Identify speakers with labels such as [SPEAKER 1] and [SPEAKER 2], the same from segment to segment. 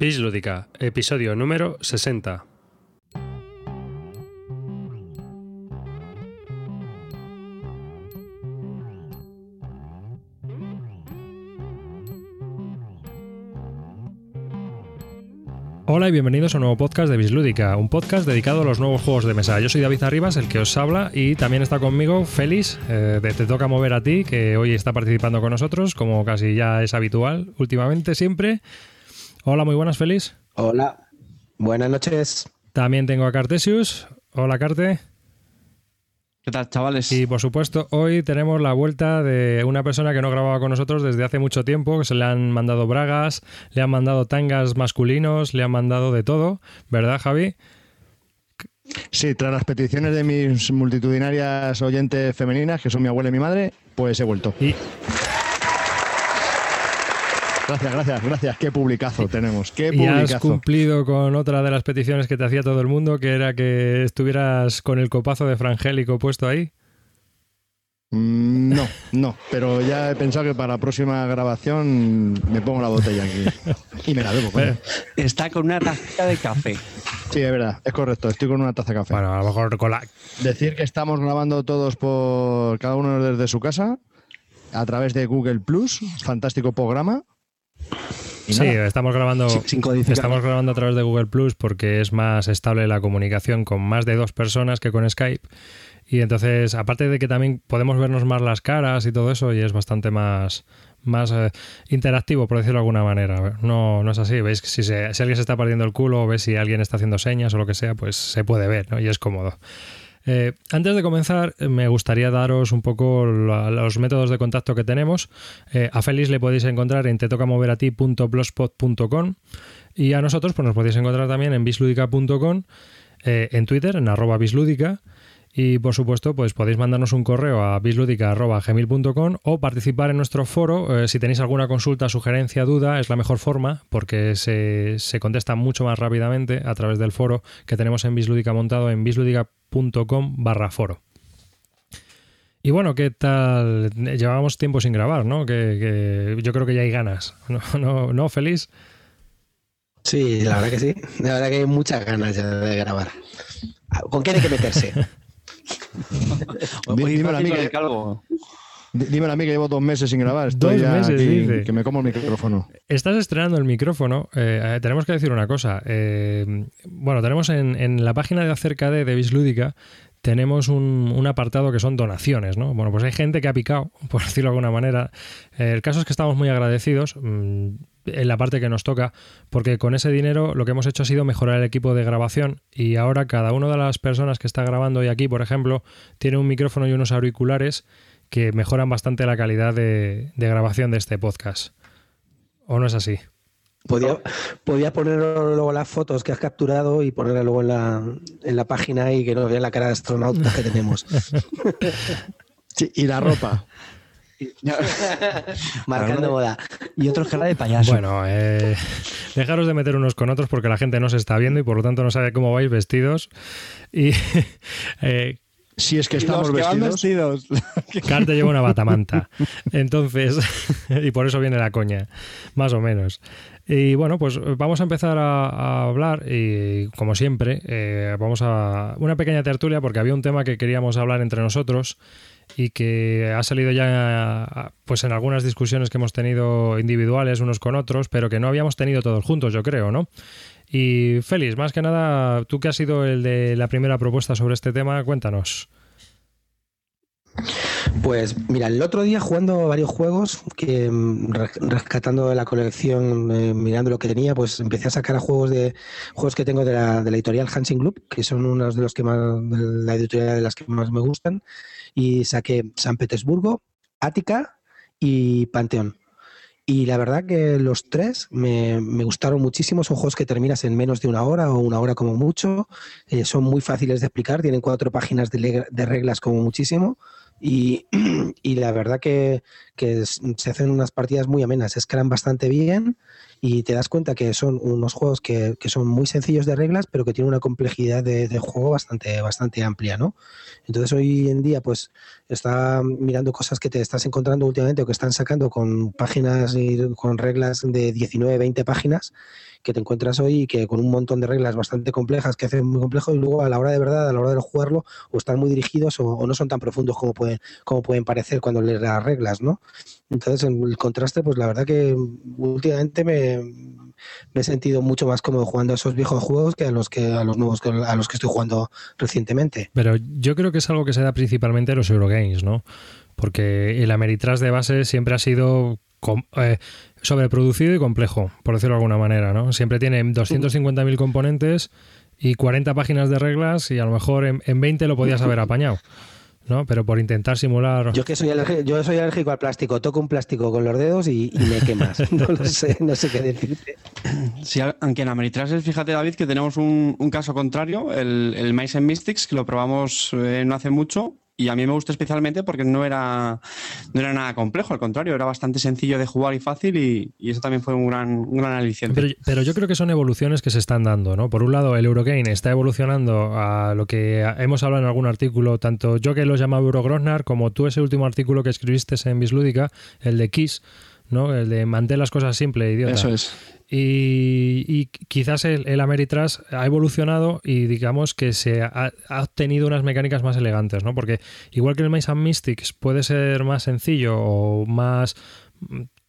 [SPEAKER 1] Bis Lúdica, episodio número 60. Hola y bienvenidos a un nuevo podcast de Bislúdica, un podcast dedicado a los nuevos juegos de mesa. Yo soy David Arribas, el que os habla, y también está conmigo Félix, eh, de Te Toca Mover a ti, que hoy está participando con nosotros, como casi ya es habitual últimamente, siempre. Hola, muy buenas, Félix.
[SPEAKER 2] Hola, buenas noches.
[SPEAKER 1] También tengo a Cartesius. Hola, Carte.
[SPEAKER 3] ¿Qué tal, chavales?
[SPEAKER 1] Y por supuesto, hoy tenemos la vuelta de una persona que no grababa con nosotros desde hace mucho tiempo, que se le han mandado bragas, le han mandado tangas masculinos, le han mandado de todo, ¿verdad, Javi?
[SPEAKER 4] Sí, tras las peticiones de mis multitudinarias oyentes femeninas, que son mi abuela y mi madre, pues he vuelto.
[SPEAKER 1] Y
[SPEAKER 4] Gracias, gracias, gracias. Qué publicazo tenemos. Qué
[SPEAKER 1] Y has
[SPEAKER 4] publicazo.
[SPEAKER 1] cumplido con otra de las peticiones que te hacía todo el mundo, que era que estuvieras con el copazo de Frangélico puesto ahí.
[SPEAKER 4] Mm, No, no, pero ya he pensado que para la próxima grabación me pongo la botella aquí. Y me la bebo. coño.
[SPEAKER 3] Está con una tacita de café.
[SPEAKER 4] Sí, es verdad, es correcto. Estoy con una taza de café.
[SPEAKER 1] Bueno, a lo mejor con la...
[SPEAKER 4] Decir que estamos grabando todos por cada uno desde su casa a través de Google Plus, fantástico programa.
[SPEAKER 1] Sí, estamos grabando... Estamos grabando a través de Google Plus porque es más estable la comunicación con más de dos personas que con Skype. Y entonces, aparte de que también podemos vernos más las caras y todo eso, y es bastante más, más eh, interactivo, por decirlo de alguna manera. No, no es así. Veis que si, se- si alguien se está perdiendo el culo o ves si alguien está haciendo señas o lo que sea, pues se puede ver, ¿no? Y es cómodo. Eh, antes de comenzar, eh, me gustaría daros un poco los métodos de contacto que tenemos. Eh, a Félix le podéis encontrar en tetocamoverati.blogspot.com y a nosotros pues nos podéis encontrar también en bisludica.com, en Twitter, en arroba bisludica. Y por supuesto, pues podéis mandarnos un correo a bisludica.gmail.com o participar en nuestro foro. Eh, si tenéis alguna consulta, sugerencia, duda, es la mejor forma porque se, se contesta mucho más rápidamente a través del foro que tenemos en Bisludica montado en bisludica.com barra foro. Y bueno, ¿qué tal? Llevábamos tiempo sin grabar, ¿no? Que, que yo creo que ya hay ganas. ¿No, no, no feliz?
[SPEAKER 2] Sí, la verdad que sí. La verdad que hay muchas ganas ya de grabar. ¿Con quién hay que meterse?
[SPEAKER 4] Dímelo a mí que-
[SPEAKER 3] calvo.
[SPEAKER 4] dímelo a mí que llevo dos meses sin grabar. Estoy
[SPEAKER 1] Dos
[SPEAKER 4] ya
[SPEAKER 1] meses,
[SPEAKER 4] aquí,
[SPEAKER 1] dice.
[SPEAKER 4] que me como el micrófono.
[SPEAKER 1] Estás estrenando el micrófono. Eh, eh, tenemos que decir una cosa. Eh, bueno, tenemos en, en la página de acerca de, de Bislúdica tenemos un, un apartado que son donaciones, ¿no? Bueno, pues hay gente que ha picado, por decirlo de alguna manera. Eh, el caso es que estamos muy agradecidos mm, en la parte que nos toca, porque con ese dinero lo que hemos hecho ha sido mejorar el equipo de grabación y ahora cada una de las personas que está grabando hoy aquí, por ejemplo, tiene un micrófono y unos auriculares que mejoran bastante la calidad de, de grabación de este podcast. ¿O no es así?
[SPEAKER 2] Podía, podía poner luego las fotos que has capturado y ponerlas luego en la, en la página y que nos vean la cara de astronauta que tenemos.
[SPEAKER 4] Sí, y la ropa.
[SPEAKER 2] Marcando moda.
[SPEAKER 3] Y otros cara de payaso.
[SPEAKER 1] Bueno, eh, dejaros de meter unos con otros porque la gente no se está viendo y por lo tanto no sabe cómo vais vestidos. Y eh,
[SPEAKER 4] Si es que estamos
[SPEAKER 3] los que van
[SPEAKER 4] vestidos.
[SPEAKER 3] vestidos.
[SPEAKER 1] Carte lleva una batamanta. Entonces, y por eso viene la coña, más o menos. Y bueno, pues vamos a empezar a, a hablar y como siempre, eh, vamos a una pequeña tertulia porque había un tema que queríamos hablar entre nosotros y que ha salido ya pues en algunas discusiones que hemos tenido individuales unos con otros, pero que no habíamos tenido todos juntos, yo creo, ¿no? Y Félix, más que nada, tú que has sido el de la primera propuesta sobre este tema, cuéntanos.
[SPEAKER 2] Pues mira, el otro día jugando varios juegos, que mm, re- rescatando la colección, eh, mirando lo que tenía, pues empecé a sacar a juegos de juegos que tengo de la, de la editorial Hansing Group, que son unos de los que más, la editorial de las que más me gustan, y saqué San Petersburgo, Ática y Panteón. Y la verdad que los tres me, gustaron muchísimo. Son juegos que terminas en menos de una hora o una hora como mucho. Eh, son muy fáciles de explicar. Tienen cuatro páginas de, reglas como muchísimo. Y, y la verdad que, que se hacen unas partidas muy amenas. Escalan bastante bien y te das cuenta que son unos juegos que, que son muy sencillos de reglas, pero que tienen una complejidad de, juego bastante, bastante amplia, ¿no? Entonces hoy en día, pues, está mirando cosas que te estás encontrando últimamente o que están sacando con páginas y con reglas de 19, 20 páginas que te encuentras hoy que con un montón de reglas bastante complejas que hacen muy complejo y luego a la hora de verdad, a la hora de jugarlo, o están muy dirigidos o, o no son tan profundos como pueden, como pueden parecer cuando lees las reglas, ¿no? Entonces, en el contraste, pues la verdad que últimamente me, he sentido mucho más cómodo jugando a esos viejos juegos que a los que a los nuevos a los que estoy jugando recientemente.
[SPEAKER 1] Pero yo creo que es algo que se da principalmente en los Eurogames, ¿no? Porque el Ameritrash de base siempre ha sido eh, sobreproducido y complejo, por decirlo de alguna manera, ¿no? Siempre tiene 250.000 componentes y 40 páginas de reglas y a lo mejor en, en 20 lo podías haber apañado. ¿No? Pero por intentar simular.
[SPEAKER 2] Yo que soy alérgico, yo soy alérgico al plástico, toco un plástico con los dedos y, y me quemas. no lo sé, no sé qué decirte.
[SPEAKER 3] Sí, aunque en Ameritrash, fíjate, David, que tenemos un, un caso contrario, el, el Mice and Mystics, que lo probamos eh, no hace mucho, y a mí me gusta especialmente porque no era, no era nada complejo, al contrario, era bastante sencillo de jugar y fácil y, y eso también fue un gran, un gran aliciente.
[SPEAKER 1] Pero, pero, yo creo que son evoluciones que se están dando, ¿no? Por un lado, el Eurogame está evolucionando a lo que hemos hablado en algún artículo, tanto yo que lo llamaba Eurogrosnar, como tú ese último artículo que escribiste en Bislúdica, el de Kiss, ¿no? El de mantén las cosas simples, idiota.
[SPEAKER 3] Eso es.
[SPEAKER 1] Y, y, quizás el, el Ameritrash ha evolucionado y digamos que se ha, ha, obtenido unas mecánicas más elegantes, ¿no? Porque igual que el Mice and Mystics puede ser más sencillo o más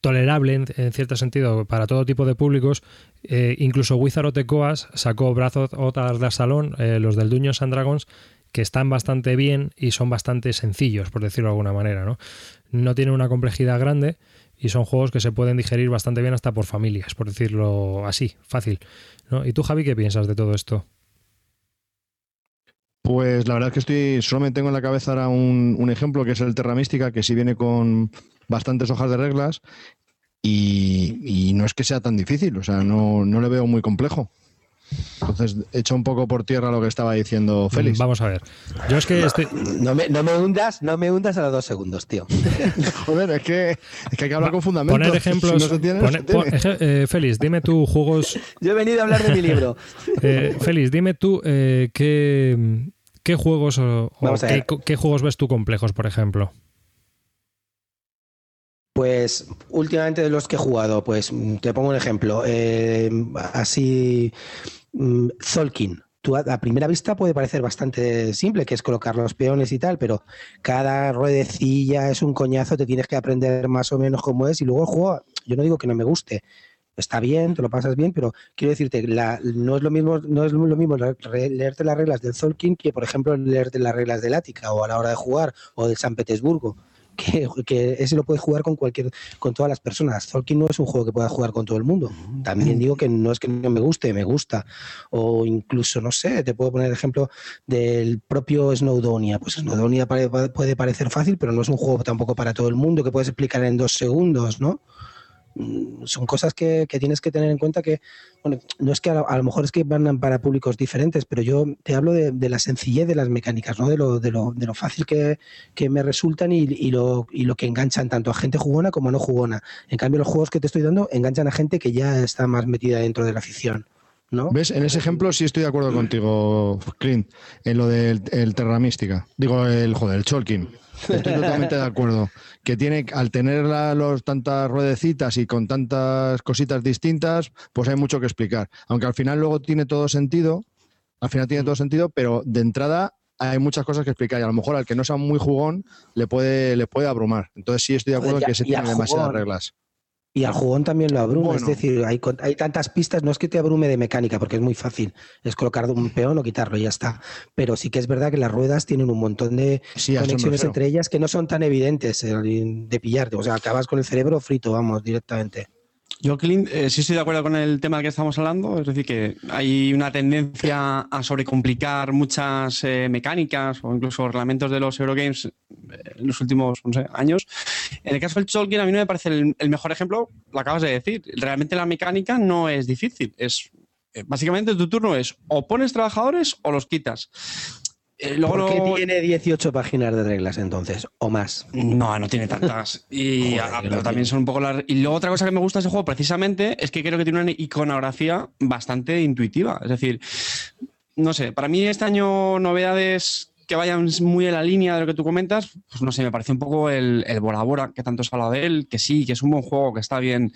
[SPEAKER 1] tolerable en, cierto sentido para todo tipo de públicos, eh, incluso Wizard of the Coast sacó brazos otras de Salón, eh, los del Dungeons and Dragons, que están bastante bien y son bastante sencillos, por decirlo de alguna manera, ¿no? No tienen una complejidad grande y son juegos que se pueden digerir bastante bien hasta por familias, por decirlo así, fácil. ¿no? ¿Y tú, Javi, qué piensas de todo esto?
[SPEAKER 4] Pues la verdad es que estoy, solamente tengo en la cabeza ahora un, un ejemplo que es el Terra Mística, que sí viene con bastantes hojas de reglas y, y, no es que sea tan difícil, o sea, no, no le veo muy complejo. Entonces, echo un poco por tierra lo que estaba diciendo Félix.
[SPEAKER 1] Vamos a ver. Yo es que estoy...
[SPEAKER 2] no, me, no, me, hundas, no me hundas a los dos segundos, tío.
[SPEAKER 4] Joder, es que, es que hay que hablar con fundamentos.
[SPEAKER 1] Poner ejemplos. Si no tiene, pone, no pon, eh, Félix, dime tú juegos.
[SPEAKER 2] Yo he venido a hablar de mi libro.
[SPEAKER 1] eh, Félix, dime tú eh, qué, qué juegos o, o qué, qué juegos ves tú complejos, por ejemplo.
[SPEAKER 2] Pues últimamente de los que he jugado, pues te pongo un ejemplo. Eh, así, mm, Zolkin. Tú a, primera vista puede parecer bastante simple, que es colocar los peones y tal, pero cada ruedecilla es un coñazo, te tienes que aprender más o menos cómo es. Y luego el juego, yo no digo que no me guste, está bien, te lo pasas bien, pero quiero decirte, la, no es lo mismo, no es lo mismo leerte las reglas del Zolkin que, por ejemplo, leerte las reglas del Ática o a la hora de jugar o del San Petersburgo que, que, ese lo puedes jugar con cualquier, con todas las personas. Tolkien no es un juego que pueda jugar con todo el mundo. También digo que no es que no me guste, me gusta. O incluso, no sé, te puedo poner el ejemplo del propio Snowdonia. Pues Snowdonia puede parecer fácil, pero no es un juego tampoco para todo el mundo que puedes explicar en dos segundos, ¿no? Son cosas que, que, tienes que tener en cuenta que, bueno, no es que a, a, lo mejor es que van para públicos diferentes, pero yo te hablo de, de la sencillez de las mecánicas, ¿no? de, lo, de, lo, de lo fácil que, que me resultan y, y, lo, y lo que enganchan tanto a gente jugona como no jugona. En cambio, los juegos que te estoy dando enganchan a gente que ya está más metida dentro de la afición. ¿No?
[SPEAKER 4] ¿Ves? En ese ejemplo sí estoy de acuerdo contigo, Clint, en lo del el Terra Mística. Digo, el joder, el Cholkin. Estoy totalmente de acuerdo. Que tiene, al tener la, los, tantas ruedecitas y con tantas cositas distintas, pues hay mucho que explicar. Aunque al final luego tiene todo sentido, al final tiene todo sentido, pero de entrada hay muchas cosas que explicar y a lo mejor al que no sea muy jugón le puede, le puede abrumar. Entonces sí estoy de acuerdo que se tienen demasiadas reglas.
[SPEAKER 2] Y al jugón también lo abruma, bueno. es decir, hay, hay, tantas pistas, no es que te abrume de mecánica, porque es muy fácil, es colocar un peón o quitarlo y ya está. Pero sí que es verdad que las ruedas tienen un montón de sí, conexiones entre ellas que no son tan evidentes eh, de pillarte, o sea, acabas con el cerebro frito, vamos, directamente.
[SPEAKER 3] Yo, Clint, eh, sí estoy de acuerdo con el tema del que estamos hablando, es decir, que hay una tendencia a sobrecomplicar muchas eh, mecánicas o incluso reglamentos de los Eurogames eh, en los últimos años. En el caso del Tolkien, a mí no me parece el, el, mejor ejemplo, lo acabas de decir. Realmente la mecánica no es difícil, es básicamente tu turno es o pones trabajadores o los quitas. Eh, luego
[SPEAKER 2] ¿Por qué
[SPEAKER 3] lo-
[SPEAKER 2] tiene 18 páginas de reglas entonces? ¿O más?
[SPEAKER 3] No, no tiene tantas. Y,
[SPEAKER 2] Joder,
[SPEAKER 3] ah, pero también son un poco las. Y luego otra cosa que me gusta de ese juego precisamente es que creo que tiene una iconografía bastante intuitiva. Es decir, no sé, para mí este año novedades que vayan muy en la línea de lo que tú comentas, pues no sé, me parece un poco el, el Bora Bora, que tanto se ha hablado de él, que sí, que es un buen juego, que está bien.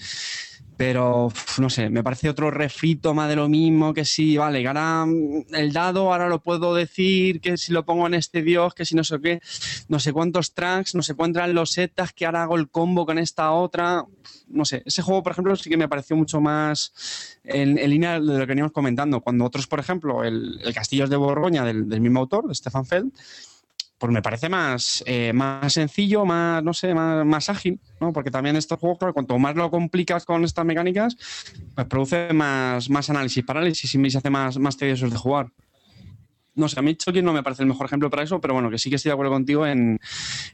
[SPEAKER 3] Pero, no sé, me parece otro refrito más de lo mismo, que sí, vale, ahora mm, el dado, ahora lo puedo decir, que si lo pongo en este dios, que si no sé qué, no sé cuántos tracks, no sé cuántas losetas, que ahora hago el combo con esta otra. No sé, ese juego, por ejemplo, sí que me pareció mucho más en, en línea de lo que veníamos comentando. Cuando otros, por ejemplo, el, el Castillos de Borgoña, del, del mismo autor, de Stefan Feld, pues me parece más, eh, más sencillo, más, no sé, más, más ágil, ¿no? Porque también estos juegos, cuanto más lo complicas con estas mecánicas, pues produce más, más análisis, parálisis y se hace más, más tediosos de jugar. No sé, a mí Chokin no me parece el mejor ejemplo para eso, pero bueno, que sí que estoy de acuerdo contigo en,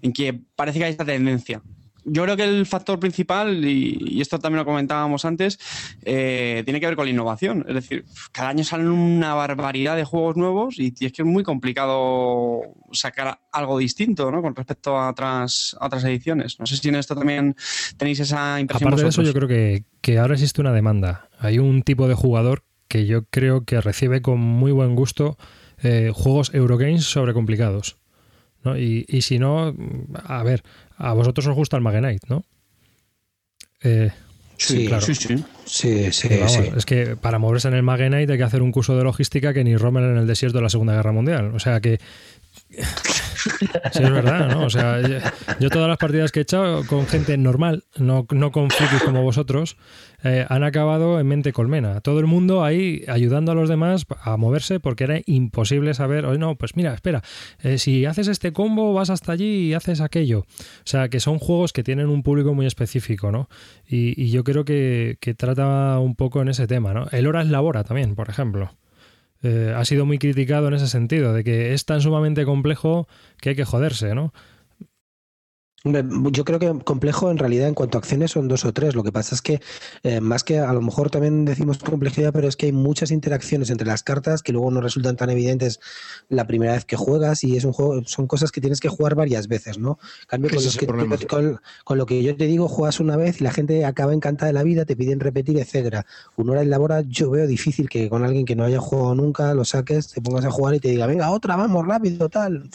[SPEAKER 3] en que parece que hay esta tendencia. Yo creo que el factor principal, y, y esto también lo comentábamos antes, eh, tiene que ver con la innovación. Es decir, cada año salen una barbaridad de juegos nuevos y, es que es muy complicado sacar algo distinto ¿no? con respecto a otras, a otras ediciones. No sé si en esto también tenéis esa impresión.
[SPEAKER 1] Aparte de eso,
[SPEAKER 3] vosotros.
[SPEAKER 1] yo creo que, que ahora existe una demanda. Hay un tipo de jugador que yo creo que recibe con muy buen gusto eh, juegos Eurogames sobre complicados. ¿no? Y, y si no, a ver, a vosotros os gusta el Magenite, ¿no? Eh,
[SPEAKER 2] Sí,
[SPEAKER 1] claro.
[SPEAKER 3] Sí, sí.
[SPEAKER 2] Sí, sí,
[SPEAKER 1] Vamos,
[SPEAKER 2] sí.
[SPEAKER 1] Es que para moverse en el Magenite hay que hacer un curso de logística que ni Rommel en el desierto de la Segunda Guerra Mundial. O sea que. Sí, es verdad, ¿no? O sea, yo, todas las partidas que he echado con gente normal, no, no con frikis como vosotros, eh, han acabado en mente colmena. Todo el mundo ahí ayudando a los demás a moverse porque era imposible saber, oye, no, pues mira, espera, eh, si haces este combo vas hasta allí y haces aquello. O sea, que son juegos que tienen un público muy específico, ¿no? Y, yo creo que, que trata un poco en ese tema, ¿no? El Horas Labora también, por ejemplo. Eh, ha sido muy criticado en ese sentido, de que es tan sumamente complejo que hay que joderse, ¿no?
[SPEAKER 2] Yo creo que complejo en realidad en cuanto a acciones son dos o tres. Lo que pasa es que eh, más que a lo mejor también decimos complejidad, pero es que hay muchas interacciones entre las cartas que luego no resultan tan evidentes la primera vez que juegas y es un juego, son cosas que tienes que jugar varias veces, ¿no? En cambio, con, los que- con- con lo que yo te digo, juegas una vez y la gente acaba encantada de la vida, te piden repetir, etcétera. Una hora en labora, yo veo difícil que con alguien que no haya jugado nunca lo saques, te pongas a jugar y te diga, venga, otra, vamos, rápido, tal.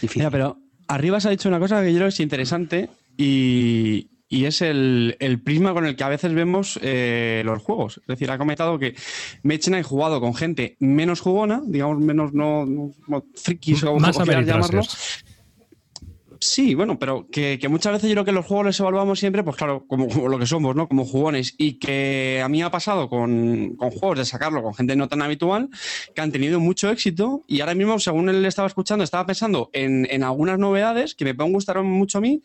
[SPEAKER 2] Difícil.
[SPEAKER 3] Mira, pero arriba se ha dicho una cosa que yo creo que es interesante y, y es el, el prisma con el que a veces vemos eh, los juegos. Es decir, ha comentado que Mechena ha jugado con gente menos jugona, digamos, menos no, no- no frikis o como quieras llamarlo. Sí, bueno, pero que, que muchas veces yo creo que los juegos los evaluamos siempre, pues claro, como, como lo que somos, ¿no? Como jugones. Y que a mí ha pasado con, con juegos de sacarlo con gente no tan habitual, que han tenido mucho éxito. Y ahora mismo, según él estaba escuchando, estaba pensando en, en algunas novedades que me pueden gustar mucho a mí,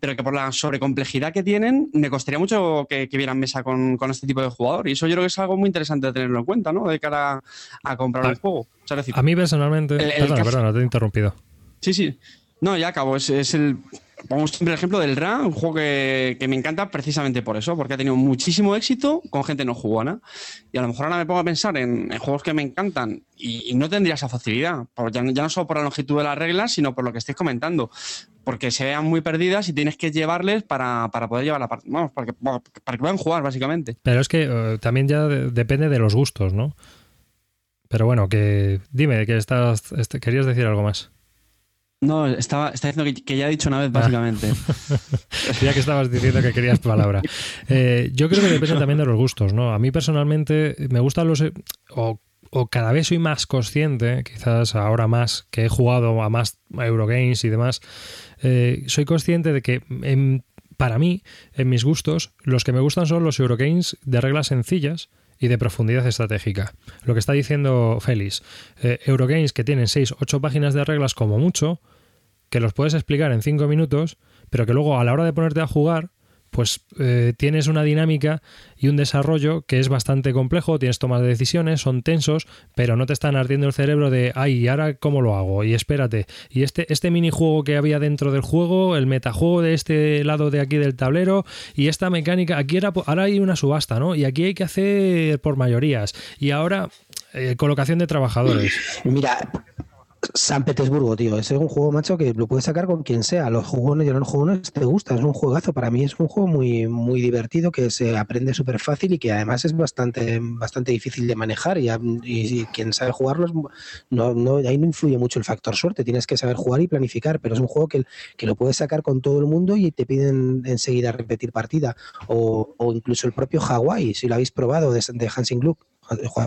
[SPEAKER 3] pero que por la sobrecomplejidad que tienen, me costaría mucho que, que vieran mesa con, con este tipo de jugador. Y eso yo creo que es algo muy interesante de tenerlo en cuenta, ¿no? De cara a, a comprar
[SPEAKER 1] A-
[SPEAKER 3] un juego. O sea, es decir,
[SPEAKER 1] A mí personalmente...
[SPEAKER 3] El- el
[SPEAKER 1] perdona,
[SPEAKER 3] caso-
[SPEAKER 1] perdona, te he interrumpido.
[SPEAKER 3] Sí, sí. No, ya acabo. Es, es el. Vamos siempre el ejemplo del RA, un juego que, me encanta precisamente por eso, porque ha tenido muchísimo éxito con gente no jugona. Y a lo mejor ahora me pongo a pensar en, juegos que me encantan y, no tendría esa facilidad. Ya, no- solo por la longitud de las reglas, sino por lo que estáis comentando. Porque se vean muy perdidas y tienes que llevarles para, para poder llevar la parte. Vamos, para que, puedan jugar, básicamente.
[SPEAKER 1] Pero es que eh, también ya de- depende de los gustos, ¿no? Pero bueno, que dime que estás, este- querías decir algo más.
[SPEAKER 3] No, estaba, está diciendo que, que ya he dicho una vez, básicamente.
[SPEAKER 1] ya que estabas diciendo que querías palabra. Eh, yo creo que depende también de los gustos, ¿no? A mí personalmente me gustan los... O, o cada vez soy más consciente, quizás ahora más que he jugado a más Eurogames y demás, eh, soy consciente de que en- para mí, en mis gustos, los que me gustan son los Eurogames de reglas sencillas y de profundidad estratégica. Lo que está diciendo Félix, eh, Eurogames que tienen 6, 8 páginas de reglas como mucho, que los puedes explicar en 5 minutos, pero que luego a la hora de ponerte a jugar, pues eh, tienes una dinámica y un desarrollo que es bastante complejo, tienes tomas de decisiones, son tensos, pero no te están ardiendo el cerebro de, ay, ¿y ahora cómo lo hago? Y espérate, y este, este minijuego que había dentro del juego, el metajuego de este lado de aquí del tablero, y esta mecánica, aquí era, ahora hay una subasta, ¿no? Y aquí hay que hacer por mayorías, y ahora eh, colocación de trabajadores.
[SPEAKER 2] Mira, San Petersburgo, tío. Es un juego, macho, que lo puedes sacar con quien sea. Los jugones y los jugones te gusta. Es un juegazo. Para mí es un juego muy, muy divertido que se aprende súper fácil y que además es bastante, bastante difícil de manejar. Y, y, quien sabe jugarlo, no, no, ahí no influye mucho el factor suerte. Tienes que saber jugar y planificar. Pero es un juego que, que lo puedes sacar con todo el mundo y te piden enseguida repetir partida. O, o incluso el propio Hawaii, si lo habéis probado, de, de Hansing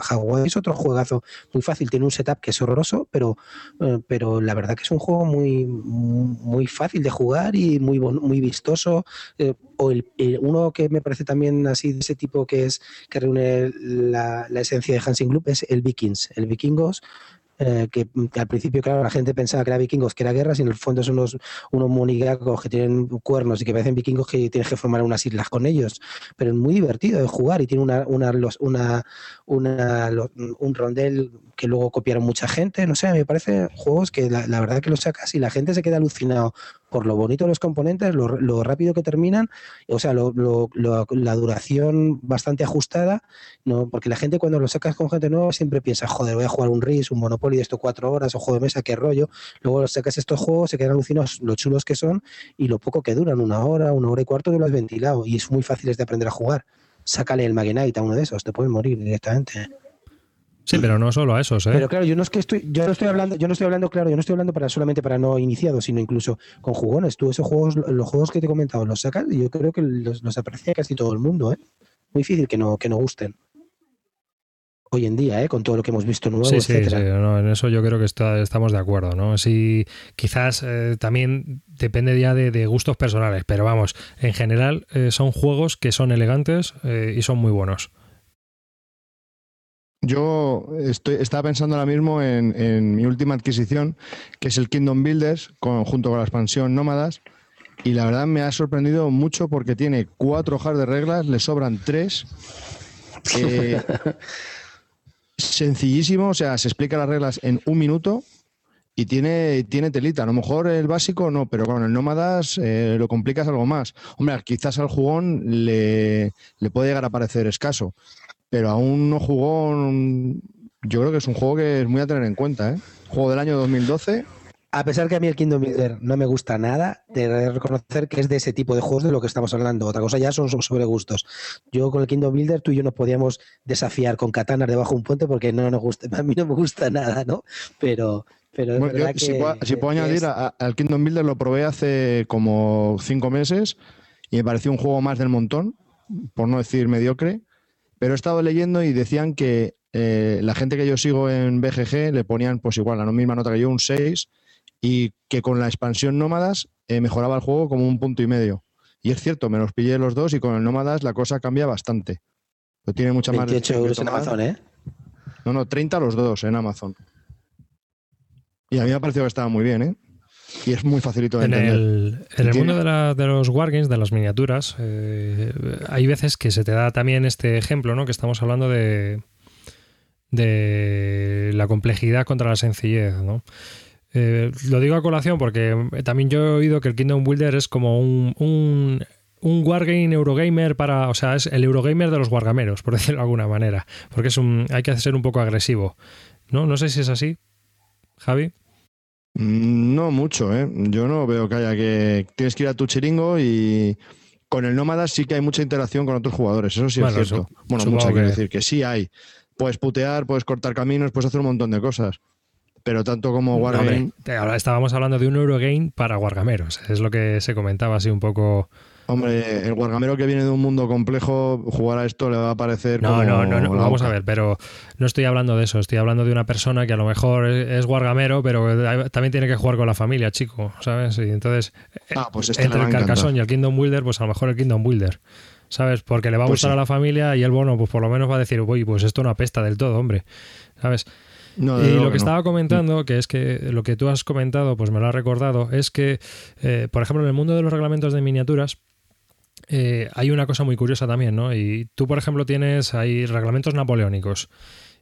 [SPEAKER 2] Hawaii es otro juegazo muy fácil, tiene un setup que es horroroso, pero, eh, pero la verdad que es un juego muy, muy fácil de jugar y muy, muy vistoso. Eh, o el, uno que me parece también así de ese tipo que es que reúne la, la esencia de Hansing Club es el Vikings. El Vikingos eh, que, al principio, claro, la gente pensaba que era vikingos, que era guerra, y en el fondo son unos, unos monigacos que tienen cuernos y que parecen vikingos que tienes que formar unas islas con ellos. Pero es muy divertido de jugar y tiene una, una, una, una un rondel que luego copiaron mucha gente. No sé, me parece juegos que la, la verdad que los sacas y la gente se queda alucinado por lo bonito de los componentes, lo, rápido que terminan, o sea, la duración bastante ajustada, ¿no? porque la gente cuando lo sacas con gente nueva siempre piensa, joder, voy a jugar un RIS, un Monopoly de esto cuatro horas, o juego de mesa, qué rollo. Luego sacas estos juegos, se quedan alucinados lo chulos que son y lo poco que duran, una hora, una hora y cuarto, que lo has ventilado y es muy fácil de aprender a jugar. Sácale el Magenite a uno de esos, te puedes morir directamente.
[SPEAKER 1] Sí, pero no solo a esos, ¿eh?
[SPEAKER 2] Pero claro, yo no es que estoy, yo no estoy hablando, yo no estoy hablando, claro, yo no estoy hablando para solamente para no iniciados, sino incluso con jugones. Tú esos juegos, los juegos que te he comentado, los sacas y yo creo que los, aprecia casi todo el mundo, ¿eh? Muy difícil que no, que no gusten. Hoy en día, ¿eh? con todo lo que hemos visto nuevo,
[SPEAKER 1] sí, Sí, sí. en eso yo creo que estamos de acuerdo, ¿no? Sí, quizás eh, también depende ya de, gustos personales, pero vamos, en general eh, son juegos que son elegantes eh, y son muy buenos.
[SPEAKER 4] Yo estoy, estaba pensando ahora mismo en, mi última adquisición, que es el Kingdom Builders, junto con la expansión Nómadas. Y la verdad me ha sorprendido mucho porque tiene cuatro hojas de reglas, le sobran tres. Eh, sencillísimo, o sea, se explica las reglas en un minuto y tiene, tiene telita. A lo mejor el básico no, pero con el Nómadas eh, lo complicas algo más. Hombre, quizás al jugón le, le puede llegar a parecer escaso pero aún no jugó. Yo creo que es un juego que es muy a tener en cuenta, ¿eh? Juego del año 2012.
[SPEAKER 2] A pesar que a mí el Kingdom Builder no me gusta nada, de reconocer que es de ese tipo de juegos de lo que estamos hablando. Otra cosa ya son sobre gustos. Yo con el Kingdom Builder, tú y yo nos podíamos desafiar con katanas debajo de un puente porque no nos gusta, a mí no me gusta nada, ¿no? Pero, pero es verdad que,
[SPEAKER 4] si, puedo, añadir, al Kingdom Builder lo probé hace como cinco meses y me pareció un juego más del montón, por no decir mediocre. Pero he estado leyendo y decían que eh, la gente que yo sigo en BGG le ponían pues igual la misma nota que yo, un 6, y que con la expansión Nómadas eh, mejoraba el juego como un punto y medio. Y es cierto, me los pillé los dos y con el Nómadas la cosa cambia bastante. Pero tiene mucha
[SPEAKER 2] 28 más... euros en Amazon, ¿eh?
[SPEAKER 4] No, no, 30 los dos en Amazon. Y a mí me ha parecido que estaba muy bien, ¿eh? Y es muy facilito de
[SPEAKER 1] en
[SPEAKER 4] entender.
[SPEAKER 1] El, en el mundo de, de, los wargames, de las miniaturas, eh, hay veces que se te da también este ejemplo, ¿no? Que estamos hablando de, de la complejidad contra la sencillez, ¿no? Eh, lo digo a colación porque también yo he oído que el Kingdom Builder es como un, un, un wargame Eurogamer para. O sea, es el Eurogamer de los wargameros, por decirlo de alguna manera. Porque es un. hay que ser un poco agresivo. ¿No? No sé si es así. Javi.
[SPEAKER 4] Mm, no mucho, ¿eh? Yo no veo que haya que... Tienes que ir a tu chiringo y con el Nómada sí que hay mucha interacción con otros jugadores, eso sí es cierto. bueno, mucha quiero decir, que sí hay. Puedes putear, puedes cortar caminos, puedes hacer un montón de cosas. Pero tanto como Wargame...
[SPEAKER 1] ahora estábamos hablando de un Eurogame para Wargameros, es lo que se comentaba así un poco
[SPEAKER 4] Hombre, el guargamero que viene de un mundo complejo, jugar a esto le va a parecer.
[SPEAKER 1] No, no, no, no vamos a ver, pero no estoy hablando de eso. Estoy hablando de una persona que a lo mejor es guargamero, pero también tiene que jugar con la familia, chico, ¿sabes? Y entonces,
[SPEAKER 4] ah, pues este
[SPEAKER 1] entre el Carcassonne y el Kingdom Builder, pues a lo mejor el Kingdom Builder. ¿Sabes? Porque le va a pues gustar a la familia y el bono, pues por lo menos va a decir, uy, pues esto no apesta del todo, hombre. ¿Sabes? y lo que estaba comentando, que es que lo que tú has comentado, pues me lo ha recordado, es que, eh, por ejemplo, en el mundo de los reglamentos de miniaturas, eh, hay una cosa muy curiosa también, ¿no? Y tú, por ejemplo, tienes ahí reglamentos napoleónicos.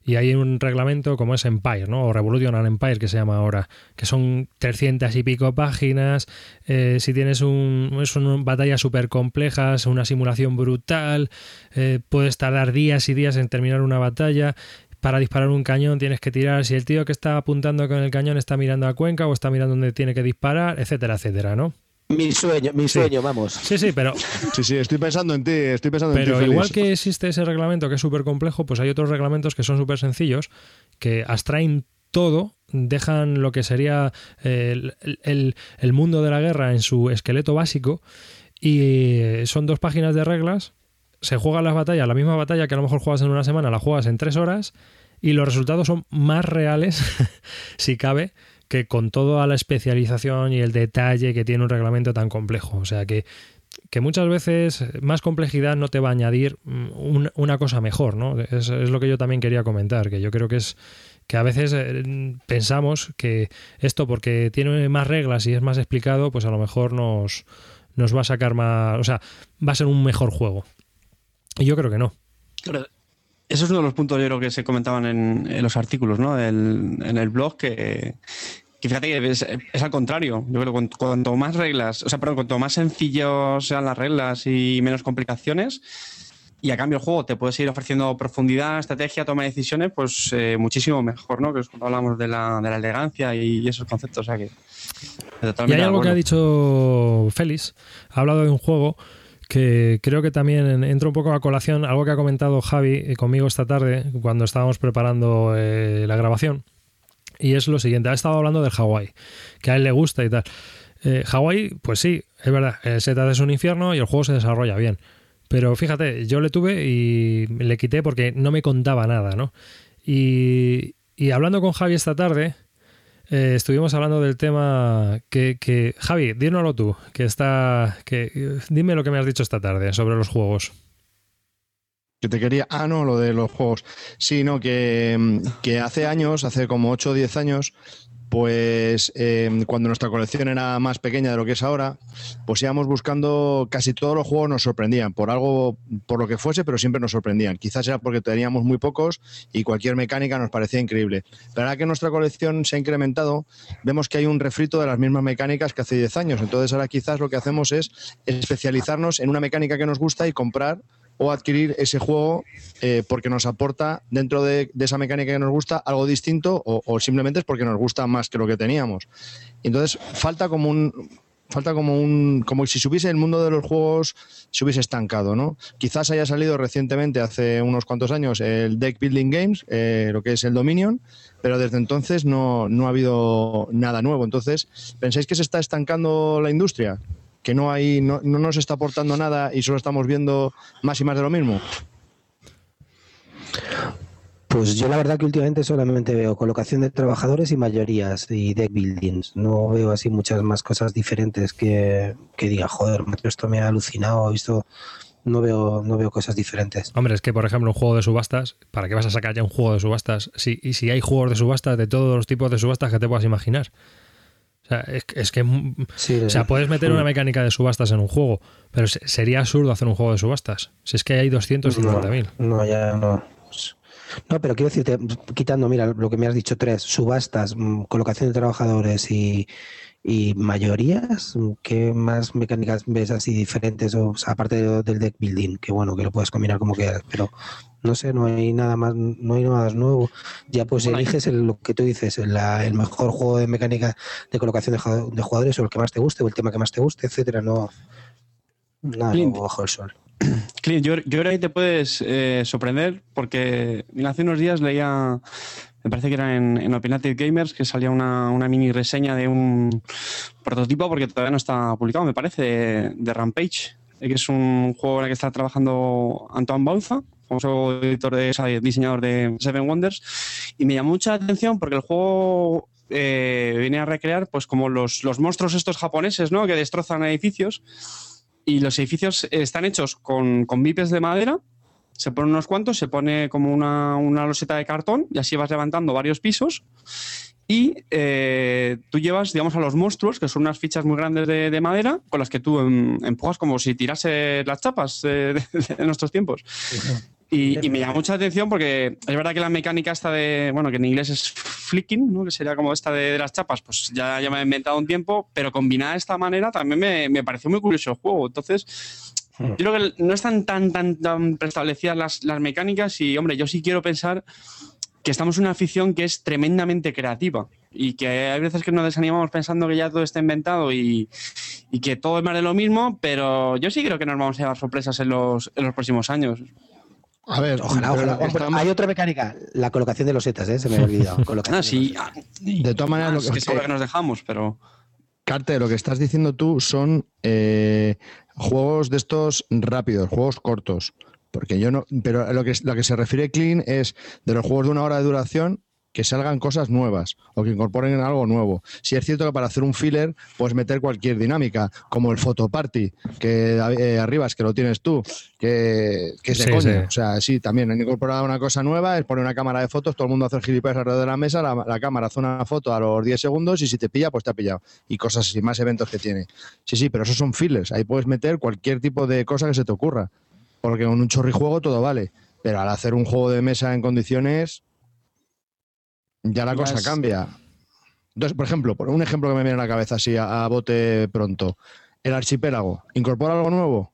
[SPEAKER 1] Y hay un reglamento como es Empire, ¿no? O Revolution Empire, que se llama ahora, que son 300 y pico páginas. Eh, si tienes un, son batallas súper complejas, una simulación brutal, eh, puedes tardar días y días en terminar una batalla, para disparar un cañón tienes que tirar si el tío que está apuntando con el cañón está mirando a Cuenca o está mirando donde tiene que disparar, etcétera, etcétera, ¿no?
[SPEAKER 2] Mi sueño, mi sueño, vamos.
[SPEAKER 1] Sí, sí, pero.
[SPEAKER 4] Sí, sí, estoy pensando en ti, estoy pensando
[SPEAKER 1] en
[SPEAKER 4] ti.
[SPEAKER 1] Pero igual que existe ese reglamento que es súper complejo, pues hay otros reglamentos que son súper sencillos, que abstraen todo, dejan lo que sería el, el, mundo de la guerra en su esqueleto básico y son dos páginas de reglas. Se juegan las batallas, la misma batalla que a lo mejor juegas en una semana, la juegas en tres horas y los resultados son más reales, si cabe, que con toda la especialización y el detalle que tiene un reglamento tan complejo. O sea que, que muchas veces más complejidad no te va a añadir mm, una cosa mejor, ¿no? Es, lo que yo también quería comentar, que yo creo que es que a veces eh, pensamos que esto porque tiene más reglas y es más explicado, pues a lo mejor nos, nos va a sacar más, o sea, va a ser un mejor juego. Y yo creo que no.
[SPEAKER 3] Eso es uno de los puntos yo creo que se comentaban en, los artículos, ¿no? en el blog, que, fíjate que es, al contrario. Yo creo que cuanto más reglas, o sea, perdón, cuanto más sencillos sean las reglas y menos complicaciones, y a cambio el juego te puede seguir ofreciendo profundidad, estrategia, toma de decisiones, pues eh, muchísimo mejor, ¿no? Que es cuando hablamos de la, de la elegancia y, esos conceptos. O sea que.
[SPEAKER 1] Y hay algo que ha dicho Félix, ha hablado de un juego que creo que también entra un poco a colación, algo que ha comentado Javi eh, conmigo esta tarde cuando estábamos preparando eh, la grabación. Y es lo siguiente, ha estado hablando del Hawái, que a él le gusta y tal. Eh, Hawái, pues sí, es verdad, el Z es un infierno y el juego se desarrolla bien. Pero fíjate, yo le tuve y le quité porque no me contaba nada, ¿no? Y, y hablando con Javi esta tarde, eh, estuvimos hablando del tema que, que, Javi, dínoslo tú, que está, que dime lo que me has dicho esta tarde sobre los juegos.
[SPEAKER 4] Que te quería, ah, no, lo de los juegos. Sí, no, que, que hace años, hace como 8 o 10 años, pues eh, cuando nuestra colección era más pequeña de lo que es ahora, pues íbamos buscando, casi todos los juegos nos sorprendían, por algo, por lo que fuese, pero siempre nos sorprendían. Quizás era porque teníamos muy pocos y cualquier mecánica nos parecía increíble. Pero ahora que nuestra colección se ha incrementado, vemos que hay un refrito de las mismas mecánicas que hace 10 años. Entonces ahora quizás lo que hacemos es especializarnos en una mecánica que nos gusta y comprar o adquirir ese juego eh, porque nos aporta dentro de, esa mecánica que nos gusta algo distinto o, simplemente es porque nos gusta más que lo que teníamos. Entonces falta como un falta como un como si se hubiese el mundo de los juegos se hubiese estancado, ¿no? Quizás haya salido recientemente hace unos cuantos años el Deck Building Games, eh, lo que es el Dominion, pero desde entonces no, no ha habido nada nuevo. Entonces, ¿pensáis que se está estancando la industria? Que no hay, no, no nos está aportando nada y solo estamos viendo más y más de lo mismo?
[SPEAKER 2] Pues yo la verdad que últimamente solamente veo colocación de trabajadores y mayorías y deck buildings. No veo así muchas más cosas diferentes que, que diga, joder, esto me ha alucinado, visto no veo, no veo cosas diferentes.
[SPEAKER 1] Hombre, es que por ejemplo un juego de subastas, ¿para qué vas a sacar ya un juego de subastas? Si, y si hay juegos de subastas de todos los tipos de subastas que te puedas imaginar. O sea, es, que o sea, puedes meter una mecánica de subastas en un juego, pero sería absurdo hacer un juego de subastas. Si es que hay 250.000.
[SPEAKER 2] No, no, ya no. No, pero quiero decirte, quitando, mira, lo que me has dicho, tres, subastas, mm, colocación de trabajadores y, y mayorías, ¿qué más mecánicas ves así diferentes? O, aparte del deck building, que bueno, que lo puedes combinar como quieras, pero no sé, no hay nada más, no hay nada más nuevo. Ya pues eliges lo que tú dices, el, mejor juego de mecánica de colocación de, jugadores o el que más te guste o el tema que más te guste, etcétera, no nada nuevo bajo el sol.
[SPEAKER 3] Clint, yo, creo que te puedes eh, sorprender porque hace unos días leía, me parece que era en, en Opinative Gamers, que salía una, mini reseña de un prototipo, porque todavía no está publicado, me parece, de, de Rampage, que es un juego en el que está trabajando Antoine Bauza, famoso editor de, diseñador de Seven Wonders, y me llamó mucha atención porque el juego eh, viene a recrear pues como los, los monstruos estos japoneses, ¿no? Que destrozan edificios. Y los edificios están hechos con, con vipes de madera, se ponen unos cuantos, se pone como una, una loseta de cartón y así vas levantando varios pisos y eh, tú llevas, digamos, a los monstruos, que son unas fichas muy grandes de, madera, con las que tú em, empujas como si tirase las chapas de, nuestros tiempos. Y, me llama mucha atención porque es verdad que la mecánica esta de, bueno, que en inglés es flicking, ¿no? que sería como esta de, las chapas, pues ya, ya me he inventado un tiempo, pero combinada de esta manera también me, me pareció muy curioso el juego. Entonces, hmm. yo creo que no están tan, tan, tan preestablecidas las, las mecánicas y, hombre, yo sí quiero pensar que estamos en una afición que es tremendamente creativa y que hay veces que nos desanimamos pensando que ya todo está inventado y, que todo es más de lo mismo, pero yo sí creo que nos vamos a llevar sorpresas en los, en los próximos años.
[SPEAKER 2] A ver, ojalá, ojalá. Hay otra mecánica, la colocación de los setas, ¿eh? se me ha olvidado.
[SPEAKER 3] ah, sí.
[SPEAKER 4] De todas maneras,
[SPEAKER 3] lo que, es que, que nos dejamos, pero.
[SPEAKER 4] Carte, lo que estás diciendo tú son eh, juegos de estos rápidos, juegos cortos. Porque yo no. Pero lo que, lo que se refiere Clean es de los juegos de una hora de duración que salgan cosas nuevas o que incorporen algo nuevo. Si es cierto que para hacer un filler puedes meter cualquier dinámica, como el photo party, que eh, arriba es que lo tienes tú, que, que es de coño. O sea, sí, también han incorporado una cosa nueva, es poner una cámara de fotos, todo el mundo hace el gilipollas alrededor de la mesa, la, cámara hace una foto a los 10 segundos y si te pilla, pues te ha pillado. Y cosas así, más eventos que tiene. Sí, sí, pero esos son fillers. Ahí puedes meter cualquier tipo de cosa que se te ocurra. Porque con un chorrijuego todo vale. Pero al hacer un juego de mesa en condiciones, ya la cosa cambia. Entonces, por ejemplo, por un ejemplo que me viene a la cabeza así a, bote pronto. El archipiélago, ¿incorpora algo nuevo?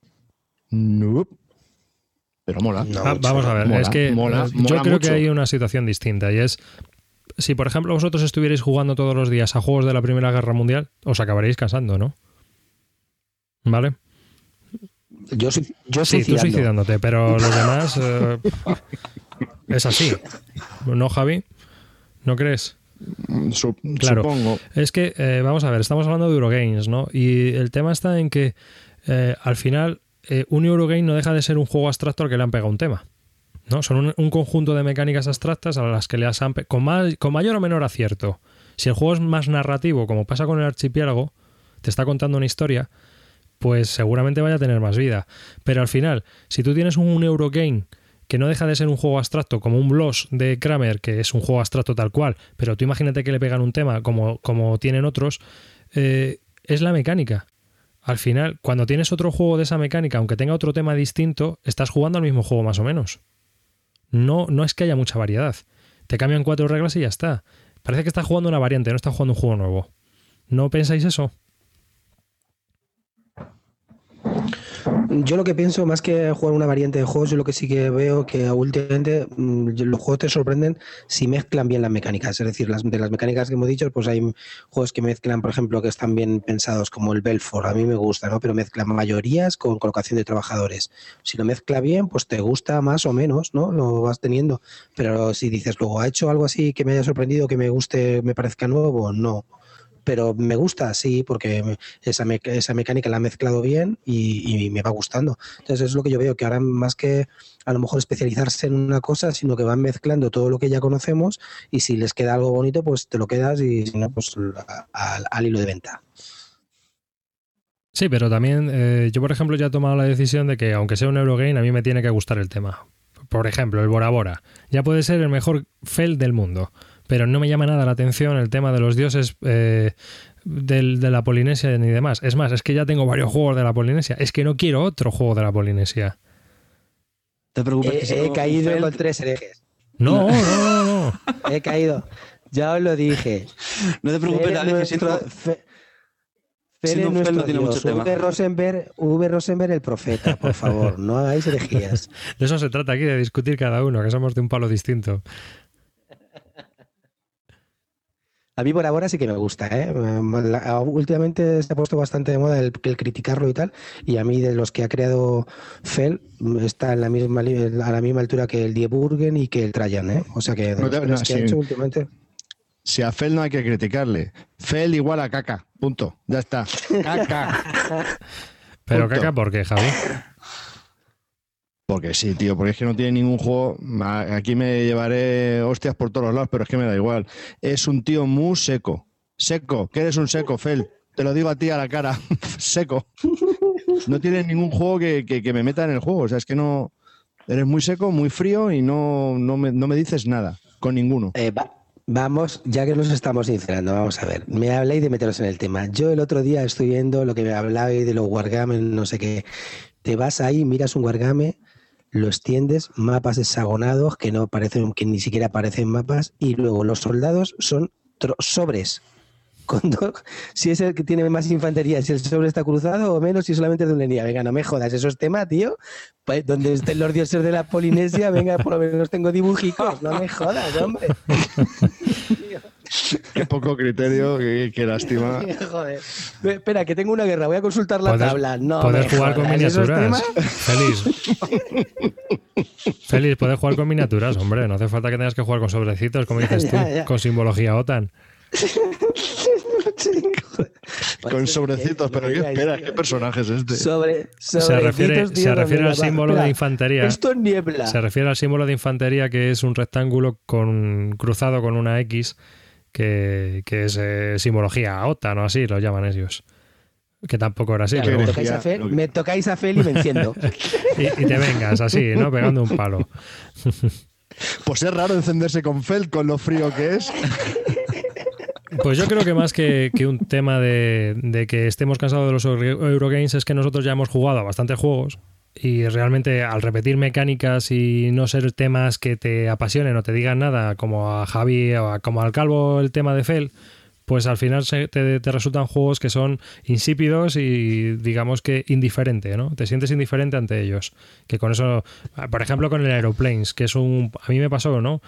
[SPEAKER 4] No. Pero mola.
[SPEAKER 1] Ah, vamos a ver, es que yo creo que hay una situación distinta y es si por ejemplo vosotros estuvierais jugando todos los días a juegos de la Primera Guerra Mundial, os acabaréis cansando, ¿no? ¿Vale?
[SPEAKER 2] Yo, soy, yo
[SPEAKER 1] sí, tú suicidándote, pero los demás eh, es así. ¿No, Javi? ¿No crees?
[SPEAKER 4] Claro. Supongo.
[SPEAKER 1] Es que, eh, vamos a ver, estamos hablando de Eurogames, ¿no? Y el tema está en que eh, al final eh, un Eurogame no deja de ser un juego abstracto al que le han pegado un tema. ¿no? Son un, conjunto de mecánicas abstractas a las que le han con, con mayor o menor acierto. Si el juego es más narrativo, como pasa con el archipiélago, te está contando una historia, pues seguramente vaya a tener más vida. Pero al final, si tú tienes un Eurogame que no deja de ser un juego abstracto, como un Bloss de Kramer, que es un juego abstracto tal cual, pero tú imagínate que le pegan un tema como, como tienen otros, eh, es la mecánica. Al final, cuando tienes otro juego de esa mecánica, aunque tenga otro tema distinto, estás jugando al mismo juego más o menos. No, no es que haya mucha variedad. Te cambian cuatro reglas y ya está. Parece que estás jugando una variante, no estás jugando un juego nuevo. ¿No pensáis eso?
[SPEAKER 2] Yo lo que pienso, más que jugar una variante de juegos, yo lo que sí que veo que últimamente mm, los juegos te sorprenden si mezclan bien las mecánicas. Es decir, las, de las mecánicas que hemos dicho, pues hay juegos que mezclan, por ejemplo, que están bien pensados, como el Belfort, a mí me gusta, ¿no? Pero mezclan mayorías con colocación de trabajadores. Si lo mezcla bien, pues te gusta más o menos, ¿no? Lo vas teniendo. Pero si dices luego, ¿ha hecho algo así que me haya sorprendido, que me guste, me parezca nuevo? No pero me gusta, sí, porque esa, esa mecánica la ha mezclado bien y, me va gustando. Entonces es lo que yo veo, que ahora más que a lo mejor especializarse en una cosa, sino que van mezclando todo lo que ya conocemos y si les queda algo bonito, pues te lo quedas y si no, pues al, hilo de venta.
[SPEAKER 1] Sí, pero también eh, yo, por ejemplo, ya he tomado la decisión de que, aunque sea un Eurogame, a mí me tiene que gustar el tema. Por ejemplo, el Bora Bora. Ya puede ser el mejor FEL del mundo pero no me llama nada la atención el tema de los dioses eh, de la Polinesia ni demás. Es más, es que ya tengo varios juegos de la Polinesia. Es que no quiero otro juego de la Polinesia.
[SPEAKER 2] Te preocupes. he caído con tres herejes.
[SPEAKER 1] No, no, no, no.
[SPEAKER 2] he caído. Ya os lo dije.
[SPEAKER 3] No te preocupes, que siento...
[SPEAKER 2] no tiene mucho tema. V. Rosenberg, v. Rosenberg, el profeta, por favor, no hagáis herejías.
[SPEAKER 1] De eso se trata aquí, de discutir cada uno, que somos de un palo distinto.
[SPEAKER 2] A mí por ahora sí que me gusta, ¿eh? Últimamente se ha puesto bastante de moda el, criticarlo y tal, y a mí de los que ha creado Fell está en la misma, a la misma altura que el Dieburgen y que el Trajan, ¿eh? O sea que, de los que ha hecho últimamente...
[SPEAKER 4] Si a Fell no hay que criticarle. Fell igual a caca, punto. Ya está. Caca.
[SPEAKER 1] Pero caca, ¿por qué, Javi?
[SPEAKER 4] Porque sí, tío, porque es que no tiene ningún juego. Aquí me llevaré hostias por todos lados, pero es que me da igual. Es un tío muy seco. Seco. ¿Qué eres un seco, Fel? Te lo digo a ti a la cara. seco. No tienes ningún juego que, me meta en el juego. O sea, es que no. Eres muy seco, muy frío y no, no, me, dices nada. Con ninguno.
[SPEAKER 2] Eh, vamos, ya que nos estamos sincerando, vamos a ver. Me habláis de meteros en el tema. Yo el otro día estoy viendo lo que me hablabais de los wargames, no sé qué. Te vas ahí, miras un wargame lo extiendes, mapas hexagonados que no parecen, que ni siquiera parecen mapas, y luego los soldados son sobres si es el que tiene más infantería, si el sobre está cruzado o menos, si solamente es de un línea. Venga, no me jodas, eso es tema, tío. Pues, donde estén los dioses de la Polinesia, venga, por lo menos tengo dibujicos, no me jodas, hombre.
[SPEAKER 4] Qué poco criterio, qué, qué lástima.
[SPEAKER 2] Joder. Espera, que tengo una guerra, voy a consultar la
[SPEAKER 1] Poder-
[SPEAKER 2] tabla. No,
[SPEAKER 1] poder jugar con
[SPEAKER 2] jodas, ¿esos
[SPEAKER 1] miniaturas. Feliz. Feliz, puedes jugar con miniaturas, hombre. No hace falta que tengas que jugar con sobrecitos, como dices tú,
[SPEAKER 2] Ya, ya.
[SPEAKER 1] con simbología OTAN.
[SPEAKER 4] Con sobrecitos, pero ¿qué esperas? ¿Qué personaje es este?
[SPEAKER 2] Sobre,
[SPEAKER 1] Se refiere,
[SPEAKER 2] tío,
[SPEAKER 1] se refiere al símbolo
[SPEAKER 2] espera.
[SPEAKER 1] de infantería.
[SPEAKER 2] Esto es niebla.
[SPEAKER 1] Se refiere al símbolo de infantería que es un rectángulo con cruzado con una X que, que es eh, simbología OTAN o así lo llaman ellos. Que tampoco era así.
[SPEAKER 2] Ya,
[SPEAKER 1] pero
[SPEAKER 2] me,
[SPEAKER 1] bueno.
[SPEAKER 2] tocáis a Fel,
[SPEAKER 4] lo que-
[SPEAKER 2] me tocáis a Fel y me enciendo.
[SPEAKER 1] y, y te vengas así, ¿no? Pegando un palo.
[SPEAKER 4] Pues es raro encenderse con Feld con lo frío que es.
[SPEAKER 1] Pues yo creo que más que, que un tema de, de que estemos cansados de los Euro- Eurogames es que nosotros ya hemos jugado a bastantes juegos y realmente al repetir mecánicas y no ser temas que te apasionen o te digan nada, como a Javi o a- como al Calvo el tema de Fel, pues al final se- te, resultan juegos que son insípidos y digamos que indiferente, ¿no? Te sientes indiferente ante ellos. Que con eso, por ejemplo, con el Aeroplanes, que es un... A mí me pasó, ¿no?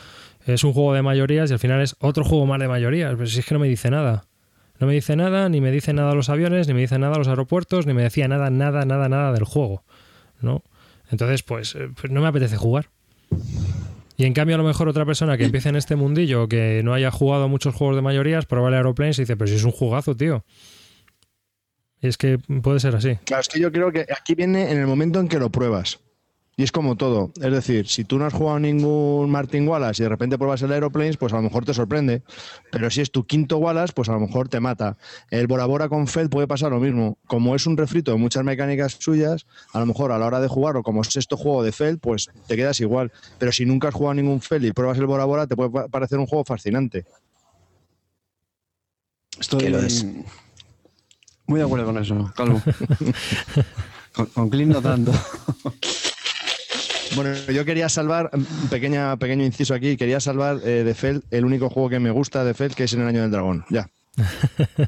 [SPEAKER 1] Es un juego de mayorías y al final es otro juego más de mayorías. Pero si es que no me dice nada. No me dice nada, ni me dice nada los aviones, ni me dice nada los aeropuertos, ni me decía nada, nada, nada, nada del juego. ¿No? Entonces, pues, eh, pues no me apetece jugar. Y en cambio, a lo mejor otra persona que empiece en este mundillo, que no haya jugado muchos juegos de mayorías, prueba el Aeroplanes y dice, pero si es un jugazo, tío. Y es que puede ser así.
[SPEAKER 4] Claro, es que yo creo que aquí viene en el momento en que lo pruebas. Y es como todo. Es decir, si tú no has jugado ningún Martin Wallace y de repente pruebas el Aeroplanes, pues a lo mejor te sorprende. Pero si es tu quinto Wallace, pues a lo mejor te mata. El Bora Bora con Fed puede pasar lo mismo. Como es un refrito de muchas mecánicas suyas, a lo mejor a la hora de jugarlo, como es esto juego de Feld, pues te quedas igual. Pero si nunca has jugado ningún Feld y pruebas el Bora Bora, te puede pa- parecer un juego fascinante.
[SPEAKER 3] Estoy
[SPEAKER 2] lo es.
[SPEAKER 3] muy de acuerdo con eso, Calvo. con, con Clint no tanto.
[SPEAKER 4] Bueno, yo quería salvar, un pequeña, pequeño inciso aquí, quería salvar eh, de Feld el único juego que me gusta de Feld, que es en el Año del Dragón. Ya.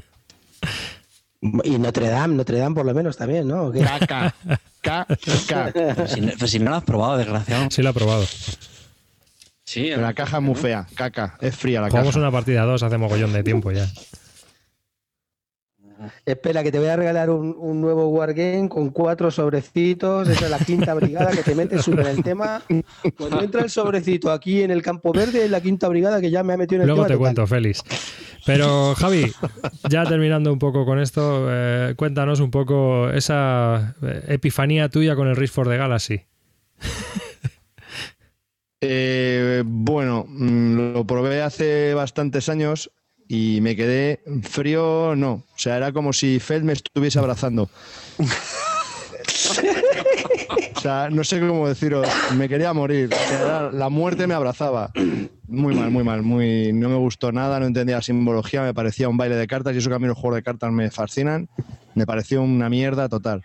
[SPEAKER 2] Y Notre Dame, Notre Dame por lo menos también, ¿no?
[SPEAKER 4] Caca, caca.
[SPEAKER 3] Pero si, no- pero si no lo has probado, desgraciado.
[SPEAKER 1] Sí lo he probado.
[SPEAKER 3] Sí,
[SPEAKER 4] Pero la caja es muy fea, caca, es fría la
[SPEAKER 1] Jugamos
[SPEAKER 4] caja.
[SPEAKER 1] una partida 2 hace mogollón de tiempo ya.
[SPEAKER 2] Espera, que te voy a regalar un, un nuevo Wargame con cuatro sobrecitos. Esa es la quinta brigada que te metes súper en el tema. Cuando entra el sobrecito aquí en el campo verde, es la quinta brigada que ya me ha metido en el
[SPEAKER 1] Luego
[SPEAKER 2] tema
[SPEAKER 1] te
[SPEAKER 2] total.
[SPEAKER 1] cuento, Félix. Pero Javi, ya terminando un poco con esto, eh, cuéntanos un poco esa eh, epifanía tuya con el Race for the Galaxy.
[SPEAKER 4] Eh, bueno, mm, lo probé hace bastantes años y me quedé frío, no. O sea, era como si Feld me estuviese abrazando. O sea, no sé cómo deciros, me quería morir. O sea, la muerte me abrazaba. Muy mal, muy mal, muy no me gustó nada, no entendía la simbología, me parecía un baile de cartas y eso que a mí los juegos de cartas me fascinan, me pareció una mierda total.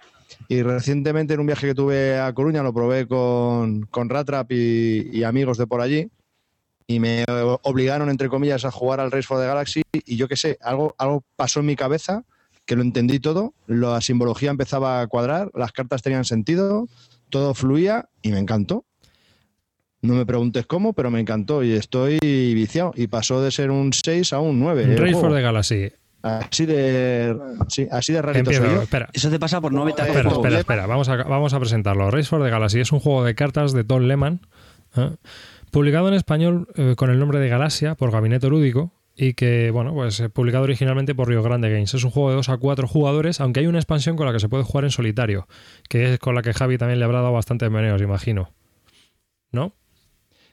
[SPEAKER 4] Y recientemente en un viaje que tuve a Coruña lo probé con, con Ratrap y, y amigos de por allí y me obligaron, entre comillas, a jugar al Race for the Galaxy y yo qué sé, algo, algo pasó en mi cabeza que lo entendí todo, la simbología empezaba a cuadrar, las cartas tenían sentido, todo fluía y me encantó. No me preguntes cómo, pero me encantó y estoy viciado. Y pasó de ser un 6 a un 9. el
[SPEAKER 1] Race
[SPEAKER 4] juego.
[SPEAKER 1] for the Galaxy.
[SPEAKER 4] Así de, sí, así de rarito
[SPEAKER 1] Empiezo.
[SPEAKER 4] soy yo.
[SPEAKER 1] Espera,
[SPEAKER 3] Eso te pasa por no meter
[SPEAKER 1] espera, espera. Vamos a, vamos a presentarlo. Race for the Galaxy es un juego de cartas de Tom Lehman, ¿eh? Publicado en español eh, con el nombre de Galaxia por Gabinete Lúdico y que, bueno, pues eh, publicado originalmente por Rio Grande Games. Es un juego de 2 a 4 jugadores, aunque hay una expansión con la que se puede jugar en solitario, que es con la que Javi también le habrá dado bastante meneos, imagino. ¿No?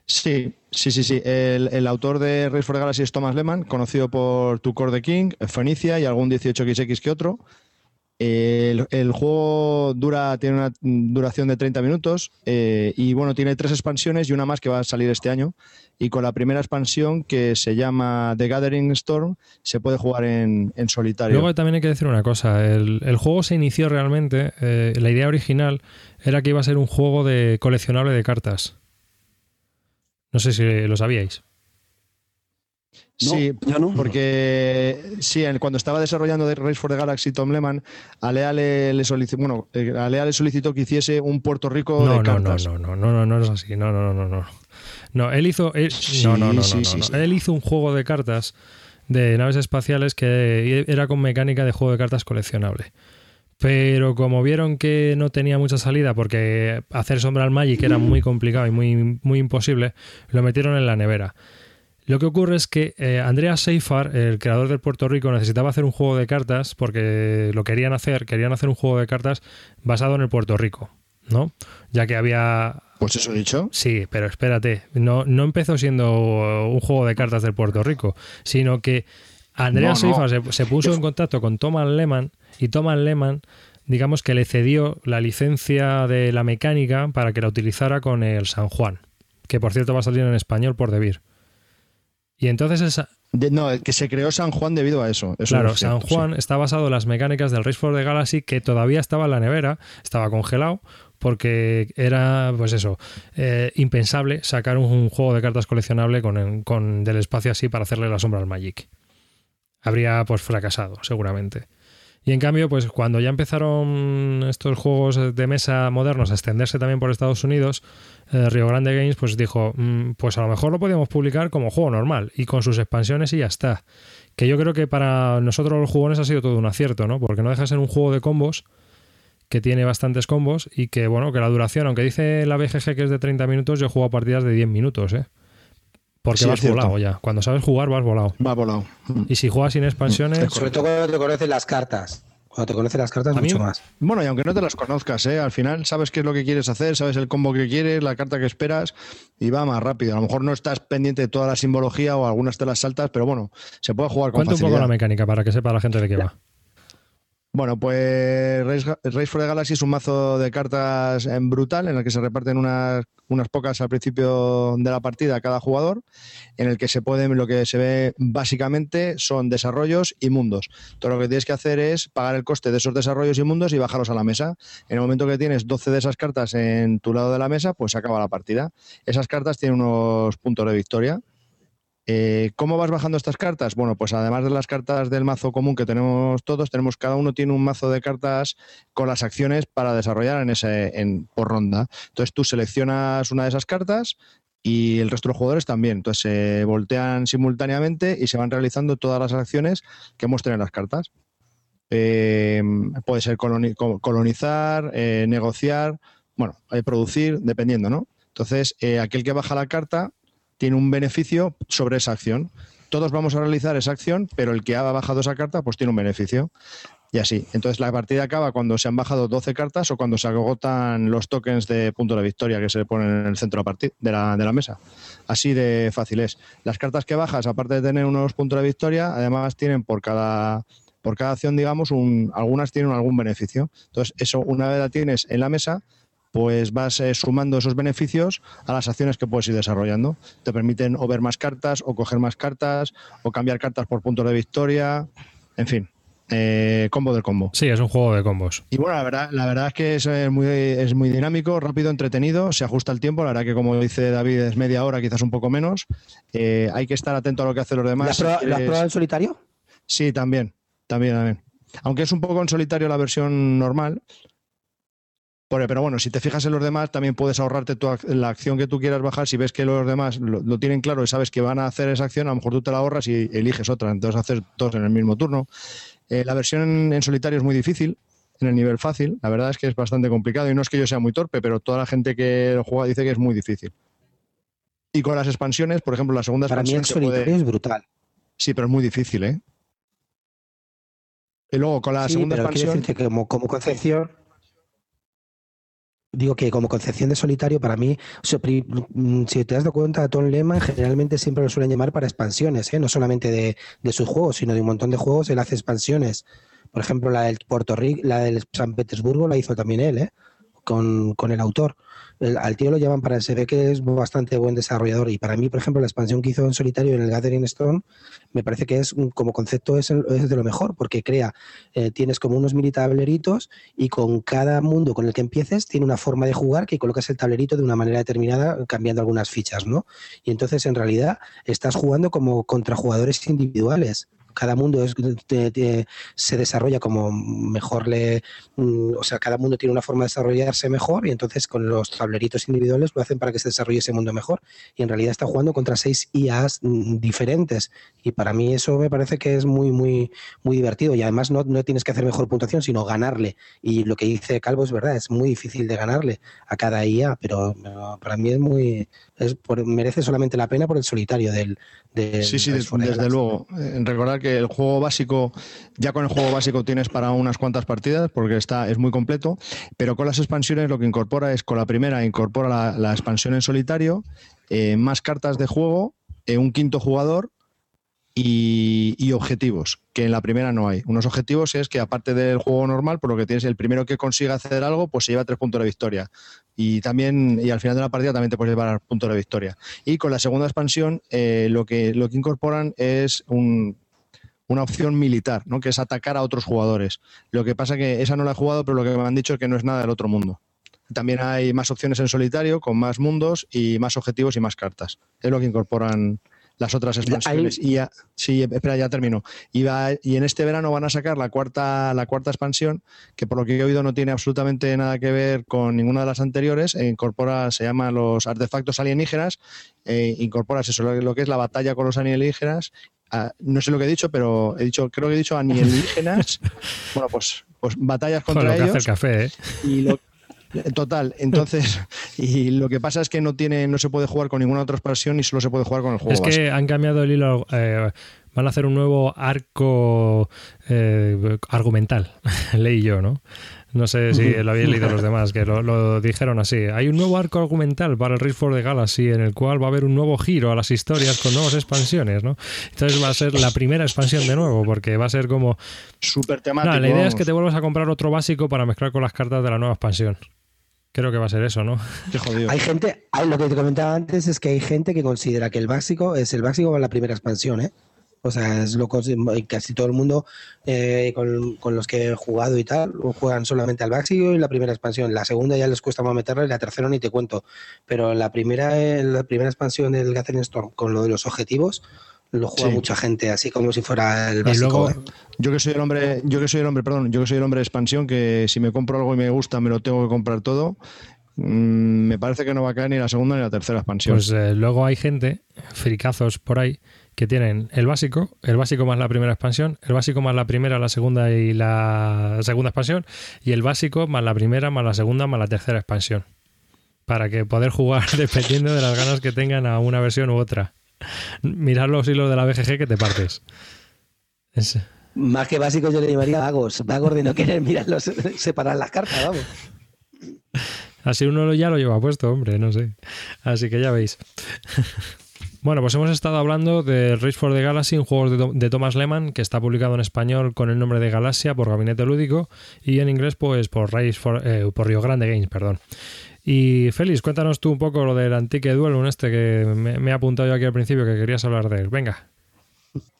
[SPEAKER 4] Sí, sí, sí, sí. El, el autor de Race for Galaxy es Thomas Lehman, conocido por Tu Core the King, Fenicia y algún 18XX que otro. El, juego dura, tiene una duración de 30 minutos eh, y bueno, tiene tres expansiones y una más que va a salir este año. Y con la primera expansión, que se llama The Gathering Storm, se puede jugar en, solitario.
[SPEAKER 1] Luego también hay que decir una cosa. El, el juego se inició realmente, eh, la idea original era que iba a ser un juego de coleccionable de cartas. No sé si lo sabíais.
[SPEAKER 4] Sí, porque sí, cuando estaba desarrollando The Race for the Galaxy Tom Lehman, Alea le, solicitó, bueno, eh, Alea le solicitó que hiciese un Puerto Rico
[SPEAKER 1] no,
[SPEAKER 4] de cartas.
[SPEAKER 1] No, no, no, no, no, no es así. No, no, no, no. No, él hizo, no, no, no, no, él hizo un juego de cartas de naves espaciales que era con mecánica de juego de cartas coleccionable. Pero como vieron que no tenía mucha salida porque hacer sombra al Magic era muy complicado y muy, muy imposible, lo metieron en la nevera. Lo que ocurre es que eh, Andrea Seifar, el creador del Puerto Rico, necesitaba hacer un juego de cartas porque lo querían hacer, querían hacer un juego de cartas basado en el Puerto Rico, ¿no? Ya que había...
[SPEAKER 4] Pues eso dicho.
[SPEAKER 1] Sí, pero espérate, no, no empezó siendo un juego de cartas del Puerto Rico, sino que Andrea Seifar Se, puso en contacto con Thomas Lehman y Thomas Lehman digamos que le cedió la licencia de la mecánica para que la utilizara con el San Juan, que por cierto va a salir en español por Debir. Y entonces esa...
[SPEAKER 4] no, que se creó San Juan debido a eso.
[SPEAKER 1] claro, San Juan está basado en las mecánicas del Race for the Galaxy que todavía estaba en la nevera, estaba congelado, porque era, pues eso, eh, impensable sacar un, juego de cartas coleccionable con, con, del espacio así para hacerle la sombra al Magic. Habría pues fracasado, seguramente. Y en cambio, pues cuando ya empezaron estos juegos de mesa modernos a extenderse también por Estados Unidos, eh, Rio Grande Games pues dijo, mm, pues a lo mejor lo podíamos publicar como juego normal y con sus expansiones y ya está. Que yo creo que para nosotros los jugones ha sido todo un acierto, ¿no? Porque no deja de ser un juego de combos que tiene bastantes combos y que, bueno, que la duración, aunque dice la BGG que es de 30 minutos, yo juego partidas de 10 minutos, ¿eh? Porque vas volado ya. Cuando sabes jugar, vas volado.
[SPEAKER 4] Va volado.
[SPEAKER 1] Y si juegas sin expansiones.
[SPEAKER 2] Sobre todo cuando te conoces las cartas. Cuando te conoces las cartas, mucho más.
[SPEAKER 4] Bueno, y aunque no te las conozcas, ¿eh? al final sabes qué es lo que quieres hacer, sabes el combo que quieres, la carta que esperas y va más rápido. A lo mejor no estás pendiente de toda la simbología o algunas te las saltas, pero bueno, se puede jugar con
[SPEAKER 1] Cuenta un poco la mecánica para que sepa la gente de qué va.
[SPEAKER 4] Bueno, pues Race, for the Galaxy es un mazo de cartas en brutal en el que se reparten unas, unas pocas al principio de la partida a cada jugador, en el que se pueden, lo que se ve básicamente son desarrollos y mundos. Todo lo que tienes que hacer es pagar el coste de esos desarrollos y mundos y bajarlos a la mesa. En el momento que tienes 12 de esas cartas en tu lado de la mesa, pues se acaba la partida. Esas cartas tienen unos puntos de victoria eh, ¿Cómo vas bajando estas cartas? Bueno, pues además de las cartas del mazo común que tenemos todos, tenemos cada uno tiene un mazo de cartas con las acciones para desarrollar en ese por ronda. Entonces tú seleccionas una de esas cartas y el resto de los jugadores también. Entonces se voltean simultáneamente y se van realizando todas las acciones que muestren en las cartas. Eh, puede ser colonizar, eh, negociar, bueno, producir, dependiendo, ¿no? Entonces, aquel que baja la carta tiene un beneficio sobre esa acción. Todos vamos a realizar esa acción, pero el que ha bajado esa carta, pues tiene un beneficio. Y así. Entonces la partida acaba cuando se han bajado 12 cartas o cuando se agotan los tokens de punto de victoria que se ponen en el centro de la, de la mesa. Así de fácil es. Las cartas que bajas, aparte de tener unos puntos de victoria, además tienen por cada, por cada acción, digamos, un, algunas tienen algún beneficio. Entonces, eso una vez la tienes en la mesa, pues vas eh, sumando esos beneficios a las acciones que puedes ir desarrollando. Te permiten o ver más cartas, o coger más cartas, o cambiar cartas por puntos de victoria, en fin. Eh, combo del combo.
[SPEAKER 1] Sí, es un juego de combos.
[SPEAKER 4] Y bueno, la verdad, la verdad es que es eh, muy, es muy dinámico, rápido, entretenido, se ajusta el tiempo, la verdad que como dice David es media hora, quizás un poco menos. hay que estar atento a lo que hacen los demás.
[SPEAKER 2] ¿Lo has probado en solitario?
[SPEAKER 4] Sí, también, también, también. Aunque es un poco en solitario la versión normal, pero bueno, si te fijas en los demás, también puedes ahorrarte la acción que tú quieras bajar. Si ves que los demás lo, tienen claro y sabes que van a hacer esa acción, a lo mejor tú te la ahorras y eliges otra. Entonces hacer todos en el mismo turno. Eh, la versión en, solitario es muy difícil, en el nivel fácil. La verdad es que es bastante complicado y no es que yo sea muy torpe, pero toda la gente que lo juega dice que es muy difícil. Y con las expansiones, por ejemplo, la segunda
[SPEAKER 2] Para
[SPEAKER 4] expansión.
[SPEAKER 2] Para mí solitario es brutal.
[SPEAKER 4] Sí, pero es muy difícil, ¿eh? Y luego con la segunda expansión.
[SPEAKER 2] Que como, como concepción digo que como concepción de solitario, para mí, mm, si te has dado cuenta, Tom Lehman generalmente siempre lo suelen llamar para expansiones, ¿eh? no solamente de, de, sus juegos, sino de un montón de juegos, él hace expansiones. Por ejemplo, la del Puerto Rico, la del San Petersburgo la hizo también él, ¿eh? con, con el autor al tío lo llaman para, se ve que es bastante buen desarrollador y para mí, por ejemplo, la expansión que hizo en solitario en el Gathering Stone, me parece que es como concepto es, de lo mejor, porque crea, eh, tienes como unos mini tableritos y con cada mundo con el que empieces tiene una forma de jugar que colocas el tablerito de una manera determinada cambiando algunas fichas, ¿no? Y entonces en realidad estás jugando como contra jugadores individuales cada mundo se desarrolla como mejor le, mm, o sea, cada mundo tiene una forma de desarrollarse mejor y entonces con los tableritos individuales lo hacen para que se desarrolle ese mundo mejor. Y en realidad está jugando contra seis IAs mm, diferentes y para mí eso me parece que es muy, muy, muy divertido y además no, no tienes que hacer mejor puntuación, sino ganarle. Y lo que dice Calvo es verdad, es muy difícil de ganarle a cada IA, pero, para mí es muy, es merece solamente la pena por el solitario del,
[SPEAKER 4] sí, sí, desde, luego. Eh, recordar que el juego básico, ya con el juego básico tienes para unas cuantas partidas, porque está, es muy completo, pero con las expansiones lo que incorpora es, con la primera, incorpora la, expansión en solitario, eh, más cartas de juego, eh, un quinto jugador y, objetivos, que en la primera no hay. Unos objetivos es que aparte del juego normal, por lo que tienes el primero que consiga hacer algo, pues se lleva tres puntos de victoria. Y también, y al final de la partida también te puedes llevar puntos de victoria. Y con la segunda expansión, eh, lo, que, lo que incorporan es una opción militar, ¿no? que es atacar a otros jugadores. Lo que pasa que esa no la he jugado, pero lo que me han dicho es que no es nada del otro mundo. También hay más opciones en solitario, con más mundos y más objetivos y más cartas. Es lo que incorporan las otras expansiones. Y ya, sí, espera, ya termino. Y, y en este verano van a sacar la cuarta, la cuarta expansión, que por lo que he oído no tiene absolutamente nada que ver con ninguna de las anteriores. E incorpora, se llama los artefactos alienígenas, e incorpora eso, lo que es la batalla con los alienígenas ah, no sé lo que he dicho, pero he dicho, creo que he dicho alienígenas. bueno, pues, pues batallas contra ellos.
[SPEAKER 1] el café, ¿eh?
[SPEAKER 4] Y lo, Total, entonces, y lo que pasa es que no tiene, no se puede jugar con ninguna otra expansión y solo se puede jugar con el juego.
[SPEAKER 1] Es que han cambiado el hilo, eh, van a hacer un nuevo arco eh, argumental, leí yo, ¿no? No sé si lo habéis leído los demás, que lo, dijeron así. Hay un nuevo arco argumental para el Race for the Galaxy en el cual va a haber un nuevo giro a las historias con nuevas expansiones, ¿no? Entonces va a ser la primera expansión de nuevo, porque va a ser como...
[SPEAKER 4] Súper temático.
[SPEAKER 1] No, la idea es que te vuelvas a comprar otro básico para mezclar con las cartas de la nueva expansión. Creo que va a ser eso, ¿no?
[SPEAKER 2] Hay gente, hay, lo que te comentaba antes es que hay gente que considera que el básico es el básico para la primera expansión, ¿eh? O sea, es lo casi todo el mundo eh, con, los que he jugado y tal, juegan solamente al básico y la primera expansión. La segunda ya les cuesta más meterla y la tercera ni te cuento. Pero la primera, eh, la primera expansión del Gathering Storm con lo de los objetivos, lo juega mucha gente, así como si fuera el básico. ¿eh?
[SPEAKER 4] yo que soy el hombre, yo que soy el hombre, perdón, yo que soy el hombre de expansión, que si me compro algo y me gusta, me lo tengo que comprar todo. Mm, me parece que no va a caer ni la segunda ni la tercera expansión.
[SPEAKER 1] Pues eh, luego hay gente, fricazos por ahí, que tienen el básico, el básico más la primera expansión, el básico más la primera, la segunda y la segunda expansión, y el básico más la primera, más la segunda, más la tercera expansión. Para que poder jugar dependiendo de las ganas que tengan a una versión u otra mirar los hilos de la BGG que te partes.
[SPEAKER 2] Más que básico yo le llamaría vagos, vagos de no querer mirarlos, separar las cartas, vamos.
[SPEAKER 1] Así uno ya lo lleva puesto, hombre, no sé. Así que ya veis. Bueno, pues hemos estado hablando de Race for the Galaxy, un juego de, Thomas Lehman que está publicado en español con el nombre de Galaxia por Gabinete Lúdico y en inglés pues por Race for, eh, por Rio Grande Games, perdón. Y Félix, cuéntanos tú un poco lo del Antique Duelo, este que me, he apuntado yo aquí al principio que querías hablar de él. Venga.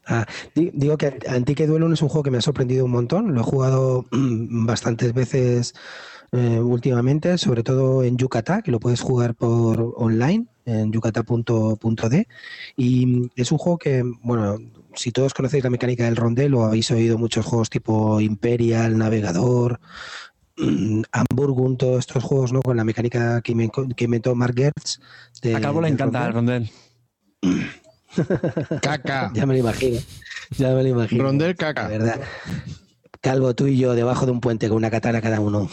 [SPEAKER 2] Ah, digo que Antique Duelo es un juego que me ha sorprendido un montón. Lo he jugado bastantes veces eh, últimamente, sobre todo en Yucatán, que lo puedes jugar por online en yucatán.d. Y es un juego que, bueno, si todos conocéis la mecánica del rondel o habéis oído muchos juegos tipo Imperial, Navegador, Mm, Hamburgo, todos estos juegos, ¿no? Con la mecánica que, me, que inventó Mark Gertz.
[SPEAKER 3] a Calvo le encanta el rondel.
[SPEAKER 4] caca.
[SPEAKER 2] Ya me lo imagino. Ya me lo imagino.
[SPEAKER 4] Rondel caca.
[SPEAKER 2] verdad. Calvo, tú y yo debajo de un puente con una katana cada uno.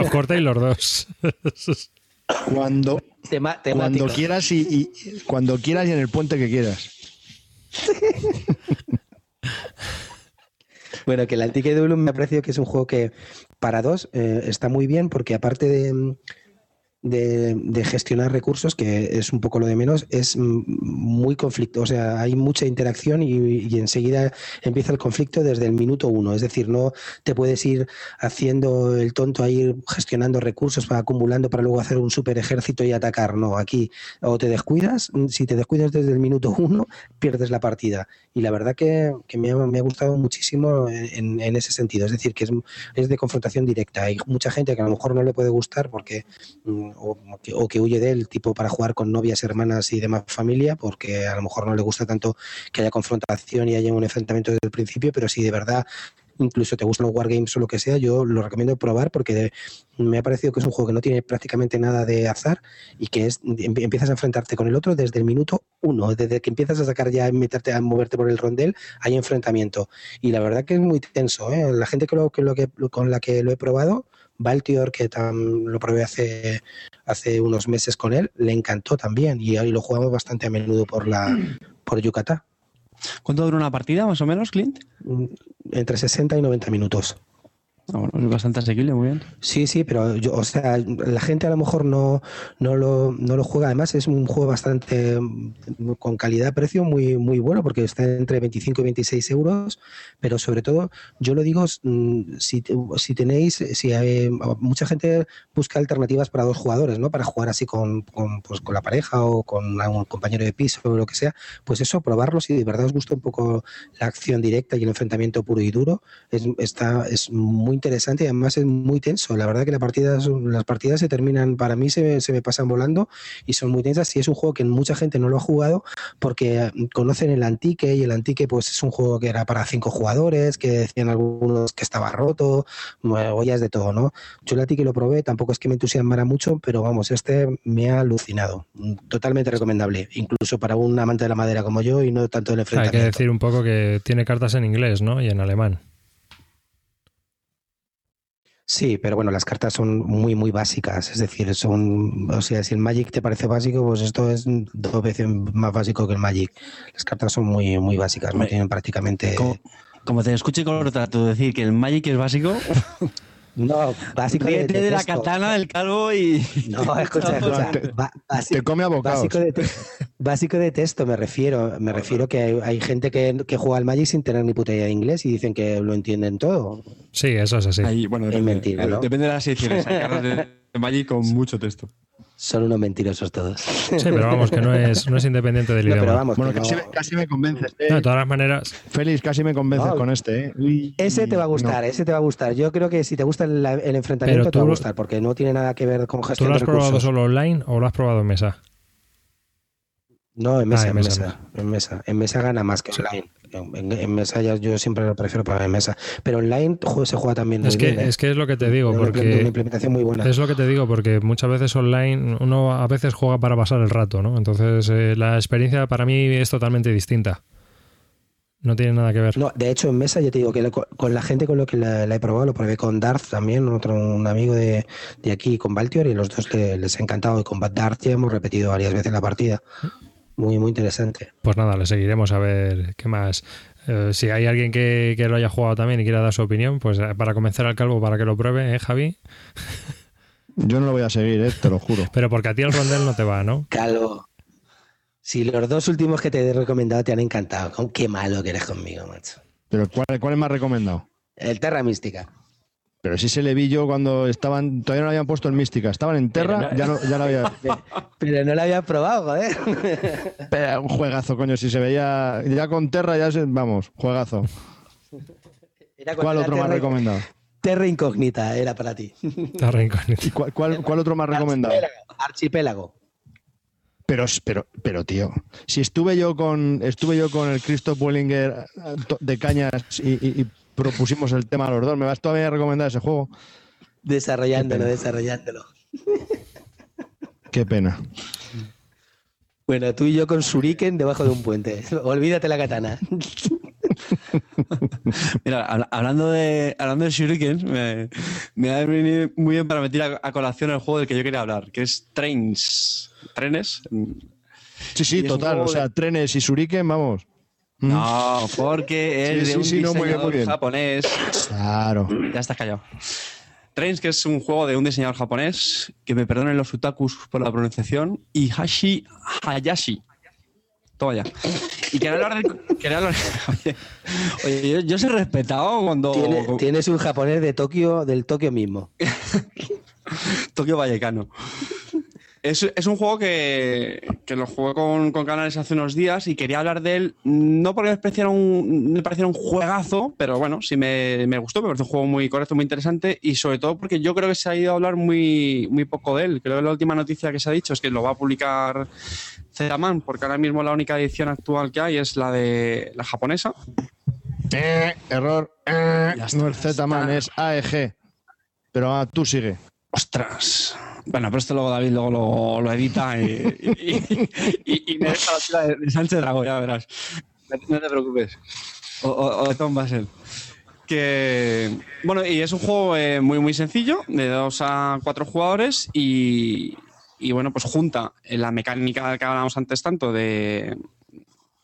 [SPEAKER 1] os cortéis los dos.
[SPEAKER 4] Cuando, cuando quieras y, y, cuando quieras y en el puente que quieras.
[SPEAKER 2] Bueno, que el Antique Duelum me ha parecido que es un juego que para dos eh, está muy bien porque aparte de, de, gestionar recursos, que es un poco lo de menos, es muy conflicto. O sea, hay mucha interacción y, enseguida empieza el conflicto desde el minuto uno. Es decir, no te puedes ir haciendo el tonto a ir gestionando recursos, para acumulando para luego hacer un super ejército y atacar. No, aquí o te descuidas, si te descuidas desde el minuto uno, pierdes la partida. Y la verdad que, me, ha, gustado muchísimo en, ese sentido. Es decir, que es, es de confrontación directa. Hay mucha gente que a lo mejor no le puede gustar porque o, que, huye de él, tipo para jugar con novias, hermanas y demás familia, porque a lo mejor no le gusta tanto que haya confrontación y haya un enfrentamiento desde el principio, pero si de verdad incluso te gustan los wargames o lo que sea, yo lo recomiendo probar porque me ha parecido que es un juego que no tiene prácticamente nada de azar y que es em, empiezas a enfrentarte con el otro desde el minuto uno, desde que empiezas a sacar ya, meterte a moverte por el rondel, hay enfrentamiento. Y la verdad que es muy tenso, ¿eh? La gente que lo, que lo que, con la que lo he probado, Valtior, que lo probé hace, hace unos meses con él, le encantó también y ahí lo jugamos bastante a menudo por la por Yucatán.
[SPEAKER 3] ¿Cuánto dura una partida más o menos, Clint?
[SPEAKER 2] Mm, entre 60 y 90 minutos.
[SPEAKER 3] Ah, bastante asequible, muy bien.
[SPEAKER 2] Sí, sí, pero yo, o sea, la gente a lo mejor no, no, lo, no lo juega. Además, es un juego bastante mm, con calidad-precio muy, muy bueno, porque está entre 25 y 26 euros. Pero sobre todo, yo lo digo, mm, si, si tenéis, si hay, mucha gente busca alternativas para dos jugadores, ¿no? Para jugar así con, con, pues, con la pareja o con un compañero de piso o lo que sea, pues eso, probarlo si de verdad os gusta un poco la acción directa y el enfrentamiento puro y duro, es, está, es muy interesante y además es muy tenso. La verdad que las partidas, las partidas se terminan, para mí se, se, me pasan volando y son muy tensas y es un juego que mucha gente no lo ha jugado porque conocen el Antique y el Antique pues es un juego que era para cinco jugadores, que decían algunos que estaba roto, ollas de todo, ¿no? Yo el Antique lo probé, tampoco es que me entusiasmara mucho, pero vamos, este me ha alucinado. Totalmente recomendable, incluso para un amante de la madera como yo y no tanto el enfrentamiento.
[SPEAKER 1] Hay que decir un poco que tiene cartas en inglés, ¿no? Y en alemán.
[SPEAKER 2] Sí, pero bueno, las cartas son muy, muy básicas. Es decir, son. O sea, si el Magic te parece básico, pues esto es dos veces más básico que el Magic. Las cartas son muy, muy básicas, no tienen prácticamente.
[SPEAKER 3] Como, te escuché con trato decir que el Magic es básico.
[SPEAKER 2] No, básico de,
[SPEAKER 3] de, la katana, el calvo y.
[SPEAKER 2] No, escucha, escucha.
[SPEAKER 4] te come a
[SPEAKER 2] básico de, básico de, texto, me refiero. Me refiero que hay, gente que, que, juega al Magic sin tener ni puta idea de inglés y dicen que lo entienden todo.
[SPEAKER 1] Sí, eso es así.
[SPEAKER 3] bueno, depende, mentira, ¿no? depende de las ediciones. Hay de Magic con mucho texto.
[SPEAKER 2] Son unos mentirosos todos.
[SPEAKER 1] Sí, pero vamos, que no es, no es independiente del idioma.
[SPEAKER 4] bueno, casi, me convences.
[SPEAKER 1] Eh. de todas las maneras.
[SPEAKER 4] Félix, casi me convences con este.
[SPEAKER 2] Eh. ese te va a gustar, ese te va a gustar. Yo creo que si te gusta el, enfrentamiento, te va a gustar, porque no tiene nada que ver con gestión
[SPEAKER 1] ¿Tú lo has probado solo online o lo has probado en mesa?
[SPEAKER 2] No, en mesa, ah, en, mesa, en mesa. En mesa gana más que online. En, mesa ya yo siempre lo prefiero para en mesa. Pero online se juega también
[SPEAKER 1] es
[SPEAKER 2] muy
[SPEAKER 1] que,
[SPEAKER 2] bien.
[SPEAKER 1] Es que es lo que te digo, porque.
[SPEAKER 2] Una implementación muy buena.
[SPEAKER 1] Es lo que te digo, porque muchas veces online uno a veces juega para pasar el rato, ¿no? Entonces eh, la experiencia para mí es totalmente distinta. No tiene nada que ver.
[SPEAKER 2] No, de hecho, en mesa ya te digo que con la gente con lo que la, he probado, lo probé con Darth también, otro un amigo de, de aquí, con Valtior, y los dos les ha encantado. Y con Darth ya hemos repetido varias veces la partida. Muy, muy interesante.
[SPEAKER 1] Pues nada, le seguiremos a ver qué más. Eh, si hay alguien que, lo haya jugado también y quiera dar su opinión, pues eh, para convencer al calvo para que lo pruebe, ¿eh, Javi?
[SPEAKER 4] Yo no lo voy a seguir, ¿eh? te lo juro.
[SPEAKER 1] Pero porque a ti el rondel no te va, ¿no?
[SPEAKER 2] Calvo. Si los dos últimos que te he recomendado te han encantado, con qué malo que eres conmigo, macho.
[SPEAKER 4] ¿Pero cuál, cuál es más recomendado?
[SPEAKER 2] El Terra Mística.
[SPEAKER 4] Pero sí se le vi yo cuando estaban, todavía no lo habían puesto en Mística, estaban en Terra, ya, no, ya lo había.
[SPEAKER 2] Pero no lo había probado, joder.
[SPEAKER 4] Pero un juegazo, coño, si se veía ya con Terra, ya se, vamos, juegazo. ¿Cuál otro más recomendado?
[SPEAKER 2] Terra Incógnita era para ti.
[SPEAKER 1] Terra Incógnita.
[SPEAKER 4] cuál, cuál, otro más recomendado?
[SPEAKER 2] Archipélago.
[SPEAKER 4] Pero, pero, pero, tío, si estuve yo con estuve yo con el Christoph Wellinger de cañas y propusimos el tema a los dos. ¿Me vas todavía a recomendar ese juego?
[SPEAKER 2] Desarrollándolo, desarrollándolo.
[SPEAKER 4] Qué pena.
[SPEAKER 2] Bueno, tú y yo con Shuriken debajo de un puente. Olvídate la katana.
[SPEAKER 3] Mira, hablando de, hablando de Shuriken, me, me ha venido muy bien para meter a, colación el juego del que yo quería hablar, que es Trains. ¿Trenes?
[SPEAKER 4] Sí, sí, total. O sea, trenes y Shuriken, vamos.
[SPEAKER 3] No, porque es de un diseñador japonés.
[SPEAKER 4] Claro.
[SPEAKER 3] Ya estás callado. Trains, que es un juego de un diseñador japonés, que me perdonen los utakus por la pronunciación, y Hashi Hayashi. Toma ya. Y quería hablar de. Quería hablar, oye, oye, yo, yo soy respetado cuando.
[SPEAKER 2] Tiene- tienes un japonés de Tokio, del Tokio mismo.
[SPEAKER 3] Tokio Vallecano. Es, es un juego que, que lo jugué con, con canales hace unos días y quería hablar de él, no porque me pareciera un, me pareciera un juegazo, pero bueno, sí me, me gustó, me parece un juego muy correcto, muy interesante y sobre todo porque yo creo que se ha ido a hablar muy, muy poco de él. Creo que la última noticia que se ha dicho es que lo va a publicar Zetaman, porque ahora mismo la única edición actual que hay es la de la japonesa.
[SPEAKER 4] Eh, error. eh,
[SPEAKER 3] está,
[SPEAKER 4] no es
[SPEAKER 3] está.
[SPEAKER 4] es AEG. Pero ah, tú sigue.
[SPEAKER 3] ¡Ostras! Bueno, pero esto luego David luego lo, lo edita y, y- y- y me deja la tira de, de Sánchez Dragón, ya verás. No te- No te preocupes. O, o- o de Tom Basel. Que, bueno, y es un juego eh, muy, muy sencillo, de dos a cuatro jugadores y, y, bueno, pues junta la mecánica que hablábamos antes tanto de,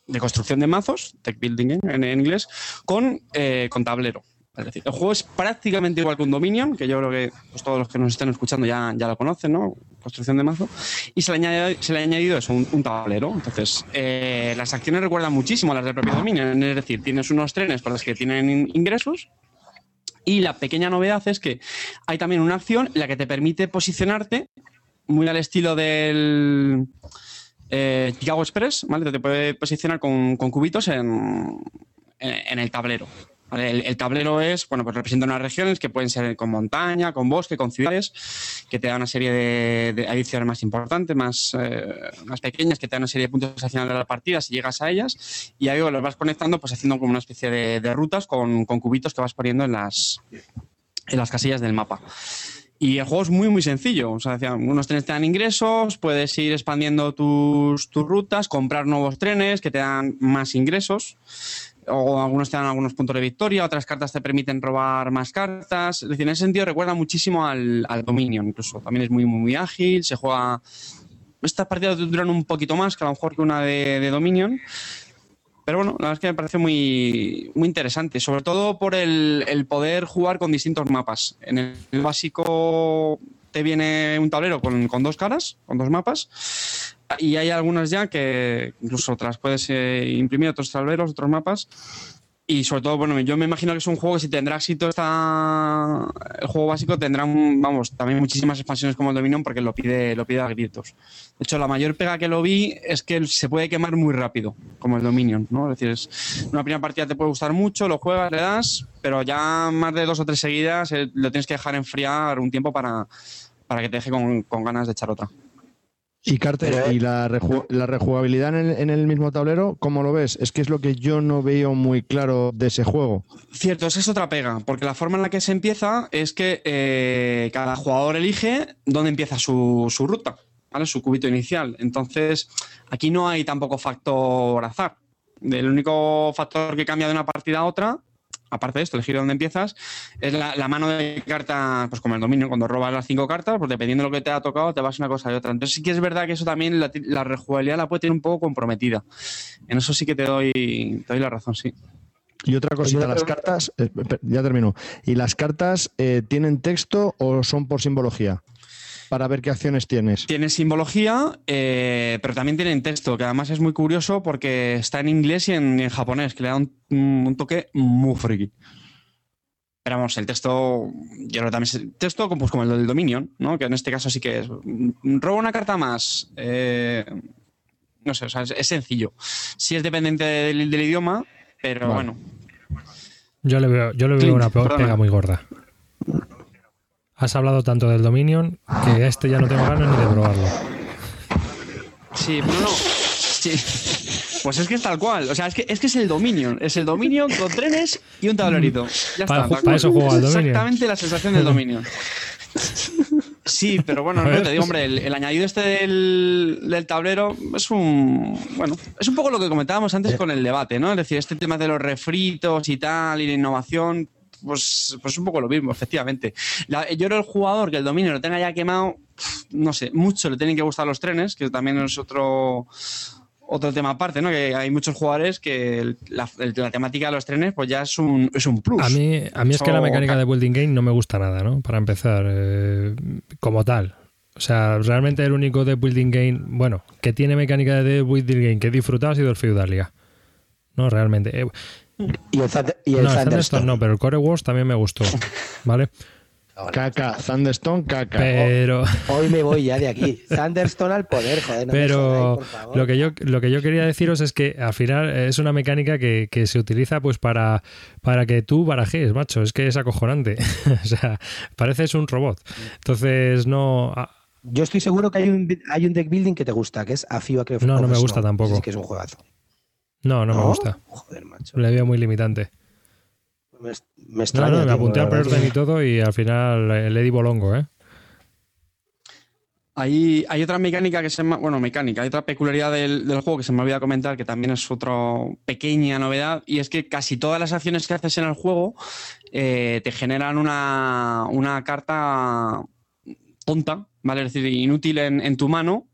[SPEAKER 3] de construcción de mazos, tech building en, en inglés, con, eh, con tablero. Es decir, el juego es prácticamente igual que un Dominion, que yo creo que pues, todos los que nos estén escuchando ya, ya lo conocen, ¿no? Construcción de mazo. Y se le añadido, se le ha añadido eso, un, tablero. Entonces, eh, las acciones recuerdan muchísimo a las del propio Dominion. Es decir, tienes unos trenes por los que tienen in- ingresos. Y la pequeña novedad es que hay también una acción en la que te permite posicionarte muy al estilo del eh, Chicago Express, ¿vale? Te puede posicionar con, con cubitos en, en el tablero. El, tablero es, bueno, pues representa unas regiones que pueden ser con montaña, con bosque, con ciudades, que te da una serie de, de adiciones más importantes, más, eh, más pequeñas, que te dan una serie de puntos al final de la partida si llegas a ellas. Y ahí los vas conectando, pues haciendo como una especie de, rutas con, con cubitos que vas poniendo en las, en las casillas del mapa. Y el juego es muy, muy sencillo. O unos trenes te dan ingresos, puedes ir expandiendo tus, tus rutas, comprar nuevos trenes que te dan más ingresos. O algunos te dan algunos puntos de victoria, otras cartas te permiten robar más cartas. Es decir, en ese sentido recuerda muchísimo al, al Dominion, incluso. También es muy, muy, muy ágil, se juega. Estas partidas duran un poquito más que a lo mejor que una de, de Dominion. Pero bueno, la verdad es que me parece muy, muy interesante, sobre todo por el, el poder jugar con distintos mapas. En el, básico te viene un tablero con, con dos caras, con dos mapas, y hay algunas ya que incluso las puedes eh, imprimir otros tableros, otros mapas. Y sobre todo, bueno, yo me imagino que es un juego que si tendrá éxito está el juego básico tendrá vamos, también muchísimas expansiones como el Dominion porque lo pide, lo pide a gritos. De hecho, la mayor pega que lo vi es que se puede quemar muy rápido, como el Dominion, ¿no? Es decir, es, una primera partida te puede gustar mucho, lo juegas, le das, pero ya más de dos o tres seguidas eh, lo tienes que dejar enfriar un tiempo para, para que te deje con, con ganas de echar otra.
[SPEAKER 4] Y Carter,
[SPEAKER 2] Pero, eh,
[SPEAKER 4] ¿y la, reju- la rejugabilidad en el, en el mismo tablero, cómo lo ves? Es que es lo que yo no veo muy claro de ese juego.
[SPEAKER 3] Cierto, esa es otra pega, porque la forma en la que se empieza es que eh, cada jugador elige dónde empieza su, su ruta, ¿vale? Su cubito inicial. Entonces, aquí no hay tampoco factor azar. El único factor que cambia de una partida a otra, aparte de esto, elegir dónde empiezas, es la, la mano de cartas, pues como el dominio, cuando robas las cinco cartas, pues dependiendo de lo que te ha tocado, te vas una cosa y otra. Entonces sí que es verdad que eso también, la, la rejugabilidad la puede tener un poco comprometida. En eso sí que te doy, te doy la razón, sí.
[SPEAKER 4] Y otra cosita, las cartas, eh, ya termino. ¿Y las cartas eh, tienen texto o son por simbología? Para ver qué acciones tienes.
[SPEAKER 3] Tiene simbología, eh, pero también tienen texto, que además es muy curioso porque está en inglés y en, japonés, que le da un, un toque muy friki. Pero vamos, el texto, yo creo que también es el texto pues, como el del Dominion, ¿no? que en este caso sí que es. mm, Robo una carta más. eh, no sé, o sea, es, es sencillo. Sí es dependiente del, del idioma, pero
[SPEAKER 4] Vale.
[SPEAKER 3] bueno.
[SPEAKER 1] Yo le veo, yo le veo
[SPEAKER 3] Clint,
[SPEAKER 1] una
[SPEAKER 3] perdona.
[SPEAKER 1] pega muy gorda. Has hablado tanto del Dominion que este ya no tengo ganas ni de probarlo.
[SPEAKER 3] Sí, no, no. Sí. Pues es que es tal cual. O sea, es que es, que es el Dominion. Es el Dominion con trenes y un tablerito. Ya
[SPEAKER 1] Para
[SPEAKER 3] está.
[SPEAKER 1] para eso juego al
[SPEAKER 3] Es
[SPEAKER 1] Dominion.
[SPEAKER 3] Exactamente la sensación del Dominion. Sí, pero bueno, no, te digo, hombre, el, el añadido este del, del tablero es un. Bueno, es un poco lo que comentábamos antes con el debate, ¿no? Es decir, este tema de los refritos y tal, y la innovación, pues, pues es un poco lo mismo, efectivamente. La- yo creo el jugador que el dominio lo tenga ya quemado, no sé, mucho le tienen que gustar los trenes, que también es otro otro tema aparte, ¿no? Que hay muchos jugadores que la, temática de los trenes pues ya es un, es un plus.
[SPEAKER 1] A mí, a mí es que la mecánica de Building Game no me gusta nada, ¿no? Para empezar, eh, como tal. O sea, realmente el único de Building Game, bueno, que tiene mecánica de Building Game que he disfrutado ha sido el Feudalia. No, realmente. Eh,
[SPEAKER 2] y el,
[SPEAKER 1] no, no, pero el Core Wars también me gustó. ¿Vale?
[SPEAKER 4] Caca, Thunderstone, caca.
[SPEAKER 1] Pero...
[SPEAKER 2] Hoy me voy ya de aquí. Thunderstone al poder, joder.
[SPEAKER 1] Pero lo que yo lo que yo quería deciros es que al final es una mecánica que, se utiliza pues para, para que tú barajes, macho. Es que es acojonante. o sea, pareces un robot. Entonces no.
[SPEAKER 2] Yo estoy seguro que hay un, hay un deck building que te gusta, que es AFIBA que
[SPEAKER 1] No, no me gusta tampoco.
[SPEAKER 2] que es un juegazo.
[SPEAKER 1] No, no, me gusta.
[SPEAKER 2] Joder, macho.
[SPEAKER 1] Le veo muy limitante.
[SPEAKER 2] Me, me extraña. No,
[SPEAKER 1] no, me apunté al preorden y todo y al final le, di bolongo, ¿eh?
[SPEAKER 3] Hay, hay, otra mecánica que se llama, bueno, mecánica, hay otra peculiaridad del, juego que se me olvida comentar, que también es otra pequeña novedad, y es que casi todas las acciones que haces en el juego eh, te generan una, una, carta tonta, ¿vale? Es decir, inútil en, en tu mano,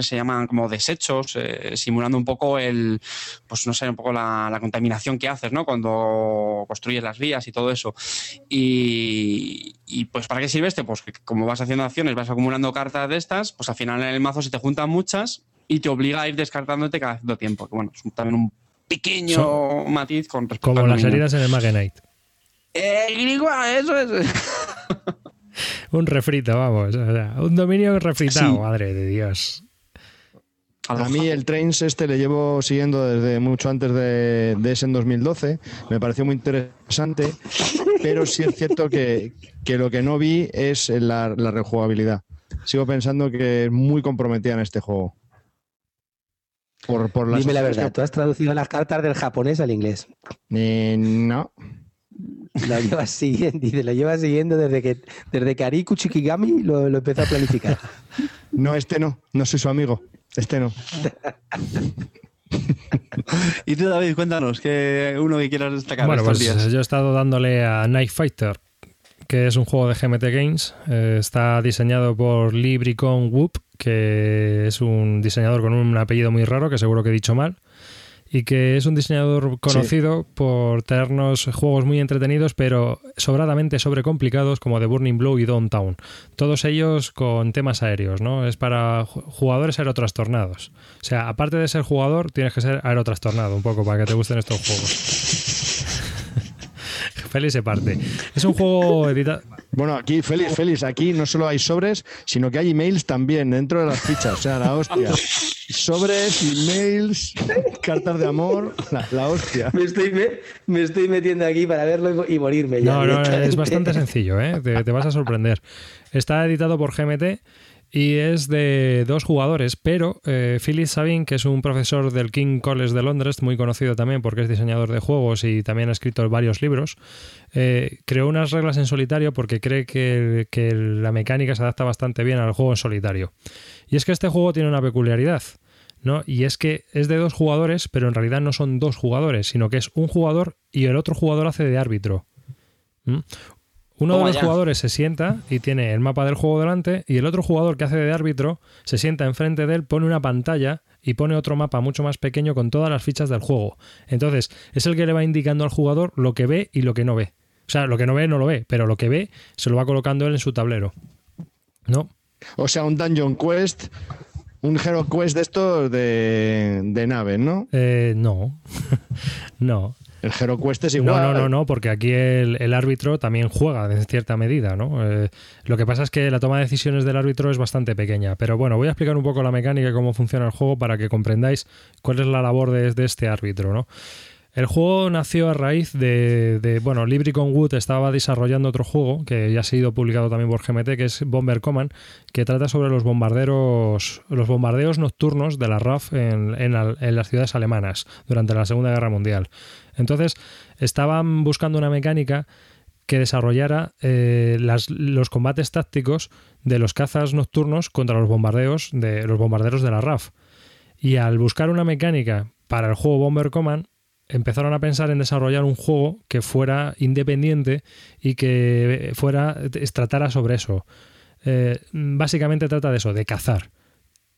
[SPEAKER 3] se llaman como desechos, eh, simulando un poco el, pues no sé, un poco la, contaminación que haces, ¿no? Cuando construyes las vías y todo eso. Y, pues ¿para qué sirve este? Pues que como vas haciendo acciones, vas acumulando cartas de estas, pues al final en el mazo se te juntan muchas y te obliga a ir descartándote cada cierto tiempo. Que bueno, es también un pequeño matiz con respecto
[SPEAKER 1] Como las heridas en el Magenite.
[SPEAKER 3] Eh, eso es.
[SPEAKER 1] un refrito, vamos. un dominio refritado, madre de Dios.
[SPEAKER 4] A mí el Trains este le llevo siguiendo desde mucho antes de, ese en 2012. Me pareció muy interesante, pero sí es cierto que, lo que no vi es la, rejugabilidad. Sigo pensando que es muy comprometida en este juego.
[SPEAKER 2] Por, por Dime la verdad, ¿tú has traducido las cartas del japonés al inglés?
[SPEAKER 4] Eh, no.
[SPEAKER 2] Lo llevas siguiendo, dice, lo llevas siguiendo desde que desde que Ariku Chikigami lo, lo empezó a planificar.
[SPEAKER 4] No, este no, no soy su amigo. Este no.
[SPEAKER 3] y tú, David, cuéntanos, que uno que quieras destacar.
[SPEAKER 1] Bueno,
[SPEAKER 3] pues
[SPEAKER 1] yo he estado dándole a Night Fighter, que es un juego de GMT Games. Eh, está diseñado por Libricon Whoop, que es un diseñador con un apellido muy raro, que seguro que he dicho mal y que es un diseñador conocido por tenernos juegos muy entretenidos, pero sobradamente sobrecomplicados como The Burning Blow y Downtown. Todos ellos con temas aéreos, ¿no? Es para jugadores aerotrastornados. O sea, aparte de ser jugador, tienes que ser aerotrastornado un poco para que te gusten estos juegos. Félix se parte. Es un juego editado.
[SPEAKER 4] Bueno, aquí, Félix, Félix, aquí no solo hay sobres, sino que hay emails también dentro de las fichas. O sea, la hostia. Sobres, emails, cartas de amor, la, hostia.
[SPEAKER 2] Me estoy, me, estoy, metiendo aquí para verlo y morirme. Ya
[SPEAKER 1] no, no, es bastante sencillo, ¿eh? te, te vas a sorprender. Está editado por GMT y es de dos jugadores, pero eh, Philip Sabin, que es un profesor del King College de Londres, muy conocido también porque es diseñador de juegos y también ha escrito varios libros, eh, creó unas reglas en solitario porque cree que, que la mecánica se adapta bastante bien al juego en solitario. Y es que este juego tiene una peculiaridad. ¿no? Y es que es de dos jugadores, pero en realidad no son dos jugadores, sino que es un jugador y el otro jugador hace de árbitro. Uno de los jugadores se sienta y tiene el mapa del juego delante y el otro jugador que hace de árbitro se sienta enfrente de él, pone una pantalla y pone otro mapa mucho más pequeño con todas las fichas del juego. Entonces, es el que le va indicando al jugador lo que ve y lo que no ve. O sea, lo que no ve no lo ve, pero lo que ve se lo va colocando él en su tablero. ¿No?
[SPEAKER 4] O sea, un Dungeon Quest, un Hero Quest de estos de, de nave, ¿no?
[SPEAKER 1] Eh, no. no.
[SPEAKER 4] El Hero Quest es igual.
[SPEAKER 1] No, no, no, no porque aquí el, árbitro también juega en cierta medida, ¿no? Eh, lo que pasa es que la toma de decisiones del árbitro es bastante pequeña. Pero bueno, voy a explicar un poco la mecánica y cómo funciona el juego para que comprendáis cuál es la labor de, de este árbitro, ¿no? El juego nació a raíz de, bueno, Libricon Wood estaba desarrollando otro juego que ya ha sido publicado también por GMT, que es Bomber Command, que trata sobre los bombarderos, los bombardeos nocturnos de la RAF en, las ciudades alemanas durante la Segunda Guerra Mundial. Entonces, estaban buscando una mecánica que desarrollara eh, los combates tácticos de los cazas nocturnos contra los bombardeos de los bombarderos de la RAF. Y al buscar una mecánica para el juego Bomber Command, empezaron a pensar en desarrollar un juego que fuera independiente y que fuera tratara sobre eso. Eh, básicamente trata de eso, de cazar.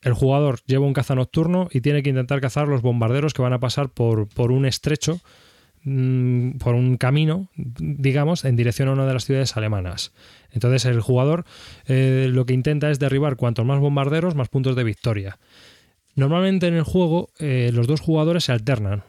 [SPEAKER 1] el jugador lleva un caza nocturno y tiene que intentar cazar los bombarderos que van a pasar por, por un estrecho, mm, por un camino, digamos, en dirección a una de las ciudades alemanas. Entonces el jugador eh, lo que intenta es derribar cuantos más bombarderos, más puntos de victoria. Normalmente en el juego eh, los dos jugadores se alternan.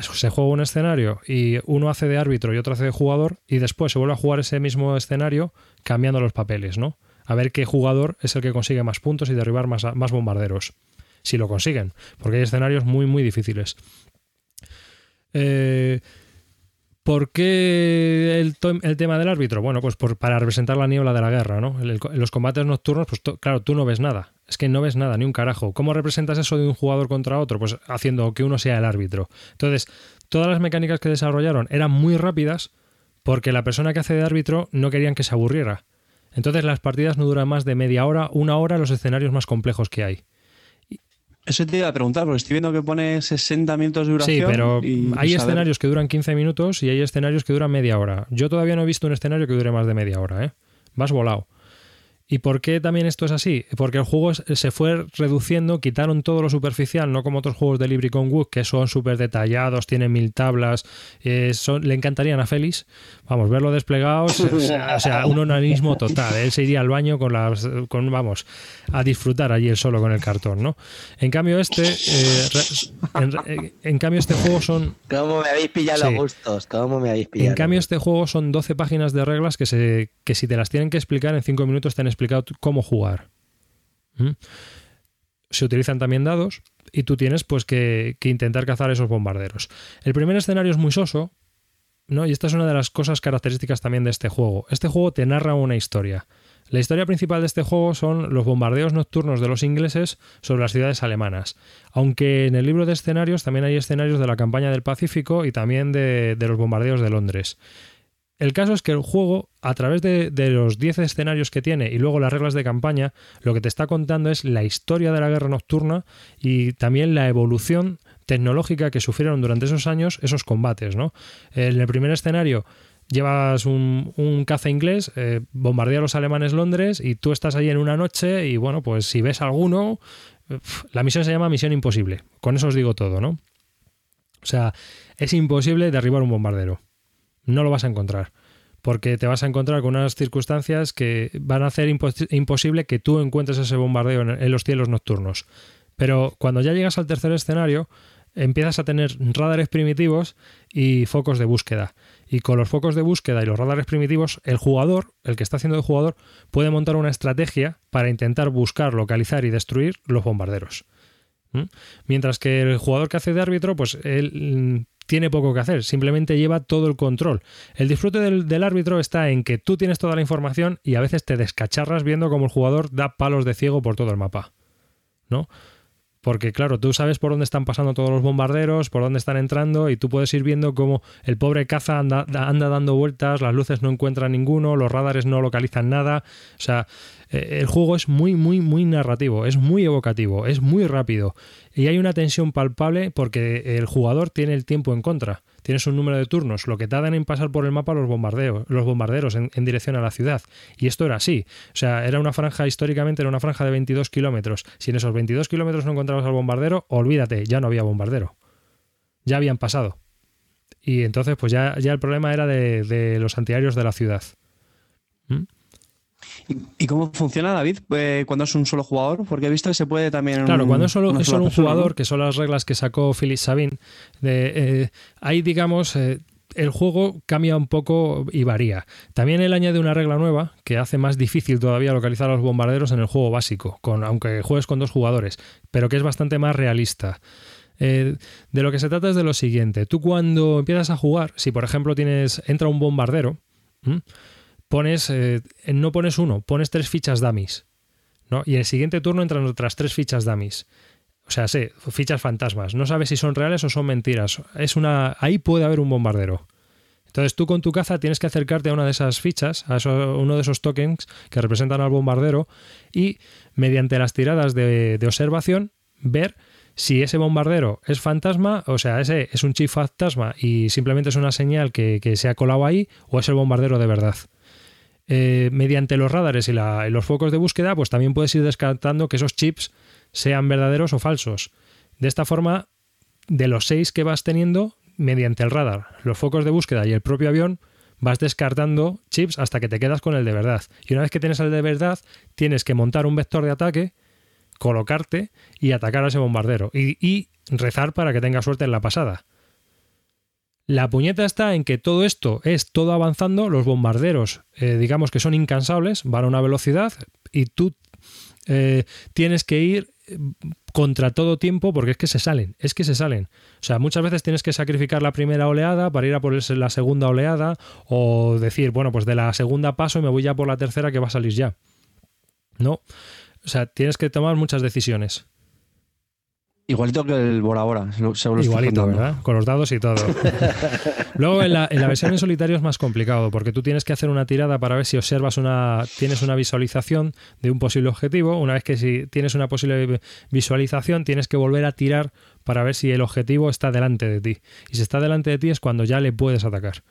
[SPEAKER 1] Se juega un escenario y uno hace de árbitro y otro hace de jugador y después se vuelve a jugar ese mismo escenario cambiando los papeles, ¿no? A ver qué jugador es el que consigue más puntos y derribar más, más bombarderos. Si lo consiguen, porque hay escenarios muy, muy difíciles. Eh, ¿Por qué el, tema del árbitro? Bueno, pues para representar la niebla de la guerra, ¿no? En, los combates nocturnos, pues claro, tú no ves nada. Es que no ves nada, ni un carajo. ¿Cómo representas eso de un jugador contra otro? Pues haciendo que uno sea el árbitro. Entonces, todas las mecánicas que desarrollaron eran muy rápidas porque la persona que hace de árbitro no querían que se aburriera. Entonces las partidas no duran más de media hora, una hora los escenarios más complejos que hay.
[SPEAKER 3] Eso te iba a preguntar, porque estoy viendo que pone 60 minutos de duración.
[SPEAKER 1] Sí, pero hay escenarios que duran 15 minutos y hay escenarios que duran media hora. Yo todavía no he visto un escenario que dure más de media hora, ¿eh? Vas volado. ¿Y por qué también esto es así? Porque el juego se fue reduciendo, quitaron todo lo superficial, no como otros juegos de Libri con Wood, que son súper detallados, tienen mil tablas, eh, le encantarían a Félix, vamos, verlo desplegado, o sea, un onanismo total, él se iría al baño con las, con, vamos, a disfrutar allí él solo con el cartón, ¿no? En cambio este, eh, en, cambio este juego son...
[SPEAKER 5] ¿Cómo me habéis pillado los gustos? ¿Cómo me habéis pillado?
[SPEAKER 1] En cambio este juego son 12 páginas de reglas que, se, que si te las tienen que explicar en 5 minutos te explicado cómo jugar. ¿Mm? Se utilizan también dados y tú tienes pues que, intentar cazar esos bombarderos. El primer escenario es muy soso, ¿no? Y esta es una de las cosas características también de este juego. Este juego te narra una historia. La historia principal de este juego son los bombardeos nocturnos de los ingleses sobre las ciudades alemanas, aunque en el libro de escenarios también hay escenarios de la campaña del Pacífico y también de, de los bombardeos de Londres. El caso es que el juego, a través de, los 10 escenarios que tiene y luego las reglas de campaña, lo que te está contando es la historia de la guerra nocturna y también la evolución tecnológica que sufrieron durante esos años esos combates. ¿no? En el primer escenario llevas un, caza inglés, eh, bombardea a los alemanes Londres y tú estás ahí en una noche y bueno, pues si ves alguno, la misión se llama Misión Imposible. Con eso os digo todo, ¿no? O sea, es imposible derribar un bombardero no lo vas a encontrar. Porque te vas a encontrar con unas circunstancias que van a hacer imposible que tú encuentres ese bombardeo en, los cielos nocturnos. Pero cuando ya llegas al tercer escenario, empiezas a tener radares primitivos y focos de búsqueda. Y con los focos de búsqueda y los radares primitivos, el jugador, el que está haciendo de jugador, puede montar una estrategia para intentar buscar, localizar y destruir los bombarderos. ¿Mm? Mientras que el jugador que hace de árbitro, pues él tiene poco que hacer, simplemente lleva todo el control. El disfrute del, árbitro está en que tú tienes toda la información y a veces te descacharras viendo cómo el jugador da palos de ciego por todo el mapa. ¿No? Porque claro, tú sabes por dónde están pasando todos los bombarderos, por dónde están entrando y tú puedes ir viendo cómo el pobre caza anda, anda dando vueltas, las luces no encuentran ninguno, los radares no localizan nada. O sea, eh, el juego es muy, muy, muy narrativo, es muy evocativo, es muy rápido y hay una tensión palpable porque el jugador tiene el tiempo en contra. Tienes un número de turnos, lo que tardan en pasar por el mapa los bombardeos, los bombarderos en, dirección a la ciudad. Y esto era así. O sea, era una franja, históricamente era una franja de 22 kilómetros. Si en esos 22 kilómetros no encontrabas al bombardero, olvídate, ya no había bombardero. Ya habían pasado. Y entonces, pues ya, ya el problema era de, los antiaéreos de la ciudad. ¿Mm?
[SPEAKER 3] ¿Y cómo funciona, David, eh, cuando es un solo jugador? Porque he visto que se puede también.
[SPEAKER 1] Claro, cuando es solo, un jugador, que son las reglas que sacó Philip Sabin, de, eh, ahí, digamos, eh, el juego cambia un poco y varía. También él añade una regla nueva que hace más difícil todavía localizar a los bombarderos en el juego básico, con, aunque juegues con dos jugadores, pero que es bastante más realista. de lo que se trata es de lo siguiente. Tú cuando empiezas a jugar, si por ejemplo tienes entra un bombardero, pones, eh, no pones uno, pones tres fichas dummies. ¿no? Y el siguiente turno entran otras tres fichas dummies. O sea, sí, fichas fantasmas. No sabes si son reales o son mentiras. Es una, ahí puede haber un bombardero. Entonces tú con tu caza tienes que acercarte a una de esas fichas, a uno de esos tokens que representan al bombardero y mediante las tiradas de, observación ver si ese bombardero es fantasma, o sea, ese es un chip fantasma y simplemente es una señal que, que se ha colado ahí o es el bombardero de verdad. Eh, mediante los radares y, los focos de búsqueda, pues también puedes ir descartando que esos chips sean verdaderos o falsos. De esta forma, de los seis que vas teniendo, mediante el radar, los focos de búsqueda y el propio avión, vas descartando chips hasta que te quedas con el de verdad. Y una vez que tienes el de verdad, tienes que montar un vector de ataque, colocarte y atacar a ese bombardero. Y, y rezar para que tenga suerte en la pasada. La puñeta está en que todo esto es todo avanzando, los bombarderos, eh, digamos que son incansables, van a una velocidad y tú eh, tienes que ir contra todo tiempo porque es que se salen, es que se salen. O sea, muchas veces tienes que sacrificar la primera oleada para ir a por la segunda oleada o decir, bueno, pues de la segunda paso y me voy ya por la tercera que va a salir ya. No. O sea, tienes que tomar muchas decisiones.
[SPEAKER 3] Igualito que el Bora Bora.
[SPEAKER 1] Igualito, ¿verdad? Con los dados y todo. Luego en la, versión en solitario es más complicado porque tú tienes que hacer una tirada para ver si observas una. tienes una visualización de un posible objetivo. Una vez que si tienes una posible visualización, tienes que volver a tirar para ver si el objetivo está delante de ti. Y si está delante de ti es cuando ya le puedes atacar.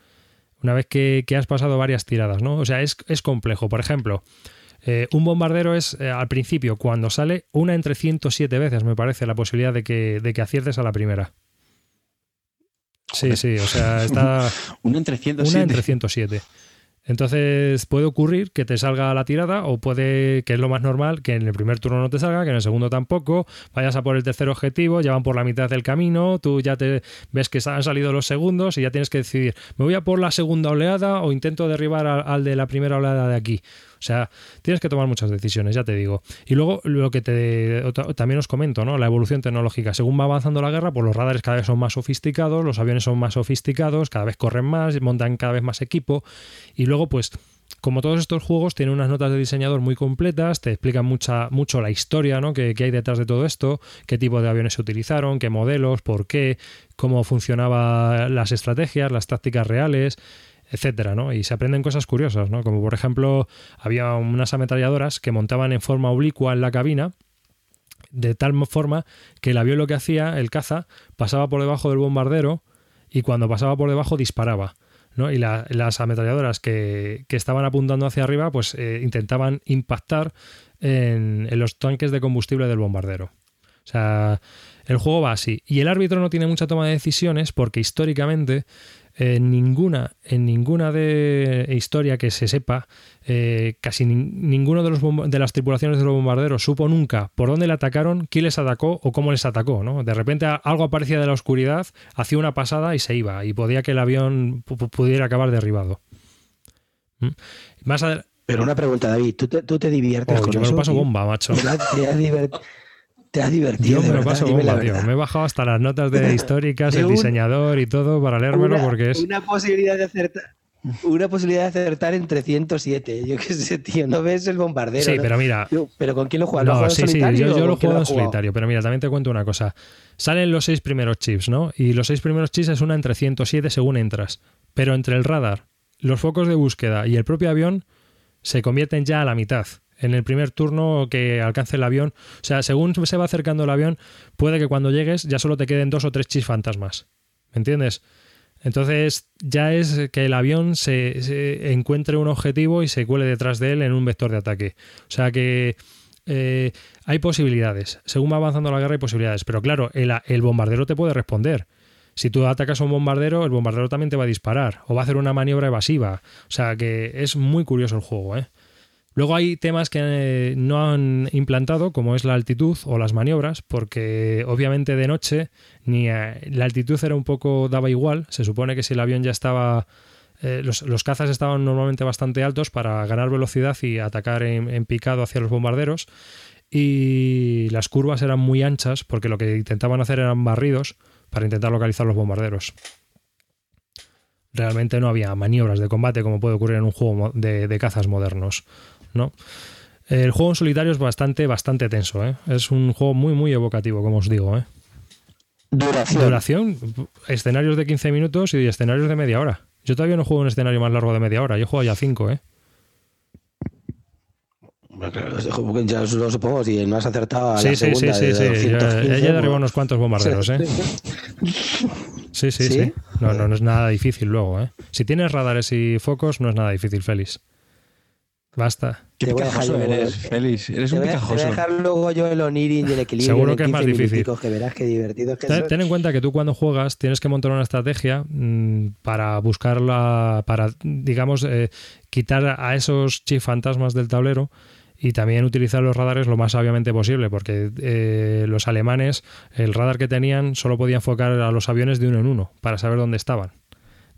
[SPEAKER 1] Una vez que, has pasado varias tiradas, ¿no? O sea, es, es complejo. Por ejemplo. Eh, un bombardero es, eh, al principio, cuando sale, una entre 107 veces, me parece, la posibilidad de que, de que aciertes a la primera. Sí, sí, o sea, está.
[SPEAKER 3] una entre 107.
[SPEAKER 1] Una entre 107. Entonces puede ocurrir que te salga la tirada o puede, que es lo más normal, que en el primer turno no te salga, que en el segundo tampoco, vayas a por el tercer objetivo, ya van por la mitad del camino, tú ya te ves que han salido los segundos y ya tienes que decidir, me voy a por la segunda oleada o intento derribar al de la primera oleada de aquí. O sea, tienes que tomar muchas decisiones, ya te digo. Y luego lo que te también os comento, ¿no? La evolución tecnológica. Según va avanzando la guerra, pues los radares cada vez son más sofisticados, los aviones son más sofisticados, cada vez corren más, montan cada vez más equipo. Y luego, pues como todos estos juegos, tienen unas notas de diseñador muy completas, te explican mucha, mucho la historia ¿no? que, que, hay detrás de todo esto, qué tipo de aviones se utilizaron, qué modelos, por qué, cómo funcionaban las estrategias, las tácticas reales etcétera, ¿no? Y se aprenden cosas curiosas, ¿no? Como por ejemplo, había unas ametralladoras que montaban en forma oblicua en la cabina, de tal forma que el avión lo que hacía, el caza, pasaba por debajo del bombardero y cuando pasaba por debajo disparaba. Y las ametralladoras que, estaban apuntando hacia arriba, pues eh, intentaban impactar en, en, los tanques de combustible del bombardero. O sea, el juego va así. Y el árbitro no tiene mucha toma de decisiones porque históricamente en ninguna, en ninguna de historia que se sepa, eh, casi ninguno de, los de las tripulaciones de los bombarderos supo nunca por dónde le atacaron, quién les atacó o cómo les atacó. ¿no? De repente algo aparecía de la oscuridad, hacía una pasada y se iba, y podía que el avión pudiera acabar derribado.
[SPEAKER 2] ¿Mm? Más Pero una pregunta, David, ¿tú te, tú te diviertes oh, con
[SPEAKER 1] yo
[SPEAKER 2] me
[SPEAKER 1] lo paso bomba, macho.
[SPEAKER 2] te has divertido.
[SPEAKER 1] Yo me lo paso bomba, tío. Me he bajado hasta las notas de históricas, el diseñador y todo para leérmelo porque es.
[SPEAKER 2] Una posibilidad de acertar. Una posibilidad de acertar entre 107. Yo qué sé, tío. No ves el bombardero.
[SPEAKER 1] Sí, pero mira.
[SPEAKER 2] ¿Pero con quién lo juegas?
[SPEAKER 1] No,
[SPEAKER 2] ¿Lo
[SPEAKER 1] sí, sí. Yo, yo lo juego en solitario. Pero mira, también te cuento una cosa. Salen los seis primeros chips, ¿no? Y los seis primeros chips es una entre 107 según entras. Pero entre el radar, los focos de búsqueda y el propio avión se convierten ya a la mitad en el primer turno que alcance el avión. O sea, según se va acercando el avión, puede que cuando llegues ya solo te queden dos o tres chis fantasmas. ¿Me entiendes? Entonces ya es que el avión se, encuentre un objetivo y se cuele detrás de él en un vector de ataque. O sea que eh, hay posibilidades. Según va avanzando la guerra hay posibilidades. Pero claro, el, el bombardero te puede responder. Si tú atacas a un bombardero, el bombardero también te va a disparar o va a hacer una maniobra evasiva. O sea que es muy curioso el juego, ¿eh? Luego hay temas que eh, no han implantado, como es la altitud o las maniobras, porque obviamente de noche ni eh, la altitud era un poco daba igual. Se supone que si el avión ya estaba eh, los, cazas estaban normalmente bastante altos para ganar velocidad y atacar en, picado hacia los bombarderos. Y las curvas eran muy anchas porque lo que intentaban hacer eran barridos para intentar localizar los bombarderos. Realmente no había maniobras de combate como puede ocurrir en un juego de cazas modernos. ¿No? El juego en solitario es bastante, bastante tenso, ¿eh? Es un juego muy, muy evocativo, como os digo, ¿eh?
[SPEAKER 2] Duración.
[SPEAKER 1] Duración, escenarios de 15 minutos y escenarios de media hora. Yo todavía no juego un escenario más largo de media hora, yo juego ya 5, ¿eh?
[SPEAKER 2] Ya lo supongo, si el más acertado a
[SPEAKER 1] sí,
[SPEAKER 2] la
[SPEAKER 1] sí,
[SPEAKER 2] segunda
[SPEAKER 1] sí, sí, sí. Ya, ya unos cuantos bombarderos, ¿eh? Sí, sí, sí. No, no, no es nada difícil luego, ¿eh? Si tienes radares y focos, no es nada difícil, Félix. Basta.
[SPEAKER 3] Qué
[SPEAKER 2] Te voy a dejar
[SPEAKER 3] picajoso
[SPEAKER 2] yo-
[SPEAKER 3] eres, Félix. Eres un
[SPEAKER 2] voy, a, te voy a
[SPEAKER 3] picajoso.
[SPEAKER 2] dejar luego yo el Onirin y el equilibrio.
[SPEAKER 1] Seguro que es más
[SPEAKER 2] 15
[SPEAKER 1] difícil.
[SPEAKER 2] Que verás qué divertido es que
[SPEAKER 1] Ten, ten en cuenta que tú cuando juegas tienes que montar una estrategia mm, para buscarla, para, digamos, eh, quitar a esos chips fantasmas del tablero y también utilizar los radares lo más sabiamente posible, porque eh, los alemanes, el radar que tenían, solo podía enfocar a los aviones de uno en uno para saber dónde estaban.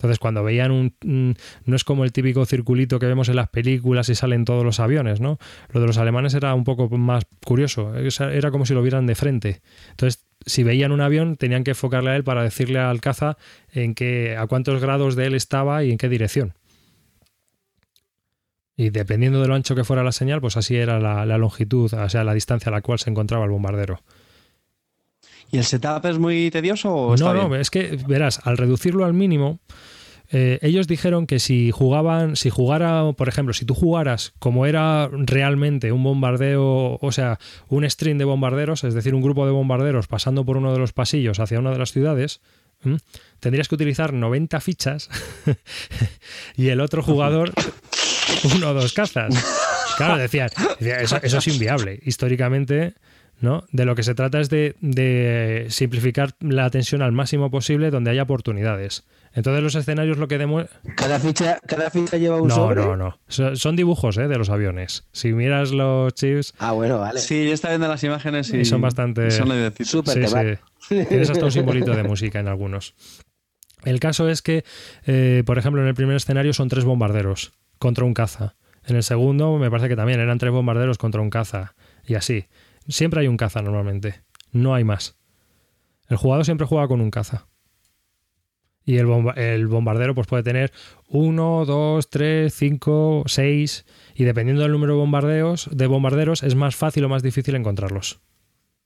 [SPEAKER 1] Entonces, cuando veían un. no es como el típico circulito que vemos en las películas y salen todos los aviones, ¿no? Lo de los alemanes era un poco más curioso. Era como si lo vieran de frente. Entonces, si veían un avión, tenían que enfocarle a él para decirle al caza en qué, a cuántos grados de él estaba y en qué dirección. Y dependiendo de lo ancho que fuera la señal, pues así era la, la longitud, o sea, la distancia a la cual se encontraba el bombardero.
[SPEAKER 3] ¿Y el setup es muy tedioso o está
[SPEAKER 1] No, no,
[SPEAKER 3] bien?
[SPEAKER 1] es que, verás, al reducirlo al mínimo, eh, ellos dijeron que si jugaban, si jugara, por ejemplo, si tú jugaras como era realmente un bombardeo, o sea, un string de bombarderos, es decir, un grupo de bombarderos pasando por uno de los pasillos hacia una de las ciudades, tendrías que utilizar 90 fichas y el otro jugador uno o dos cazas. Claro, decían, eso, eso es inviable. Históricamente, ¿no? De lo que se trata es de, de simplificar la tensión al máximo posible donde haya oportunidades. Entonces los escenarios lo que demuestran...
[SPEAKER 2] Cada ficha, cada ficha lleva un
[SPEAKER 1] No,
[SPEAKER 2] sobre.
[SPEAKER 1] no, no. So- Son dibujos ¿eh? de los aviones. Si miras los chips,
[SPEAKER 2] Ah, bueno, vale.
[SPEAKER 3] Sí, yo estaba viendo las imágenes y
[SPEAKER 1] Y son bastante-
[SPEAKER 3] son.
[SPEAKER 2] Súper
[SPEAKER 1] sí. Tienes hasta un simbolito de música en algunos. El caso es que, eh, por ejemplo, en el primer escenario son tres bombarderos contra un caza. En el segundo me parece que también eran tres bombarderos contra un caza. Y así. Siempre hay un caza normalmente. No hay más. El jugador siempre juega con un caza. Y el, bomba- el bombardero pues puede tener uno, dos, tres, cinco, seis. Y dependiendo del número de bombardeos, de bombarderos, es más fácil o más difícil encontrarlos.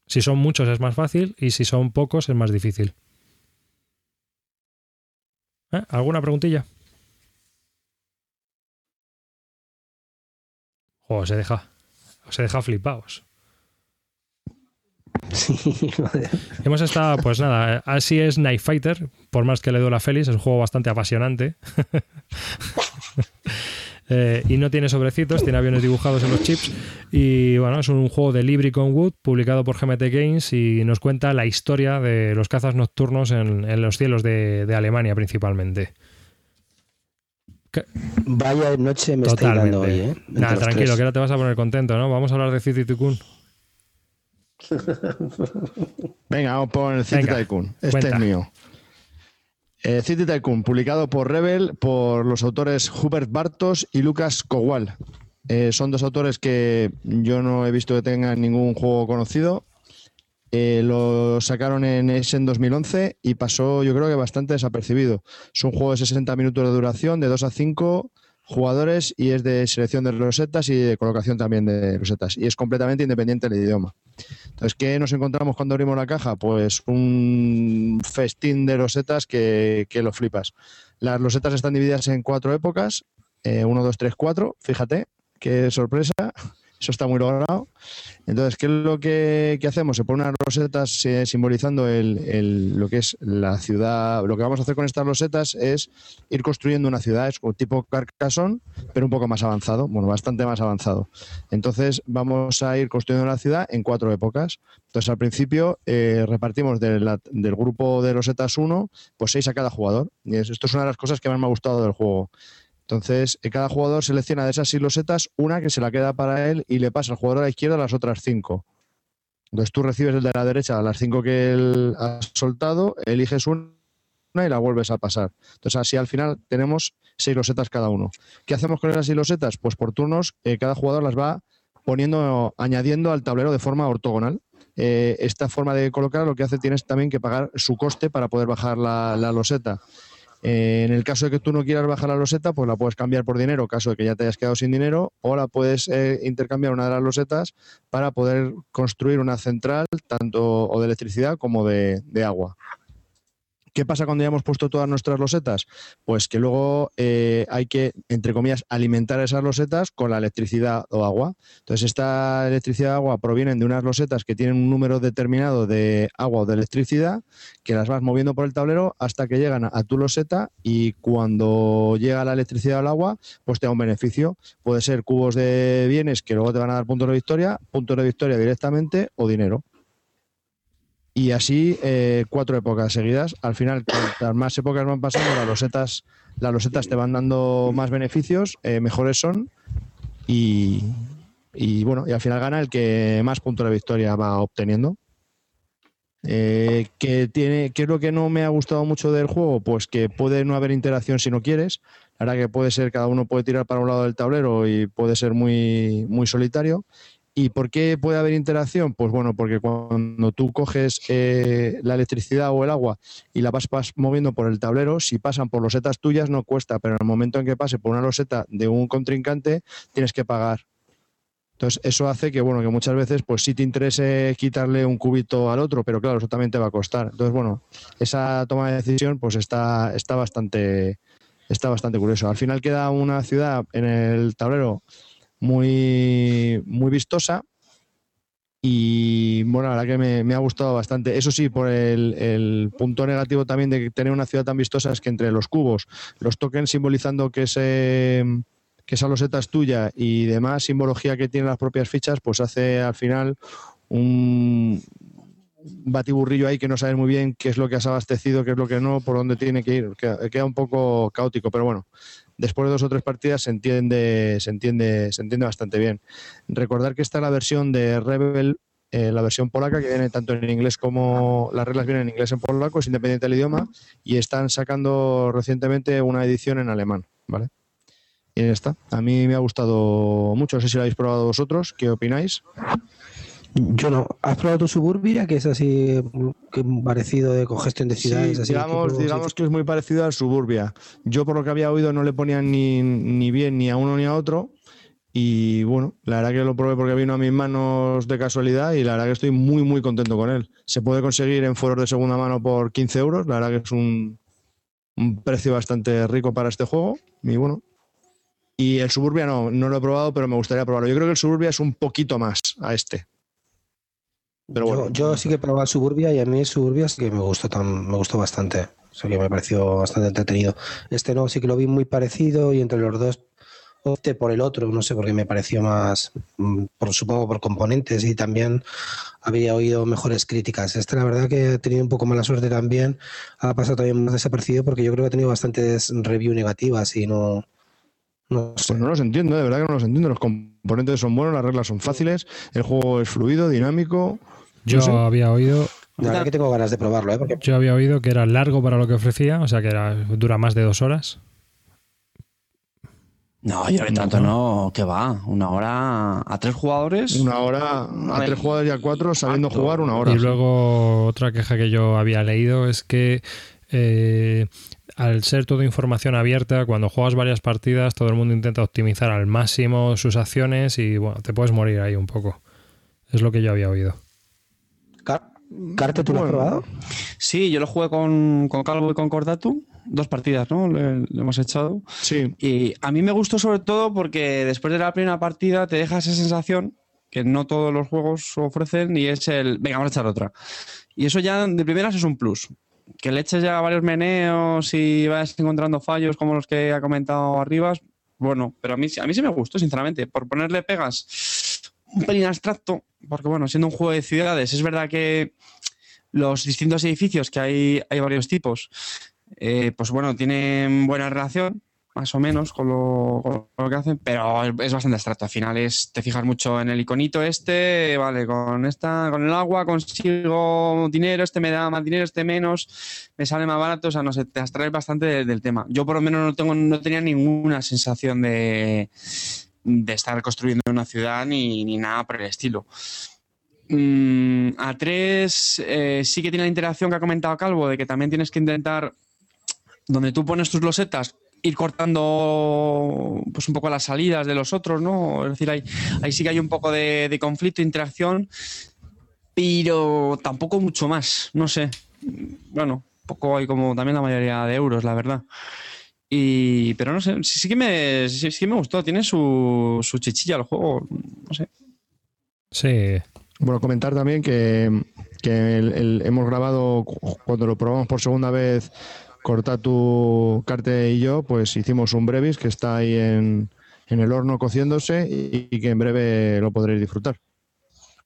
[SPEAKER 1] Si son muchos es más fácil y si son pocos es más difícil. ¿Eh? ¿Alguna preguntilla? Jo, se deja. Se deja flipaos.
[SPEAKER 2] Sí, joder.
[SPEAKER 1] Hemos estado, pues nada, así es Night Fighter, por más que le duela a Félix, es un juego bastante apasionante. Eh, y no tiene sobrecitos, tiene aviones dibujados en los chips. Y bueno, es un juego de Libri con Wood, publicado por GMT Games, y nos cuenta la historia de los cazas nocturnos en, en los cielos de, de Alemania principalmente.
[SPEAKER 2] Vaya noche me
[SPEAKER 1] Totalmente.
[SPEAKER 2] dando hoy, ¿eh?
[SPEAKER 1] Nada, tranquilo, que ahora te vas a poner contento, ¿no? Vamos a hablar de City Tycoon.
[SPEAKER 4] Venga, vamos por el City
[SPEAKER 1] Venga,
[SPEAKER 4] Tycoon. Este
[SPEAKER 1] cuenta.
[SPEAKER 4] es mío. Eh, City Tycoon, publicado por Rebel por los autores Hubert Bartos y Lucas Kowal. Eh, son dos autores que yo no he visto que tengan ningún juego conocido. Eh, lo sacaron en Essen 2011 y pasó, yo creo que bastante desapercibido. Es un juego de 60 minutos de duración, de 2 a 5 jugadores y es de selección de rosetas y de colocación también de rosetas. Y es completamente independiente del idioma. Entonces, ¿qué nos encontramos cuando abrimos la caja? Pues un festín de losetas que, que lo flipas. Las losetas están divididas en cuatro épocas, 1, 2, 3, 4, fíjate, qué sorpresa, eso está muy logrado. Entonces, ¿qué es lo que, que hacemos? Se ponen unas rosetas eh, simbolizando el, el- lo que es la ciudad. Lo que vamos a hacer con estas losetas es ir construyendo una ciudad, es tipo Carcassonne, pero un poco más avanzado, bueno, bastante más avanzado. Entonces vamos a ir construyendo la ciudad en cuatro épocas. Entonces al principio eh, repartimos de la- del grupo de losetas 1, pues seis a cada jugador. Y es- esto es una de las cosas que más me ha gustado del juego. Entonces, eh, cada jugador selecciona de esas seis losetas una que se la queda para él y le pasa al jugador a la izquierda las otras cinco. Entonces tú recibes el de la derecha las cinco que él ha soltado, eliges una y la vuelves a pasar. Entonces así al final tenemos seis losetas cada uno. ¿Qué hacemos con esas seis losetas? Pues por turnos eh, cada jugador las va poniendo, añadiendo al tablero de forma ortogonal. Eh, esta forma de colocar lo que hace tienes también que pagar su coste para poder bajar la, la loseta. Eh, en el caso de que tú no quieras bajar la loseta, pues la puedes cambiar por dinero, caso de que ya te hayas quedado sin dinero, o la puedes eh, intercambiar una de las losetas para poder construir una central tanto o de electricidad como de, de agua. ¿Qué pasa cuando ya hemos puesto todas nuestras losetas? Pues que luego eh, hay que, entre comillas, alimentar esas losetas con la electricidad o agua. Entonces, esta electricidad o agua provienen de unas losetas que tienen un número determinado de agua o de electricidad, que las vas moviendo por el tablero hasta que llegan a tu loseta y cuando llega la electricidad o el agua, pues te da un beneficio. Puede ser cubos de bienes que luego te van a dar puntos de victoria, puntos de victoria directamente o dinero y así eh, cuatro épocas seguidas. Al final, cuantas más épocas van pasando, las losetas, las losetas te van dando más beneficios, eh, mejores son y, bueno, y al final gana el que más puntos de victoria va obteniendo. Eh, que tiene, ¿Qué es lo que no me ha gustado mucho del juego? Pues que puede no haber interacción si no quieres. La verdad que puede ser, cada uno puede tirar para un lado del tablero y puede ser muy, muy solitario. ¿Y por qué puede haber interacción? Pues bueno, porque cuando tú coges eh, la electricidad o el agua y la vas, moviendo por el tablero, si pasan por losetas tuyas no cuesta, pero en el momento en que pase por una loseta de un contrincante, tienes que pagar. Entonces, eso hace que, bueno, que muchas veces, pues sí te interese quitarle un cubito al otro, pero claro, eso también te va a costar. Entonces, bueno, esa toma de decisión, pues está, está bastante, está bastante curioso. Al final queda una ciudad en el tablero muy, muy vistosa. Y bueno, la verdad que me, ha gustado bastante. Eso sí, por el, punto negativo también de tener una ciudad tan vistosa es que entre los cubos, los tokens simbolizando que, ese, que esa loseta es tuya y demás simbología que tienen las propias fichas, pues hace al final un batiburrillo ahí que no sabes muy bien qué es lo que has abastecido, qué es lo que no, por dónde tiene que ir. Queda un poco caótico, pero bueno, después de dos o tres partidas se entiende, se entiende, se entiende bastante bien. Recordar que está la versión de Rebel, eh, la versión polaca, que viene tanto en inglés como las reglas vienen en inglés en polaco, es independiente del idioma, y están sacando recientemente una edición en alemán, ¿vale? Y ya está. A mí me ha gustado mucho. No sé si lo habéis probado vosotros. ¿Qué opináis?
[SPEAKER 2] Yo no. ¿Has probado tu Suburbia, que es así parecido de congestión de ciudades?
[SPEAKER 4] digamos, digamos que es muy parecido al Suburbia. Yo por lo que había oído no le ponían ni, ni bien ni a uno ni a otro. Y bueno, la verdad que lo probé porque vino a mis manos de casualidad y la verdad que estoy muy, muy contento con él. Se puede conseguir en foros de segunda mano por 15 euros. La verdad que es un, un precio bastante rico para este juego. Y bueno, y el Suburbia no, no lo he probado, pero me gustaría probarlo. Yo creo que el Suburbia es un poquito más a este
[SPEAKER 2] yo, sí que he probado Suburbia y a mí Suburbia sí que me gustó, tan, me gustó bastante. O sea que me pareció bastante entretenido. Este no, sí que lo vi muy parecido y entre los dos opté por el otro, no sé, porque me pareció más, mm, por, supongo por componentes y también había oído mejores críticas. Este la verdad que he tenido un poco mala suerte también, ha pasado también más desapercibido porque yo creo que ha tenido bastantes reviews negativas y no...
[SPEAKER 4] No, pues no los entiendo, de verdad que no los entiendo. Los componentes son buenos, las reglas son fáciles, el juego es fluido, dinámico.
[SPEAKER 1] Yo había oído.
[SPEAKER 2] La verdad que tengo ganas de probarlo, ¿eh?
[SPEAKER 1] Yo había oído que era largo para lo que ofrecía, o sea que era, dura más de dos horas.
[SPEAKER 3] No, yo tanto no, que va, una hora a tres jugadores.
[SPEAKER 4] Una hora a tres jugadores y a cuatro, sabiendo jugar una hora.
[SPEAKER 1] Y luego otra queja que yo había leído es que eh, al ser toda información abierta, cuando juegas varias partidas, todo el mundo intenta optimizar al máximo sus acciones y bueno, te puedes morir ahí un poco. Es lo que yo había oído.
[SPEAKER 2] ¿Carte tú lo has probado?
[SPEAKER 3] Sí, yo lo jugué con, Calvo y con Cordatu. Dos partidas, ¿no? Le, hemos echado.
[SPEAKER 4] Sí.
[SPEAKER 3] Y a mí me gustó sobre todo porque después de la primera partida te deja esa sensación que no todos los juegos ofrecen y es el, venga, vamos a echar otra. Y eso ya de primeras es un plus. Que le eches ya varios meneos y vayas encontrando fallos como los que ha comentado arriba, bueno, pero a mí, a mí sí me gustó, sinceramente. Por ponerle pegas un pelín abstracto, porque bueno, siendo un juego de ciudades, es verdad que los distintos edificios, que hay, hay varios tipos, eh, pues bueno, tienen buena relación, más o menos, con lo, que hacen, pero es bastante abstracto. Al final es, te fijas mucho en el iconito este, vale, con esta, con el agua consigo dinero, este me da más dinero, este menos, me sale más barato, o sea, no sé, te abstraes bastante del tema. Yo por lo menos no tengo, no tenía ninguna sensación de de estar construyendo una ciudad ni, nada por el estilo. Mm, a tres eh, sí que tiene la interacción que ha comentado Calvo, de que también tienes que intentar, donde tú pones tus losetas, ir cortando pues un poco las salidas de los otros, ¿no? Es decir, ahí, ahí sí que hay un poco de, de conflicto, interacción, pero tampoco mucho más, no sé. Bueno, poco hay como también la mayoría de euros, la verdad. Y, pero no sé, sí, que me, sí, que me gustó, tiene su, su chichilla el juego, no sé.
[SPEAKER 1] Sí.
[SPEAKER 4] Bueno, comentar también que, hemos grabado cuando lo probamos por segunda vez, Corta tu Carte y yo, pues hicimos un brevis que está ahí en, en el horno cociéndose y, que en breve lo podréis disfrutar.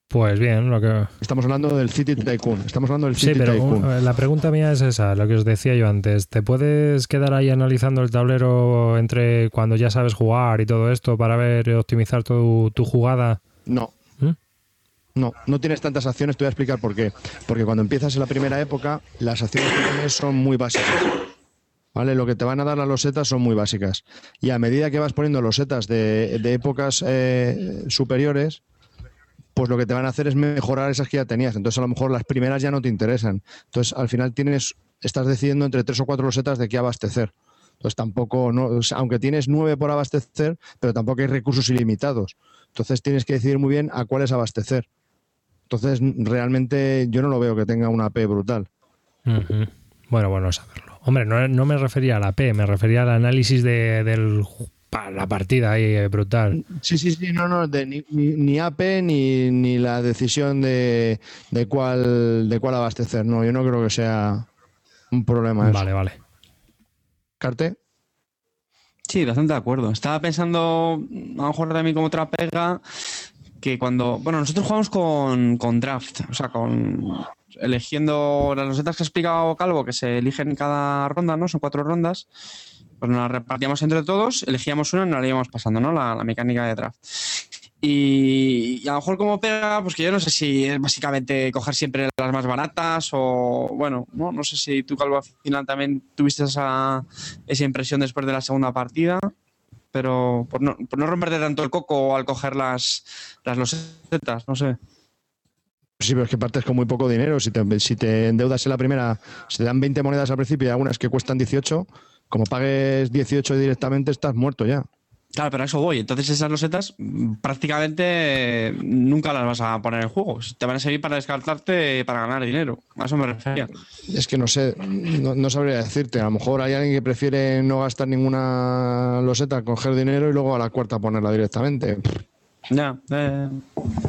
[SPEAKER 1] Pues bien, lo que...
[SPEAKER 4] Estamos hablando del City Tycoon. Estamos hablando del
[SPEAKER 1] City
[SPEAKER 4] sí,
[SPEAKER 1] pero la pregunta mía es esa, lo que os decía yo antes. ¿Te puedes quedar ahí analizando el tablero entre cuando ya sabes jugar y todo esto para ver optimizar tu, tu jugada?
[SPEAKER 4] No. ¿Mm? No, no tienes tantas acciones, te voy a explicar por qué. Porque cuando empiezas en la primera época, las acciones que tienes son muy básicas. ¿Vale? Lo que te van a dar las losetas son muy básicas. Y a medida que vas poniendo losetas de, de épocas eh, superiores, pues lo que te van a hacer es mejorar esas que ya tenías. Entonces, a lo mejor las primeras ya no te interesan. Entonces, al final tienes, estás decidiendo entre tres o cuatro losetas de qué abastecer. Entonces, tampoco, no, aunque tienes nueve por abastecer, pero tampoco hay recursos ilimitados. Entonces, tienes que decidir muy bien a cuáles abastecer. Entonces, realmente yo no lo veo que tenga una P brutal.
[SPEAKER 1] Bueno, bueno saberlo. Hombre, no, me refería a la P, me refería al análisis de, del la partida ahí eh, brutal.
[SPEAKER 4] Sí, sí, sí, no, no, ni, ni, AP ni, ni, la decisión de, de, cuál, de cuál abastecer. No, yo no creo que sea un problema.
[SPEAKER 1] Vale, vale.
[SPEAKER 4] ¿Carte?
[SPEAKER 3] Sí, bastante de acuerdo. Estaba pensando, a lo mejor también como otra pega, que cuando. Bueno, nosotros jugamos con, con draft, o sea, con. Eligiendo las recetas que ha explicado Calvo, que se eligen en cada ronda, ¿no? Son cuatro rondas pues nos la repartíamos entre todos, elegíamos una y nos la íbamos pasando, ¿no? La, mecánica de draft. Y, a lo mejor como pega, pues que yo no sé si es básicamente coger siempre las más baratas o, bueno, no, no sé si tú, Calvo, al final también tuviste esa, esa impresión después de la segunda partida, pero por no, por no romperte tanto el coco al coger las, las losetas, no sé.
[SPEAKER 4] Sí, pero es que partes con muy poco dinero. Si te, si te endeudas en la primera, si te dan 20 monedas al principio y algunas que cuestan 18, como pagues 18 directamente, estás muerto ya.
[SPEAKER 3] Claro, pero a eso voy. Entonces esas losetas prácticamente nunca las vas a poner en juego. Te van a servir para descartarte para ganar dinero. A eso me refería.
[SPEAKER 4] Es que no sé, no, sabría decirte. A lo mejor hay alguien que prefiere no gastar ninguna loseta, coger dinero y luego a la cuarta ponerla directamente.
[SPEAKER 3] Ya, eh,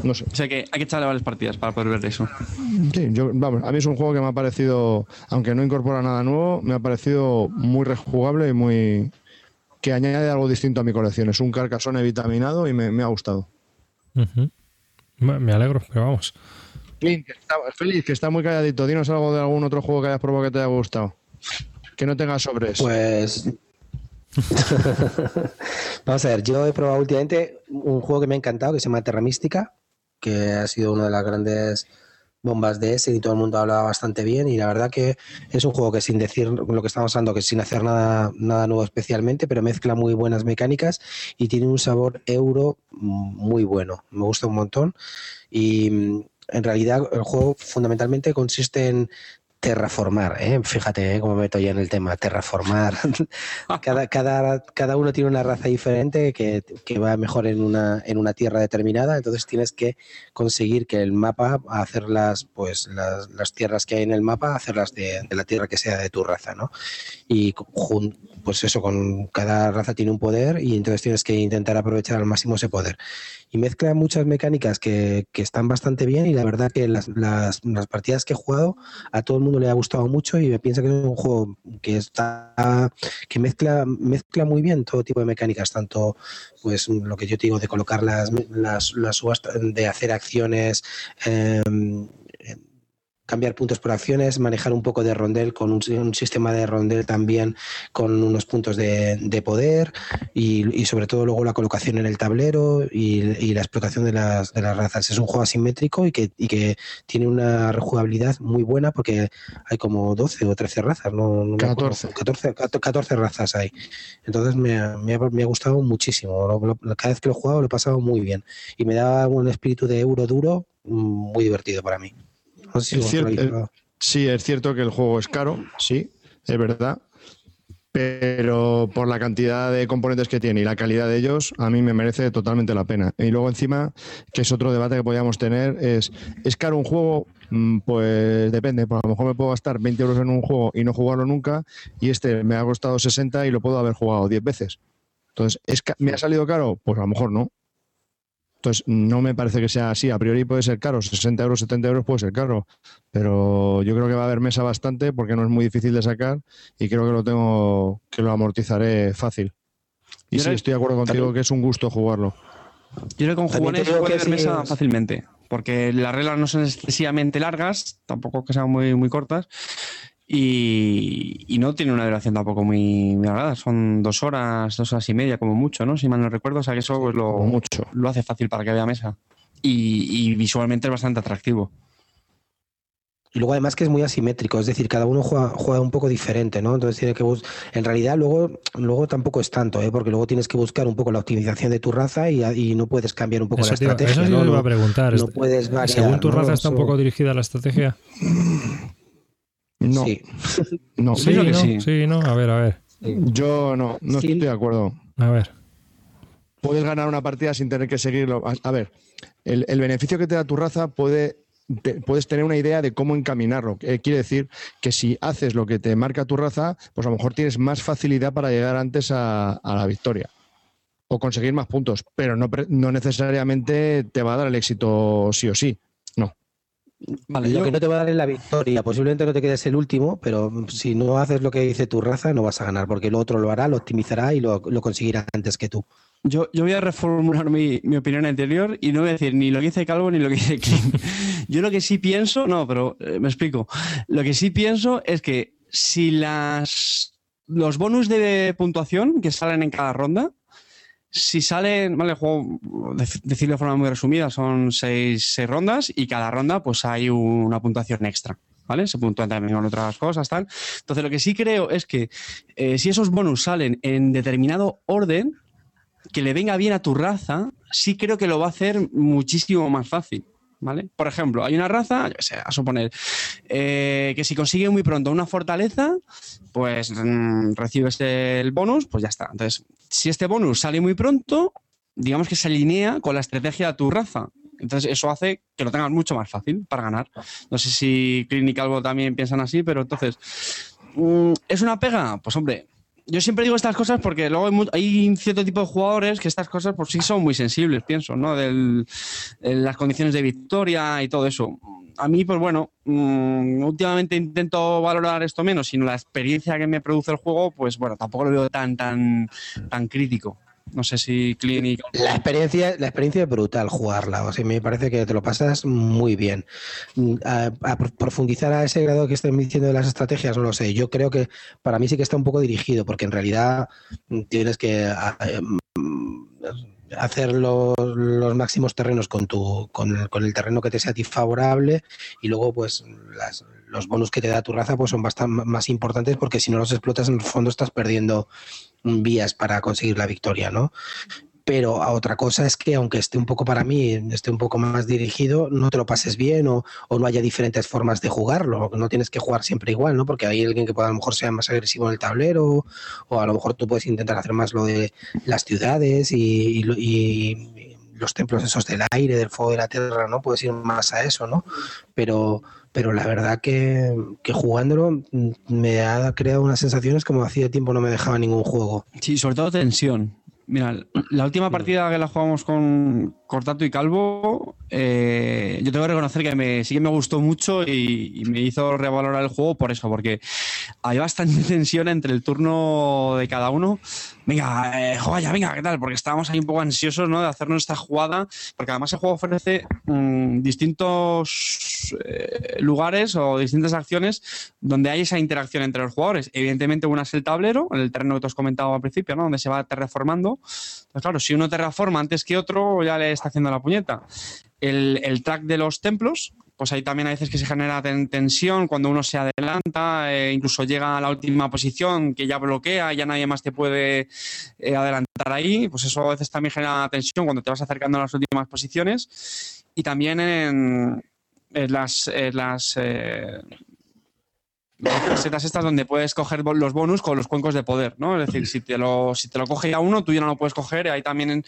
[SPEAKER 3] no sé. O sea que hay que echarle varias partidas para poder ver eso.
[SPEAKER 4] Sí, yo, vamos, a mí es un juego que me ha parecido, aunque no incorpora nada nuevo, me ha parecido muy rejugable y muy. que añade algo distinto a mi colección. Es un carcasón vitaminado y me, ha gustado.
[SPEAKER 1] Me alegro, pero vamos.
[SPEAKER 4] que está, Feliz, que está muy calladito. Dinos algo de algún otro juego que hayas probado que te haya gustado. Que no tenga sobres.
[SPEAKER 2] Pues Vamos a ver, yo he probado últimamente un juego que me ha encantado que se llama Terra Mística, que ha sido una de las grandes bombas de ese y todo el mundo ha hablado bastante bien y la verdad que es un juego que sin decir lo que estamos hablando, que sin hacer nada, nada nuevo especialmente, pero mezcla muy buenas mecánicas y tiene un sabor euro muy bueno, me gusta un montón y mm, en realidad el juego fundamentalmente consiste en terraformar, ¿eh? fíjate ¿eh? cómo me meto ya en el tema, terraformar. cada, cada, cada uno tiene una raza diferente que, que, va mejor en una, en una tierra determinada, entonces tienes que conseguir que el mapa, hacerlas, pues las, las tierras que hay en el mapa, hacerlas de, de, la tierra que sea de tu raza, ¿no? Y pues eso, con cada raza tiene un poder y entonces tienes que intentar aprovechar al máximo ese poder y mezcla muchas mecánicas que, están bastante bien y la verdad que las, las, partidas que he jugado a todo el mundo le ha gustado mucho y me piensa que es un juego que está que mezcla mezcla muy bien todo tipo de mecánicas tanto pues lo que yo digo de colocar las las, las de hacer acciones eh, cambiar puntos por acciones, manejar un poco de rondel con un, sistema de rondel también con unos puntos de, poder y, sobre todo luego la colocación en el tablero y, la explotación de las, de las, razas. Es un juego asimétrico y que, que, tiene una rejugabilidad muy buena porque hay como 12 o 13 razas, no,
[SPEAKER 4] 14.
[SPEAKER 2] 14, 14, razas hay. Entonces me, me, ha, gustado muchísimo. cada vez que lo he jugado lo he pasado muy bien y me da un espíritu de euro duro mm, muy divertido para mí.
[SPEAKER 4] Eh, sí, es cierto que el juego es caro, sí, es verdad. pero por la cantidad de componentes que tiene y la calidad de ellos, a mí me merece totalmente la pena. Y luego encima, que es otro debate que podríamos tener, es, ¿es caro un juego? Mm, Pues depende, pues a lo mejor me puedo gastar 20 euros en un juego y no jugarlo nunca, y este me ha costado 60 y lo puedo haber jugado 10 veces. Entonces, ¿es ¿me ha salido caro? Pues a lo mejor no. Entonces, no me parece que sea así. A priori puede ser caro, 60 euros, 70 euros puede ser caro, pero yo creo que va a haber mesa bastante porque no es muy difícil de sacar y creo que lo tengo, que lo amortizaré fácil. Y
[SPEAKER 3] Yo
[SPEAKER 4] sí, estoy de acuerdo contigo que es un gusto jugarlo.
[SPEAKER 3] Yo creo que con jugones se puede
[SPEAKER 2] sí
[SPEAKER 3] mesa
[SPEAKER 2] es-
[SPEAKER 3] fácilmente, porque las reglas no son excesivamente largas, tampoco que sean muy, muy cortas, y, y no tiene una duración tampoco muy, muy son dos horas, dos horas y media como mucho, ¿no? Si mal no recuerdo, o sea que eso pues, lo,
[SPEAKER 4] mucho.
[SPEAKER 3] lo hace fácil para que vea mesa. Y, y visualmente es bastante atractivo.
[SPEAKER 2] Y luego además que es muy asimétrico, es decir, cada uno juega, juega un poco diferente, ¿no? Entonces tiene que en realidad luego, luego tampoco es tanto, ¿eh? Porque luego tienes que buscar un poco la optimización de tu raza y, y no puedes cambiar un poco
[SPEAKER 1] Eso,
[SPEAKER 2] la estrategia.
[SPEAKER 1] eso sí
[SPEAKER 2] ¿no?
[SPEAKER 1] te iba a preguntar.
[SPEAKER 2] no
[SPEAKER 1] Est-
[SPEAKER 2] puedes variar,
[SPEAKER 1] Según tu
[SPEAKER 2] ¿no?
[SPEAKER 1] raza está un poco dirigida la estrategia.
[SPEAKER 4] No,
[SPEAKER 2] Sí.
[SPEAKER 4] no.
[SPEAKER 3] Sí,
[SPEAKER 1] ¿no?
[SPEAKER 3] sí.
[SPEAKER 1] Sí, ¿no? A ver, a ver.
[SPEAKER 4] Yo no, no
[SPEAKER 2] Sí.
[SPEAKER 4] estoy de acuerdo.
[SPEAKER 1] A ver.
[SPEAKER 4] puedes ganar una partida sin tener que seguirlo. A, a ver, el, el beneficio que te da tu raza puede. te- puedes tener una idea de cómo encaminarlo. Eh, quiere decir que si haces lo que te marca tu raza, pues a lo mejor tienes más facilidad para llegar antes a, a la victoria o conseguir más puntos, pero no, pre- no necesariamente te va a dar el éxito sí o sí.
[SPEAKER 3] Vale,
[SPEAKER 2] Lo
[SPEAKER 3] yo-
[SPEAKER 2] que no te va a dar es la victoria. Posiblemente no te quedes el último, pero si no haces lo que dice tu raza, no vas a ganar, porque el otro lo hará, lo optimizará y lo, lo conseguirá antes que tú.
[SPEAKER 3] Yo, yo voy a reformular mi, mi opinión anterior y no voy a decir ni lo que dice Calvo ni lo que dice Clint. Yo lo que sí pienso, no, pero eh, me explico. Lo que sí pienso es que si las los bonus de puntuación que salen en cada ronda, si salen, vale, el juego, dec- decirlo de forma muy resumida, son seis, seis rondas y cada ronda pues hay una puntuación extra. ¿Vale? Se puntúan también con otras cosas, tal. Entonces, lo que sí creo es que eh, si esos bonus salen en determinado orden, que le venga bien a tu raza, sí creo que lo va a hacer muchísimo más fácil. ¿Vale? Por ejemplo, hay una raza, yo sé, a suponer, eh, que si consigue muy pronto una fortaleza, pues mm, recibes el bonus, pues ya está. Entonces, si este bonus sale muy pronto, digamos que se alinea con la estrategia de tu raza. Entonces, eso hace que lo tengas mucho más fácil para ganar. No sé si Clint y Calvo también piensan así, pero entonces, mm, ¿es una pega? Pues hombre, yo siempre digo estas cosas porque luego hay, hay cierto tipo de jugadores que estas cosas por sí son muy sensibles, pienso, ¿no? De las condiciones de victoria y todo eso. A mí, pues bueno, mm, últimamente intento valorar esto menos, sino la experiencia que me produce el juego, pues bueno, tampoco lo veo tan, tan, tan crítico. No sé si Clint y
[SPEAKER 2] La experiencia, la experiencia es brutal jugarla. O me parece que te lo pasas muy bien. Mm, A, a pro- profundizar a ese grado que estén diciendo de las estrategias, no lo sé. Yo creo que para mí sí que está un poco dirigido, porque en realidad mm, tienes que a- em, hacer los, los máximos terrenos con tu con el, terreno que te sea a ti favorable y luego pues las- los bonus que te da tu raza pues son bastante más importantes porque si no los explotas en el fondo estás perdiendo vías para conseguir la victoria, ¿no? Pero a otra cosa es que aunque esté un poco para mí, esté un poco más dirigido, no te lo pases bien o, o no haya diferentes formas de jugarlo. No tienes que jugar siempre igual, ¿no? Porque hay alguien que pueda a lo mejor sea más agresivo en el tablero o a lo mejor tú puedes intentar hacer más lo de las ciudades y, y lo- y- y los templos esos del aire, del fuego, de la tierra, ¿no? Puedes ir más a eso, ¿no? Pero, pero la verdad que, que jugándolo mm, me ha creado unas sensaciones como hacía tiempo no me dejaba ningún juego.
[SPEAKER 3] Sí, sobre todo tensión. Mira, la última partida que la jugamos con Cortato y Calvo, eh, yo tengo que reconocer que sí que me gustó mucho y, me hizo revalorar el juego por eso, porque hay bastante tensión entre el turno de cada uno. Venga, eh, juega ya, venga, ¿qué tal? Porque estábamos ahí un poco ansiosos ¿no? de hacernos esta jugada, porque además el juego ofrece mm, distintos eh, lugares o distintas acciones donde hay esa interacción entre los jugadores. Evidentemente, una es el tablero, el terreno que tú has comentado al principio, ¿no? donde se va terraformando. Pues claro, si uno terraforma antes que otro, ya le está haciendo la puñeta. El, el track de los templos, pues ahí también a veces que se genera ten- tensión cuando uno se adelanta, eh, incluso llega a la última posición que ya bloquea, ya nadie más te puede eh, adelantar ahí, pues eso a veces también genera tensión cuando te vas acercando a las últimas posiciones. Y también en, en las, las eh, las casetas estas donde puedes coger los bonus con los cuencos de poder, ¿no? Es decir, si te lo, si te lo coge ya uno, tú ya no lo puedes coger, y ahí también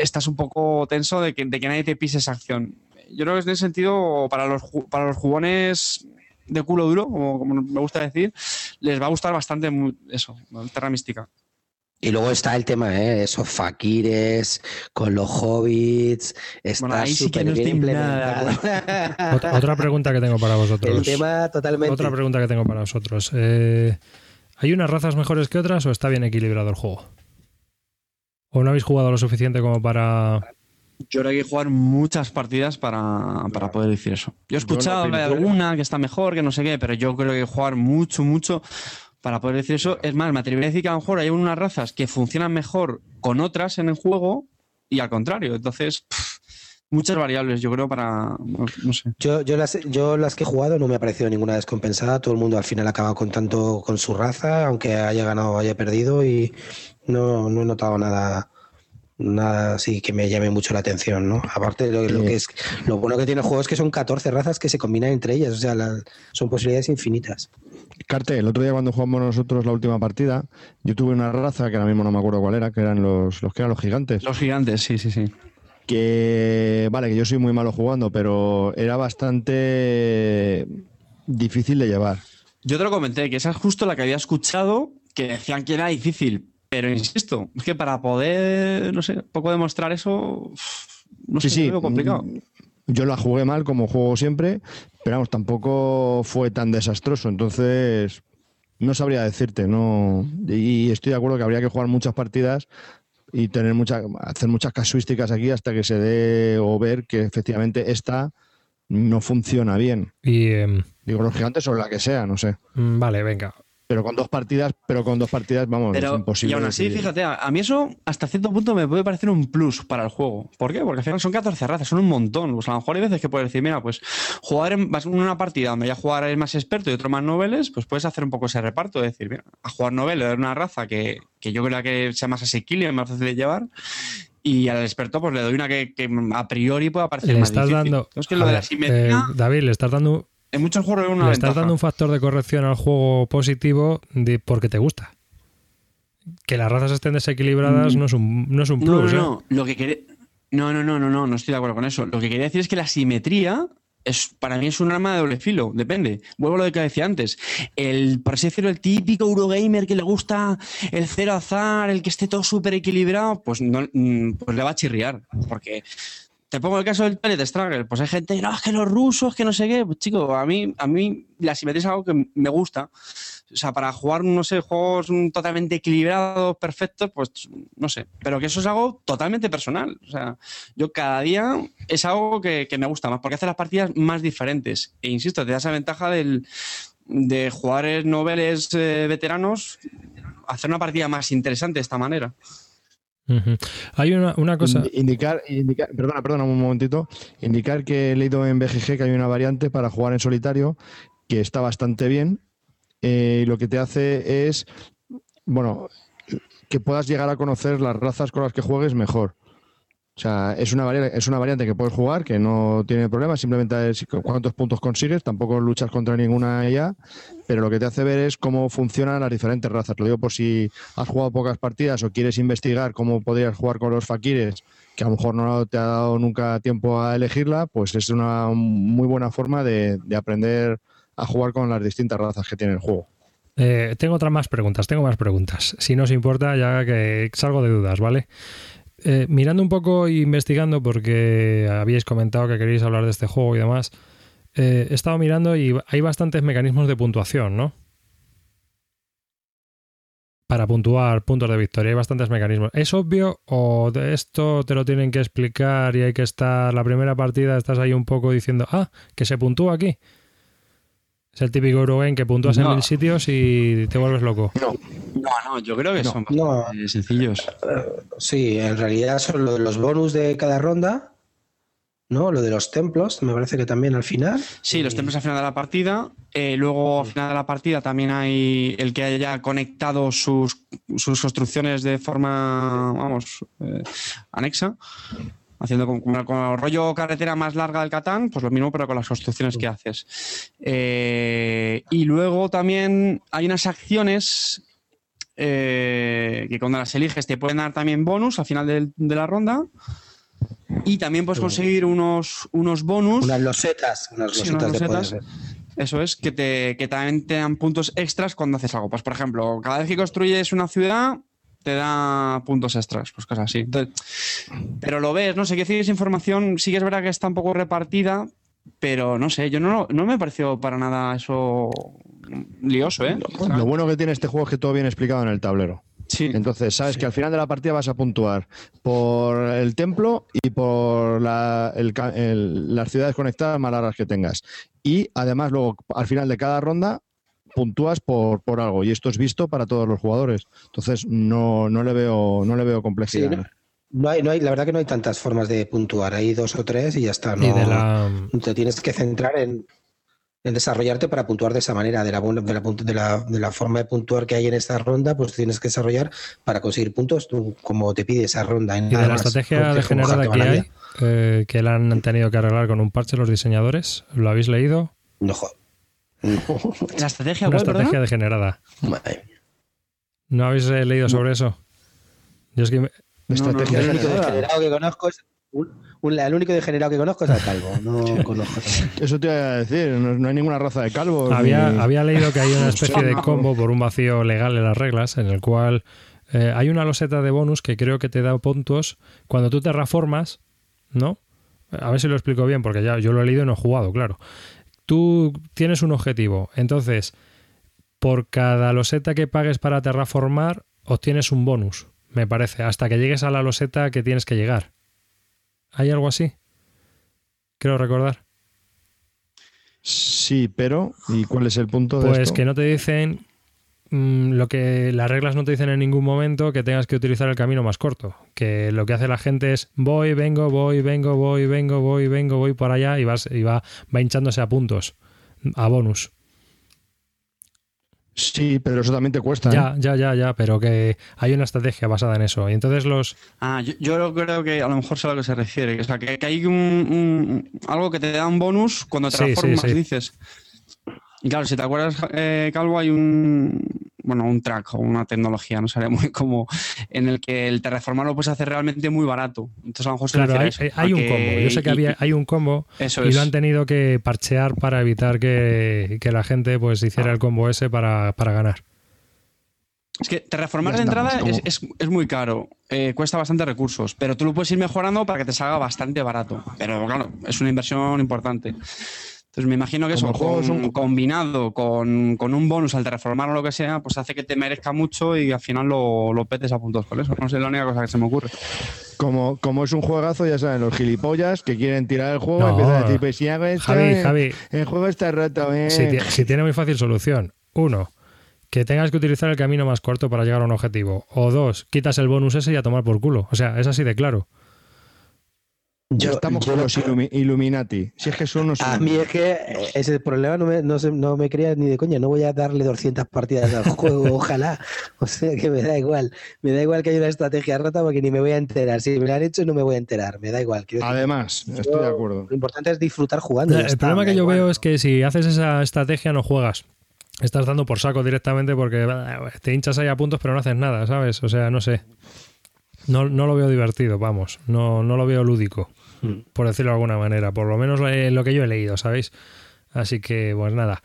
[SPEAKER 3] estás un poco tenso de que, de que nadie te pise esa acción. Yo creo que en ese sentido, para los, para los jugones de culo duro, como, como me gusta decir, les va a gustar bastante eso, Terra Mística.
[SPEAKER 2] Y luego está el tema, ¿eh? Esos fakires con los hobbits. Está
[SPEAKER 3] Bueno, ahí sí que
[SPEAKER 2] súper
[SPEAKER 3] no
[SPEAKER 2] bien
[SPEAKER 3] estoy nada de.
[SPEAKER 1] Otra, otra pregunta que tengo para vosotros.
[SPEAKER 2] El tema totalmente.
[SPEAKER 1] Otra pregunta que tengo para vosotros. Eh, ¿Hay unas razas mejores que otras o está bien equilibrado el juego? ¿O no habéis jugado lo suficiente como para...?
[SPEAKER 3] Yo creo que hay que jugar muchas partidas para, para poder decir eso. Yo he escuchado
[SPEAKER 4] Yo no
[SPEAKER 3] de alguna que está mejor, que no sé qué, pero yo creo que hay que jugar mucho, mucho para poder decir eso. Es más, me atrevería a decir que a lo mejor hay unas razas que funcionan mejor con otras en el juego y al contrario. Entonces, pff, muchas variables, yo creo, para. No, no sé.
[SPEAKER 2] Yo, yo, las, yo las que he jugado no me ha parecido ninguna descompensada. Todo el mundo al final ha acabado contando con su raza, aunque haya ganado o haya perdido, y no, no he notado nada nada así que me llame mucho la atención, ¿no? Aparte lo, lo que es lo bueno que tiene el juego es que son 14 razas que se combinan entre ellas, o sea, la- son posibilidades infinitas.
[SPEAKER 4] Carte, el otro día cuando jugamos nosotros la última partida, yo tuve una raza que ahora mismo no me acuerdo cuál era, que eran los, los que eran los gigantes.
[SPEAKER 3] Los gigantes, sí, sí, sí.
[SPEAKER 4] que vale, que yo soy muy malo jugando, pero era bastante difícil de llevar.
[SPEAKER 3] Yo te lo comenté, que esa es justo la que había escuchado, que decían que era difícil. Pero insisto, es que para poder, no sé, un poco demostrar eso, no sé,
[SPEAKER 4] sí, sí.
[SPEAKER 3] lo veo complicado.
[SPEAKER 4] Yo la jugué mal, como juego siempre, pero vamos, tampoco fue tan desastroso. Entonces, no sabría decirte, no. Y estoy de acuerdo que habría que jugar muchas partidas y tener mucha, hacer muchas casuísticas aquí hasta que se dé o ver que efectivamente esta no funciona bien.
[SPEAKER 1] Y, em,
[SPEAKER 4] Digo, los gigantes o la que sea, no sé.
[SPEAKER 1] mm, vale, venga.
[SPEAKER 4] Pero con dos partidas, pero con dos partidas, vamos, es imposible.
[SPEAKER 3] y aún así,
[SPEAKER 4] decidir.
[SPEAKER 3] fíjate, a, mí eso hasta cierto punto me puede parecer un plus para el juego. ¿Por qué? Porque al final son 14 razas, son un montón. Pues a lo mejor hay veces que puedes decir, mira, pues jugar en una partida donde ya jugar el más experto y otro más noveles, pues puedes hacer un poco ese reparto. Es decir, mira, a jugar novel de una raza que, que yo creo que sea más asequible, más fácil de llevar. Y al experto, pues le doy una que, que a priori pueda parecer
[SPEAKER 1] Le
[SPEAKER 3] más
[SPEAKER 1] estás
[SPEAKER 3] difícil.
[SPEAKER 1] dando...
[SPEAKER 3] Es que lo de la simetría,
[SPEAKER 1] eh, David, le estás dando,
[SPEAKER 3] en muchos juegos es una
[SPEAKER 1] le estás dando un factor de corrección al juego positivo de porque te gusta. Que las razas estén desequilibradas
[SPEAKER 3] Mm.
[SPEAKER 1] no es un, no es un
[SPEAKER 3] No,
[SPEAKER 1] plus,
[SPEAKER 3] no,
[SPEAKER 1] ¿eh?
[SPEAKER 3] no. Lo que. No, no, no, no, no, no estoy de acuerdo con eso. Lo que quería decir es que la simetría es, para mí es un arma de doble filo, depende. Vuelvo a lo que decía antes. El, por así decirlo, el típico Eurogamer que le gusta el cero azar, el que esté todo súper equilibrado, pues, no, mm, pues le va a chirriar. Porque te pongo el caso del Planet Struggle, pues hay gente, no, es que los rusos, que no sé qué. Pues chico, a mí, a mí la simetría es algo que me gusta. O sea, para jugar, no sé, juegos totalmente equilibrados, perfectos, pues no sé. Pero que eso es algo totalmente personal. O sea, yo cada día es algo que, que me gusta más, porque hace las partidas más diferentes. E insisto, te da esa ventaja del, de jugadores noveles eh, veteranos, hacer una partida más interesante de esta manera.
[SPEAKER 1] Hay una, cosa...
[SPEAKER 4] Indi- Indicar, indicar, perdona, perdona un momentito. Indicar que he leído en BGG que hay una variante para jugar en solitario que está bastante bien. Eh, y lo que te hace es, bueno, que puedas llegar a conocer las razas con las que juegues mejor. O sea, es una, vari- es una variante que puedes jugar, que no tiene problema, simplemente es cuántos puntos consigues, tampoco luchas contra ninguna ya, pero lo que te hace ver es cómo funcionan las diferentes razas. Lo digo por si has jugado pocas partidas o quieres investigar cómo podrías jugar con los fakires, que a lo mejor no te ha dado nunca tiempo a elegirla, pues es una muy buena forma de, de aprender a jugar con las distintas razas que tiene el juego.
[SPEAKER 1] Eh, tengo otras más preguntas, tengo más preguntas. Si no os importa, ya que salgo de dudas, ¿vale? Eh, mirando un poco e investigando, porque habíais comentado que queréis hablar de este juego y demás, eh, he estado mirando y hay bastantes mecanismos de puntuación, ¿no? Para puntuar puntos de victoria, hay bastantes mecanismos. ¿Es obvio o de esto te lo tienen que explicar y hay que estar la primera partida, estás ahí un poco diciendo, ah, que se puntúa aquí? Es el típico Eurogame que puntúas en
[SPEAKER 3] No.
[SPEAKER 1] mil sitios y te vuelves loco.
[SPEAKER 3] No, no, yo creo que
[SPEAKER 4] No,
[SPEAKER 3] son
[SPEAKER 2] no.
[SPEAKER 3] bastante sencillos.
[SPEAKER 2] Sí, en realidad son lo de los bonus de cada ronda, ¿no? Lo de los templos, me parece que también al final.
[SPEAKER 3] Sí, los templos al final de la partida. eh, luego al final de la partida también hay el que haya conectado sus, sus construcciones de forma, vamos, eh, anexa. Haciendo como, como- como rollo carretera más larga del Catán, pues lo mismo, pero con las construcciones que haces. Eh, y luego también hay unas acciones eh, que cuando las eliges te pueden dar también bonus al final de la ronda. Y también puedes conseguir unos, unos bonus.
[SPEAKER 2] Unas losetas, unas
[SPEAKER 3] Sí,
[SPEAKER 2] losetas
[SPEAKER 3] unas. Eso es, que, te, que también te dan puntos extras cuando haces algo. Pues, por ejemplo, cada vez que construyes una ciudad, te da puntos extras, pues cosas así. Entonces, pero lo ves, no sé qué decir, esa información sí que es verdad que está un poco repartida, pero no sé, yo no, no me pareció para nada eso lioso, ¿eh?
[SPEAKER 4] Lo bueno que tiene este juego es que todo viene explicado en el tablero.
[SPEAKER 3] Sí.
[SPEAKER 4] Entonces, sabes que al final de la partida vas a puntuar por el templo y por la- el ca- el- las ciudades conectadas más largas que tengas. Y además, luego, al final de cada ronda, puntúas por, por algo. Y esto es visto para todos los jugadores. Entonces, no, no le veo, no le veo complejidad.
[SPEAKER 2] Sí, ¿no? No hay, no hay, la verdad que no hay tantas formas de puntuar. Hay dos o tres y ya está. No,
[SPEAKER 1] Y de la.
[SPEAKER 2] Te tienes que centrar en, en desarrollarte para puntuar de esa manera. De la, buena- de, la, de, la, de la forma de puntuar que hay en esta ronda, pues tienes que desarrollar para conseguir puntos tú, como te pide esa ronda.
[SPEAKER 1] Y de la estrategia degenerada que hay, eh, que la han tenido que arreglar con un parche los diseñadores, ¿lo habéis leído?
[SPEAKER 2] No,
[SPEAKER 3] La estrategia,
[SPEAKER 1] Una estrategia degenerada.
[SPEAKER 2] Madre mía.
[SPEAKER 1] ¿No habéis eh, leído sobre eso? Yo es que me-
[SPEAKER 4] Estrategia
[SPEAKER 3] No,
[SPEAKER 2] El
[SPEAKER 3] no,
[SPEAKER 2] único degenerado que conozco es. un- un- el único degenerado que conozco es al calvo. No conozco.
[SPEAKER 4] Eso te iba a decir, no, no hay ninguna raza de calvos.
[SPEAKER 1] había,
[SPEAKER 4] ni-
[SPEAKER 1] había leído que hay una especie de combo por un vacío legal en las reglas, en el cual eh, hay una loseta de bonus que creo que te da puntos cuando tú te reformas, ¿no? A ver si lo explico bien, porque ya yo lo he leído y no he jugado, claro. Tú tienes un objetivo, entonces por cada loseta que pagues para terraformar obtienes un bonus, me parece, hasta que llegues a la loseta que tienes que llegar. ¿Hay algo así? Creo recordar.
[SPEAKER 4] Sí, pero ¿y cuál es el punto de
[SPEAKER 1] Pues
[SPEAKER 4] esto?
[SPEAKER 1] que no te dicen mm, lo que las reglas no te dicen en ningún momento que tengas que utilizar el camino más corto. Que lo que hace la gente es voy, vengo, voy, vengo, voy, vengo, voy, vengo, voy por allá y, vas, y va, va hinchándose a puntos, a bonus.
[SPEAKER 4] Sí, pero eso también te cuesta.
[SPEAKER 1] Ya,
[SPEAKER 4] ¿eh?
[SPEAKER 1] ya, ya, ya, pero que hay una estrategia basada en eso. Y entonces los...
[SPEAKER 3] Ah, yo, yo creo que a lo mejor sé a lo que se refiere. O sea, que, que hay un, un- algo que te da un bonus cuando
[SPEAKER 1] Sí,
[SPEAKER 3] transformas,
[SPEAKER 1] sí, sí.
[SPEAKER 3] dices. Y claro, si te acuerdas, eh, Calvo, hay un bueno, un track o una tecnología, no sabría muy cómo, en el que el terraformar lo puedes hacer realmente muy barato. Entonces a lo mejor
[SPEAKER 1] Claro, hay,
[SPEAKER 3] eso,
[SPEAKER 1] hay
[SPEAKER 3] a
[SPEAKER 1] un combo. Yo sé que
[SPEAKER 3] y-
[SPEAKER 1] había, hay un combo
[SPEAKER 3] Eso
[SPEAKER 1] y
[SPEAKER 3] es.
[SPEAKER 1] lo han tenido que parchear para evitar que, que la gente pues hiciera el combo ese para, para ganar.
[SPEAKER 3] Es que terraformar de entrada
[SPEAKER 4] como-
[SPEAKER 3] es, es- es muy caro, eh, cuesta bastante recursos, pero tú lo puedes ir mejorando para que te salga bastante barato. Pero claro, es una inversión importante. Entonces me imagino que
[SPEAKER 4] Como
[SPEAKER 3] eso, con-
[SPEAKER 4] un-
[SPEAKER 3] combinado con, con un bonus al terraformar o lo que sea, pues hace que te merezca mucho y al final lo, lo petes a puntos con eso. No sé, es la única cosa que se me ocurre.
[SPEAKER 4] Como, como es un juegazo, ya saben, los gilipollas que quieren tirar el juego
[SPEAKER 1] No.
[SPEAKER 4] empiezan a decir, pues si hago esto,
[SPEAKER 1] Javi,
[SPEAKER 4] eh,
[SPEAKER 1] Javi.
[SPEAKER 4] el juego está roto, eh.
[SPEAKER 1] Si, si tiene muy fácil solución. Uno, que tengas que utilizar el camino más corto para llegar a un objetivo. O dos, quitas el bonus ese y a tomar por culo. O sea, es así de claro.
[SPEAKER 4] Ya
[SPEAKER 2] Yo-
[SPEAKER 4] estamos
[SPEAKER 2] yo
[SPEAKER 4] con
[SPEAKER 2] lo-
[SPEAKER 4] los Illumi- Illuminati. Si es que son unos...
[SPEAKER 2] A mí es que ese problema no me, no, se- no me crea ni de coña. No voy a darle 200 partidas al juego, ojalá. O sea que me da igual. Me da igual que haya una estrategia rota porque ni me voy a enterar. Si me la han hecho, no me voy a enterar. Me da igual. Quiero decir,
[SPEAKER 4] Además, estoy
[SPEAKER 2] yo-
[SPEAKER 4] de acuerdo.
[SPEAKER 2] Lo importante es disfrutar jugando.
[SPEAKER 1] el
[SPEAKER 2] está,
[SPEAKER 1] problema que yo
[SPEAKER 2] igual.
[SPEAKER 1] veo es que si haces esa estrategia no juegas. Estás dando por saco directamente porque te hinchas ahí a puntos pero no haces nada, ¿sabes? O sea, no sé. No, no lo veo divertido, vamos. No, no lo veo lúdico,
[SPEAKER 2] Mm.
[SPEAKER 1] por decirlo de alguna manera. Por lo menos eh, lo que yo he leído, ¿sabéis? Así que, pues nada.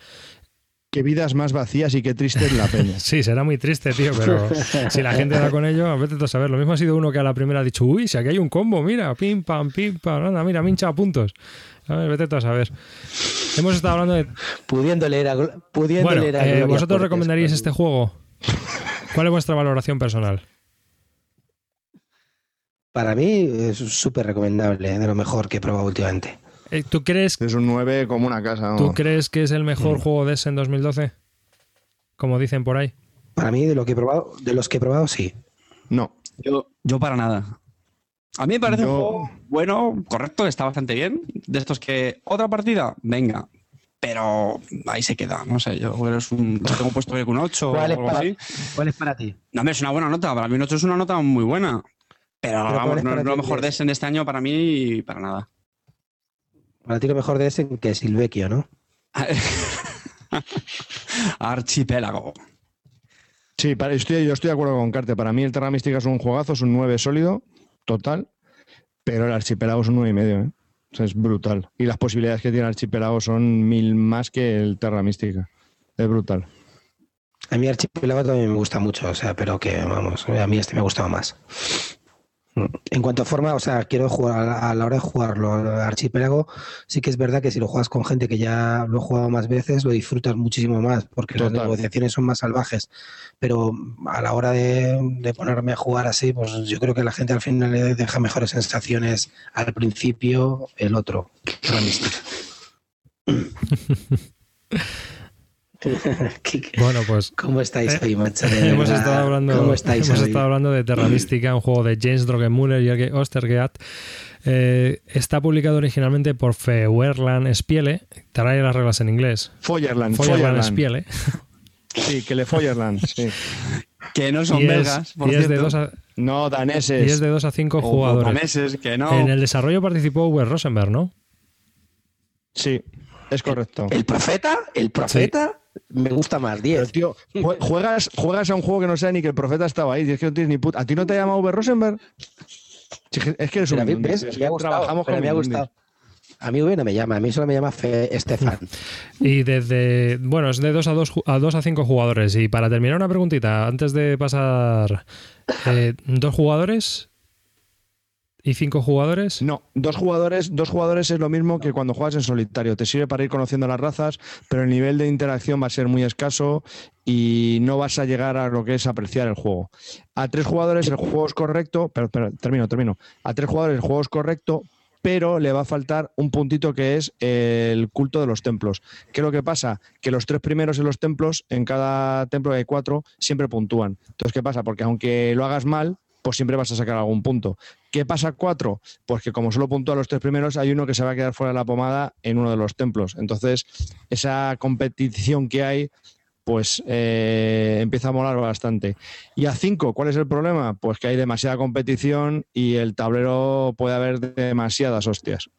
[SPEAKER 4] Qué vidas más vacías y qué triste es la peña.
[SPEAKER 1] Sí, será muy triste, tío, pero si la gente da con ello, a veces a saber. Lo mismo ha sido uno que a la primera ha dicho, uy, si aquí hay un combo, mira, pim, pam, pim, pam, anda, mira, mincha a puntos. A ver, vete tú a saber. Hemos estado hablando de...
[SPEAKER 2] Pudiendo leer a, pudiendo
[SPEAKER 1] Bueno,
[SPEAKER 2] leer a
[SPEAKER 1] eh,
[SPEAKER 2] Gloria
[SPEAKER 1] ¿vosotros recomendaríais este juego? ¿Cuál es vuestra valoración personal?
[SPEAKER 2] Para mí es súper recomendable, de lo mejor que he probado últimamente.
[SPEAKER 1] Eh, ¿Tú crees,
[SPEAKER 4] Es un 9 como una casa.
[SPEAKER 1] ¿Tú
[SPEAKER 4] vamos.
[SPEAKER 1] crees que es el mejor juego de ese en 2012? Como dicen por ahí.
[SPEAKER 2] Para mí, de lo que he probado, de los que he probado, sí.
[SPEAKER 4] No.
[SPEAKER 3] Yo, yo para nada. A mí me parece
[SPEAKER 4] Yo-
[SPEAKER 3] un juego bueno, correcto, está bastante bien. De estos que otra partida, venga. Pero ahí se queda, no sé, yo es un, lo tengo puesto que un 8 o
[SPEAKER 2] ¿Cuál es
[SPEAKER 3] algo
[SPEAKER 2] para-
[SPEAKER 3] así.
[SPEAKER 2] ¿Cuál es para ti?
[SPEAKER 3] No, hombre, es una buena nota, para mí un 8 es una nota muy buena. Pero,
[SPEAKER 2] Pero
[SPEAKER 3] vamos,
[SPEAKER 2] ¿cuál es
[SPEAKER 3] no es lo mejor de Essen de este año para mí para nada.
[SPEAKER 2] Para ti lo mejor de ese que es Silvecchio, ¿no?
[SPEAKER 3] Archipiélago.
[SPEAKER 4] Sí, para- estoy, yo estoy de acuerdo con Carte. Para mí el Terra Mística es un juegazo, es un 9 sólido, total, pero el Archipiélago es un 9,5, y medio, ¿eh? O sea, es brutal. Y las posibilidades que tiene el Archipiélago son mil más que el Terra Mística. Es brutal.
[SPEAKER 2] A mí Archipiélago también me gusta mucho, o sea, pero que, vamos, a mí este me ha gustado más. En cuanto a forma, o sea, quiero jugar a la, hora de jugarlo, al Archipiélago, sí que es verdad que si lo juegas con gente que ya lo ha jugado más veces, lo disfrutas muchísimo más, porque las negociaciones son más salvajes. Pero a la hora de, de ponerme a jugar así, pues yo creo que la gente al final le deja mejores sensaciones al principio el otro, la.
[SPEAKER 1] Bueno, pues
[SPEAKER 2] ¿Cómo estáis
[SPEAKER 1] Eh,
[SPEAKER 2] hoy, macho?
[SPEAKER 1] Hemos estado hablando,
[SPEAKER 2] ¿Cómo estáis
[SPEAKER 1] hemos
[SPEAKER 2] hoy?
[SPEAKER 1] estado hablando de Terra Mística, un juego de James Drogenmuller y Jörg Ostergeat. Eh, está publicado originalmente por Feuerland Spiele. Haré las reglas en inglés.
[SPEAKER 4] Feuerland,
[SPEAKER 1] Feuerland
[SPEAKER 4] Feuerland.
[SPEAKER 1] Spiele.
[SPEAKER 4] Sí, que le Feuerland, sí.
[SPEAKER 3] Que no son
[SPEAKER 1] Y es,
[SPEAKER 3] belgas, por
[SPEAKER 1] y es de dos a,
[SPEAKER 4] No,
[SPEAKER 1] y
[SPEAKER 4] daneses.
[SPEAKER 1] es de dos a cinco
[SPEAKER 3] O
[SPEAKER 1] jugadores.
[SPEAKER 3] daneses, que no.
[SPEAKER 1] En el desarrollo participó Uwe Rosenberg, ¿no?
[SPEAKER 4] Sí, es correcto.
[SPEAKER 2] ¿El profeta? ¿El profeta? Me gusta más,
[SPEAKER 4] Pero,
[SPEAKER 2] 10.
[SPEAKER 4] tío, jue- juegas, juegas a un juego que no sabe ni que el profeta estaba ahí. y Es que no tienes ni puta. ¿A ti no te ha llamado Uwe Rosenberg? Es que- es que eres
[SPEAKER 2] Pero a
[SPEAKER 4] un
[SPEAKER 2] mí,
[SPEAKER 4] Mindundi,
[SPEAKER 2] ¿ves?
[SPEAKER 4] es
[SPEAKER 2] Me ha
[SPEAKER 4] que
[SPEAKER 2] gustado,
[SPEAKER 4] trabajamos
[SPEAKER 2] pero
[SPEAKER 4] con
[SPEAKER 2] me ha
[SPEAKER 4] Mindundi.
[SPEAKER 2] gustado. A mí Uwe no me llama, a mí solo me llama Fe Estefan.
[SPEAKER 1] Y desde. Bueno, es de 2 a 2 a, dos a 5 jugadores. Y para terminar, una preguntita. Antes de pasar. eh, ¿Dos jugadores? ¿Y cinco jugadores?
[SPEAKER 4] No, dos jugadores, dos jugadores es lo mismo que cuando juegas en solitario. Te sirve para ir conociendo las razas, pero el nivel de interacción va a ser muy escaso y no vas a llegar a lo que es apreciar el juego. A tres jugadores el juego es correcto, pero, pero termino, termino. A tres jugadores el juego es correcto, pero le va a faltar un puntito que es el culto de los templos. ¿Qué es lo que pasa? Que los tres primeros en los templos, en cada templo hay cuatro, siempre puntúan. Entonces, ¿qué pasa? Porque aunque lo hagas mal, pues siempre vas a sacar algún punto. ¿Qué pasa cuatro? Pues que como solo puntúa los tres primeros, hay uno que se va a quedar fuera de la pomada en uno de los templos. Entonces, esa competición que hay, pues eh, empieza a molar bastante. Y a cinco, ¿cuál es el problema? Pues que hay demasiada competición y el tablero puede haber demasiadas hostias.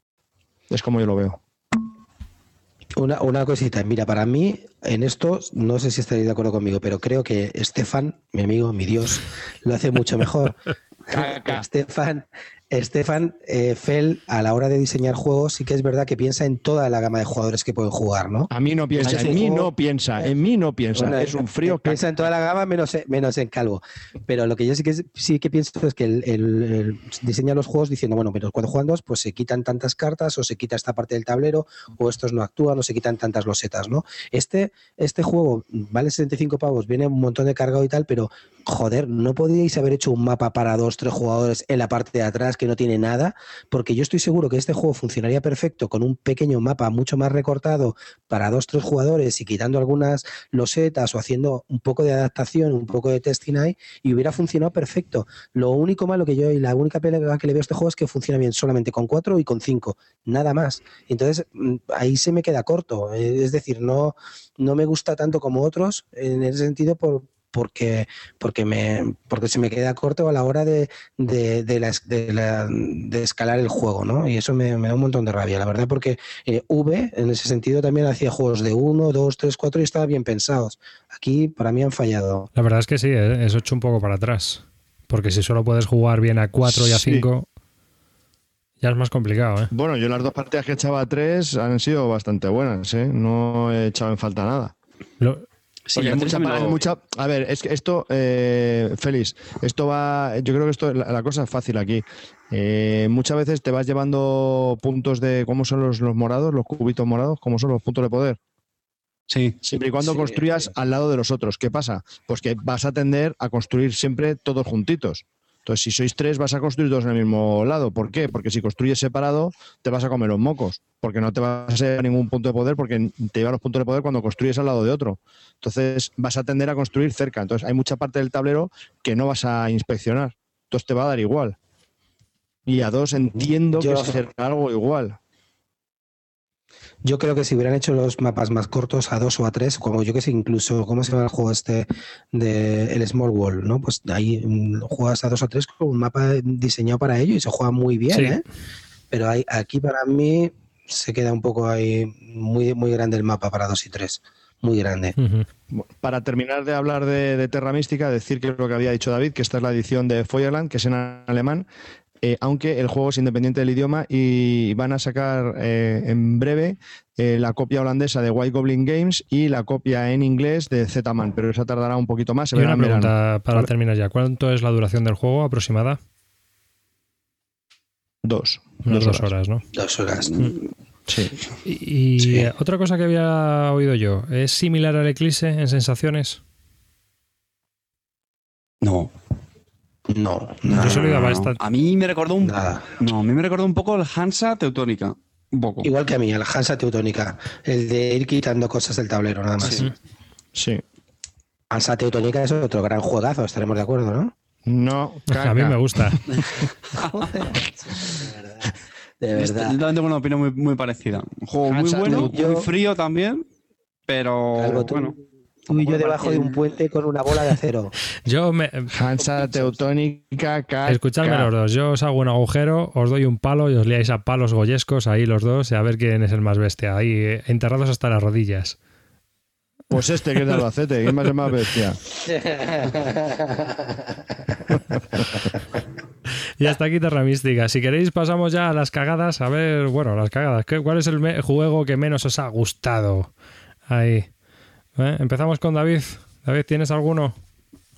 [SPEAKER 4] Es como yo lo veo.
[SPEAKER 2] Una, una cosita, mira, para mí en esto, no sé si estaréis de acuerdo conmigo, pero creo que Estefan, mi amigo, mi Dios, lo hace mucho mejor. Estefan, Estefan eh, Fell, a la hora de diseñar juegos, sí que es verdad que piensa en toda la gama de jugadores que pueden jugar, ¿no?
[SPEAKER 4] A mí no piensa, en mí
[SPEAKER 2] juego-
[SPEAKER 4] no piensa, en mí no piensa.
[SPEAKER 2] Bueno,
[SPEAKER 4] es un frío
[SPEAKER 2] Piensa en toda la gama menos, menos en Calvo. Pero lo que yo sí que, sí que pienso es que el, el- el diseña los juegos diciendo, bueno, pero cuando juegan dos, pues se quitan tantas cartas o se quita esta parte del tablero o estos no actúan o se quitan tantas losetas, ¿no? Este, este juego vale 75 pavos, viene un montón de cargado y tal, pero joder, ¿no podríais haber hecho un mapa para dos, tres jugadores en la parte de atrás que no tiene nada? Porque yo estoy seguro que este juego funcionaría perfecto con un pequeño mapa mucho más recortado para dos, tres jugadores y quitando algunas losetas o haciendo un poco de adaptación, un poco de testing ahí y hubiera funcionado perfecto. Lo único malo que yo y la única pega que le veo a este juego es que funciona bien solamente con cuatro y con cinco, nada más. Entonces mm, ahí se me queda corto. Es decir, no, no me gusta tanto como otros en ese sentido por porque, porque, me, porque se me queda corto a la hora de, de, de la, de, la- de escalar el juego, ¿no? Y eso me, me da un montón de rabia, la verdad, porque eh, V en ese sentido también hacía juegos de 1, 2, 3, 4 y estaban bien pensados. Aquí para mí han fallado.
[SPEAKER 1] La verdad es que sí, eh, es hecho un poco para atrás. Porque si solo puedes jugar bien a 4 y a
[SPEAKER 4] Sí.
[SPEAKER 1] 5, ya es más complicado, ¿eh?
[SPEAKER 4] Bueno, yo las dos partidas que echaba a tres han sido bastante buenas, ¿eh? No he echado en falta nada.
[SPEAKER 1] Lo-
[SPEAKER 3] Sí,
[SPEAKER 4] hay mucha,
[SPEAKER 3] me lo-
[SPEAKER 4] hay mucha- a ver, es que esto, eh, Félix, esto va, yo creo que esto, la, la cosa es fácil aquí. Eh, muchas veces te vas llevando puntos de, ¿cómo son los, los morados, los cubitos morados? ¿Cómo son los puntos de poder?
[SPEAKER 3] Sí.
[SPEAKER 4] Siempre y cuando
[SPEAKER 2] Sí,
[SPEAKER 4] construyas
[SPEAKER 2] sí.
[SPEAKER 4] al lado de los otros. ¿Qué pasa? Pues que vas a tender a construir siempre todos juntitos. Entonces, si sois tres, vas a construir todos en el mismo lado. ¿Por qué? Porque si construyes separado, te vas a comer los mocos. Porque no te vas a hacer ningún punto de poder, porque te llevan los puntos de poder cuando construyes al lado de otro. Entonces, vas a tender a construir cerca. Entonces, hay mucha parte del tablero que no vas a inspeccionar. Entonces, te va a dar igual. Y a dos entiendo
[SPEAKER 2] Yo-
[SPEAKER 4] que será algo igual.
[SPEAKER 2] Yo creo que si hubieran hecho los mapas más cortos a dos o a tres, como yo que sé, incluso, ¿cómo se llama el juego este de el Small World? ¿no? Pues ahí mm, juegas a dos o tres con un mapa diseñado para ello y se juega muy bien,
[SPEAKER 1] Sí.
[SPEAKER 2] ¿eh? Pero hay, aquí para mí se queda un poco ahí muy, muy grande el mapa para dos y tres. Muy grande.
[SPEAKER 4] Para terminar de hablar de, de Terra Mística, decir que lo que había dicho David, que esta es la edición de Feuerland, que es en alemán, eh, aunque el juego es independiente del idioma y van a sacar eh, en breve eh, la copia holandesa de White Goblin Games y la copia en inglés de Z-Man, pero esa tardará un poquito más. se
[SPEAKER 1] Y una
[SPEAKER 4] verano.
[SPEAKER 1] pregunta para terminar ya. ¿Cuánto es la duración del juego aproximada?
[SPEAKER 4] Dos.
[SPEAKER 1] Unas dos horas, ¿no?
[SPEAKER 2] Dos horas.
[SPEAKER 4] Sí.
[SPEAKER 1] Y, y,
[SPEAKER 2] Sí.
[SPEAKER 1] eh, otra cosa que había oído yo, ¿es similar al Eclipse en sensaciones?
[SPEAKER 3] No.
[SPEAKER 2] No,
[SPEAKER 1] Yo
[SPEAKER 2] nada,
[SPEAKER 3] no,
[SPEAKER 1] bastante.
[SPEAKER 3] A mí me recordó un
[SPEAKER 2] nada.
[SPEAKER 3] No, a mí me recordó un poco el Hansa Teutónica. Un poco.
[SPEAKER 2] Igual que a mí, la Hansa Teutónica. El de ir quitando cosas del tablero, nada más.
[SPEAKER 3] Sí.
[SPEAKER 4] Sí.
[SPEAKER 2] Hansa Teutónica es otro gran juegazo, estaremos de acuerdo, ¿no?
[SPEAKER 4] No,
[SPEAKER 1] A mí me gusta.
[SPEAKER 2] De
[SPEAKER 3] Yo
[SPEAKER 2] verdad.
[SPEAKER 3] también tengo una opinión muy, muy parecida. Un juego muy bueno,
[SPEAKER 2] Teutónica.
[SPEAKER 3] muy frío también, pero
[SPEAKER 2] Algo tú,
[SPEAKER 3] bueno.
[SPEAKER 2] Tú y yo debajo de un puente con una bola de acero.
[SPEAKER 1] Yo me,
[SPEAKER 4] Hansa Teutónica, K.
[SPEAKER 1] Escuchadme los dos. Yo os hago un agujero, os doy un palo y os liáis a palos goyescos ahí los dos y a ver quién es el más bestia. Ahí eh, enterrados hasta las rodillas.
[SPEAKER 4] Pues este que es de Albacete, ¿quién más es más bestia?
[SPEAKER 1] Y hasta aquí Terra Mística. Si queréis pasamos ya a las cagadas. A ver, bueno, las cagadas. ¿Qué- ¿Cuál es el juego que menos os ha gustado? Ahí. ¿Eh? Empezamos con David. David, ¿tienes alguno?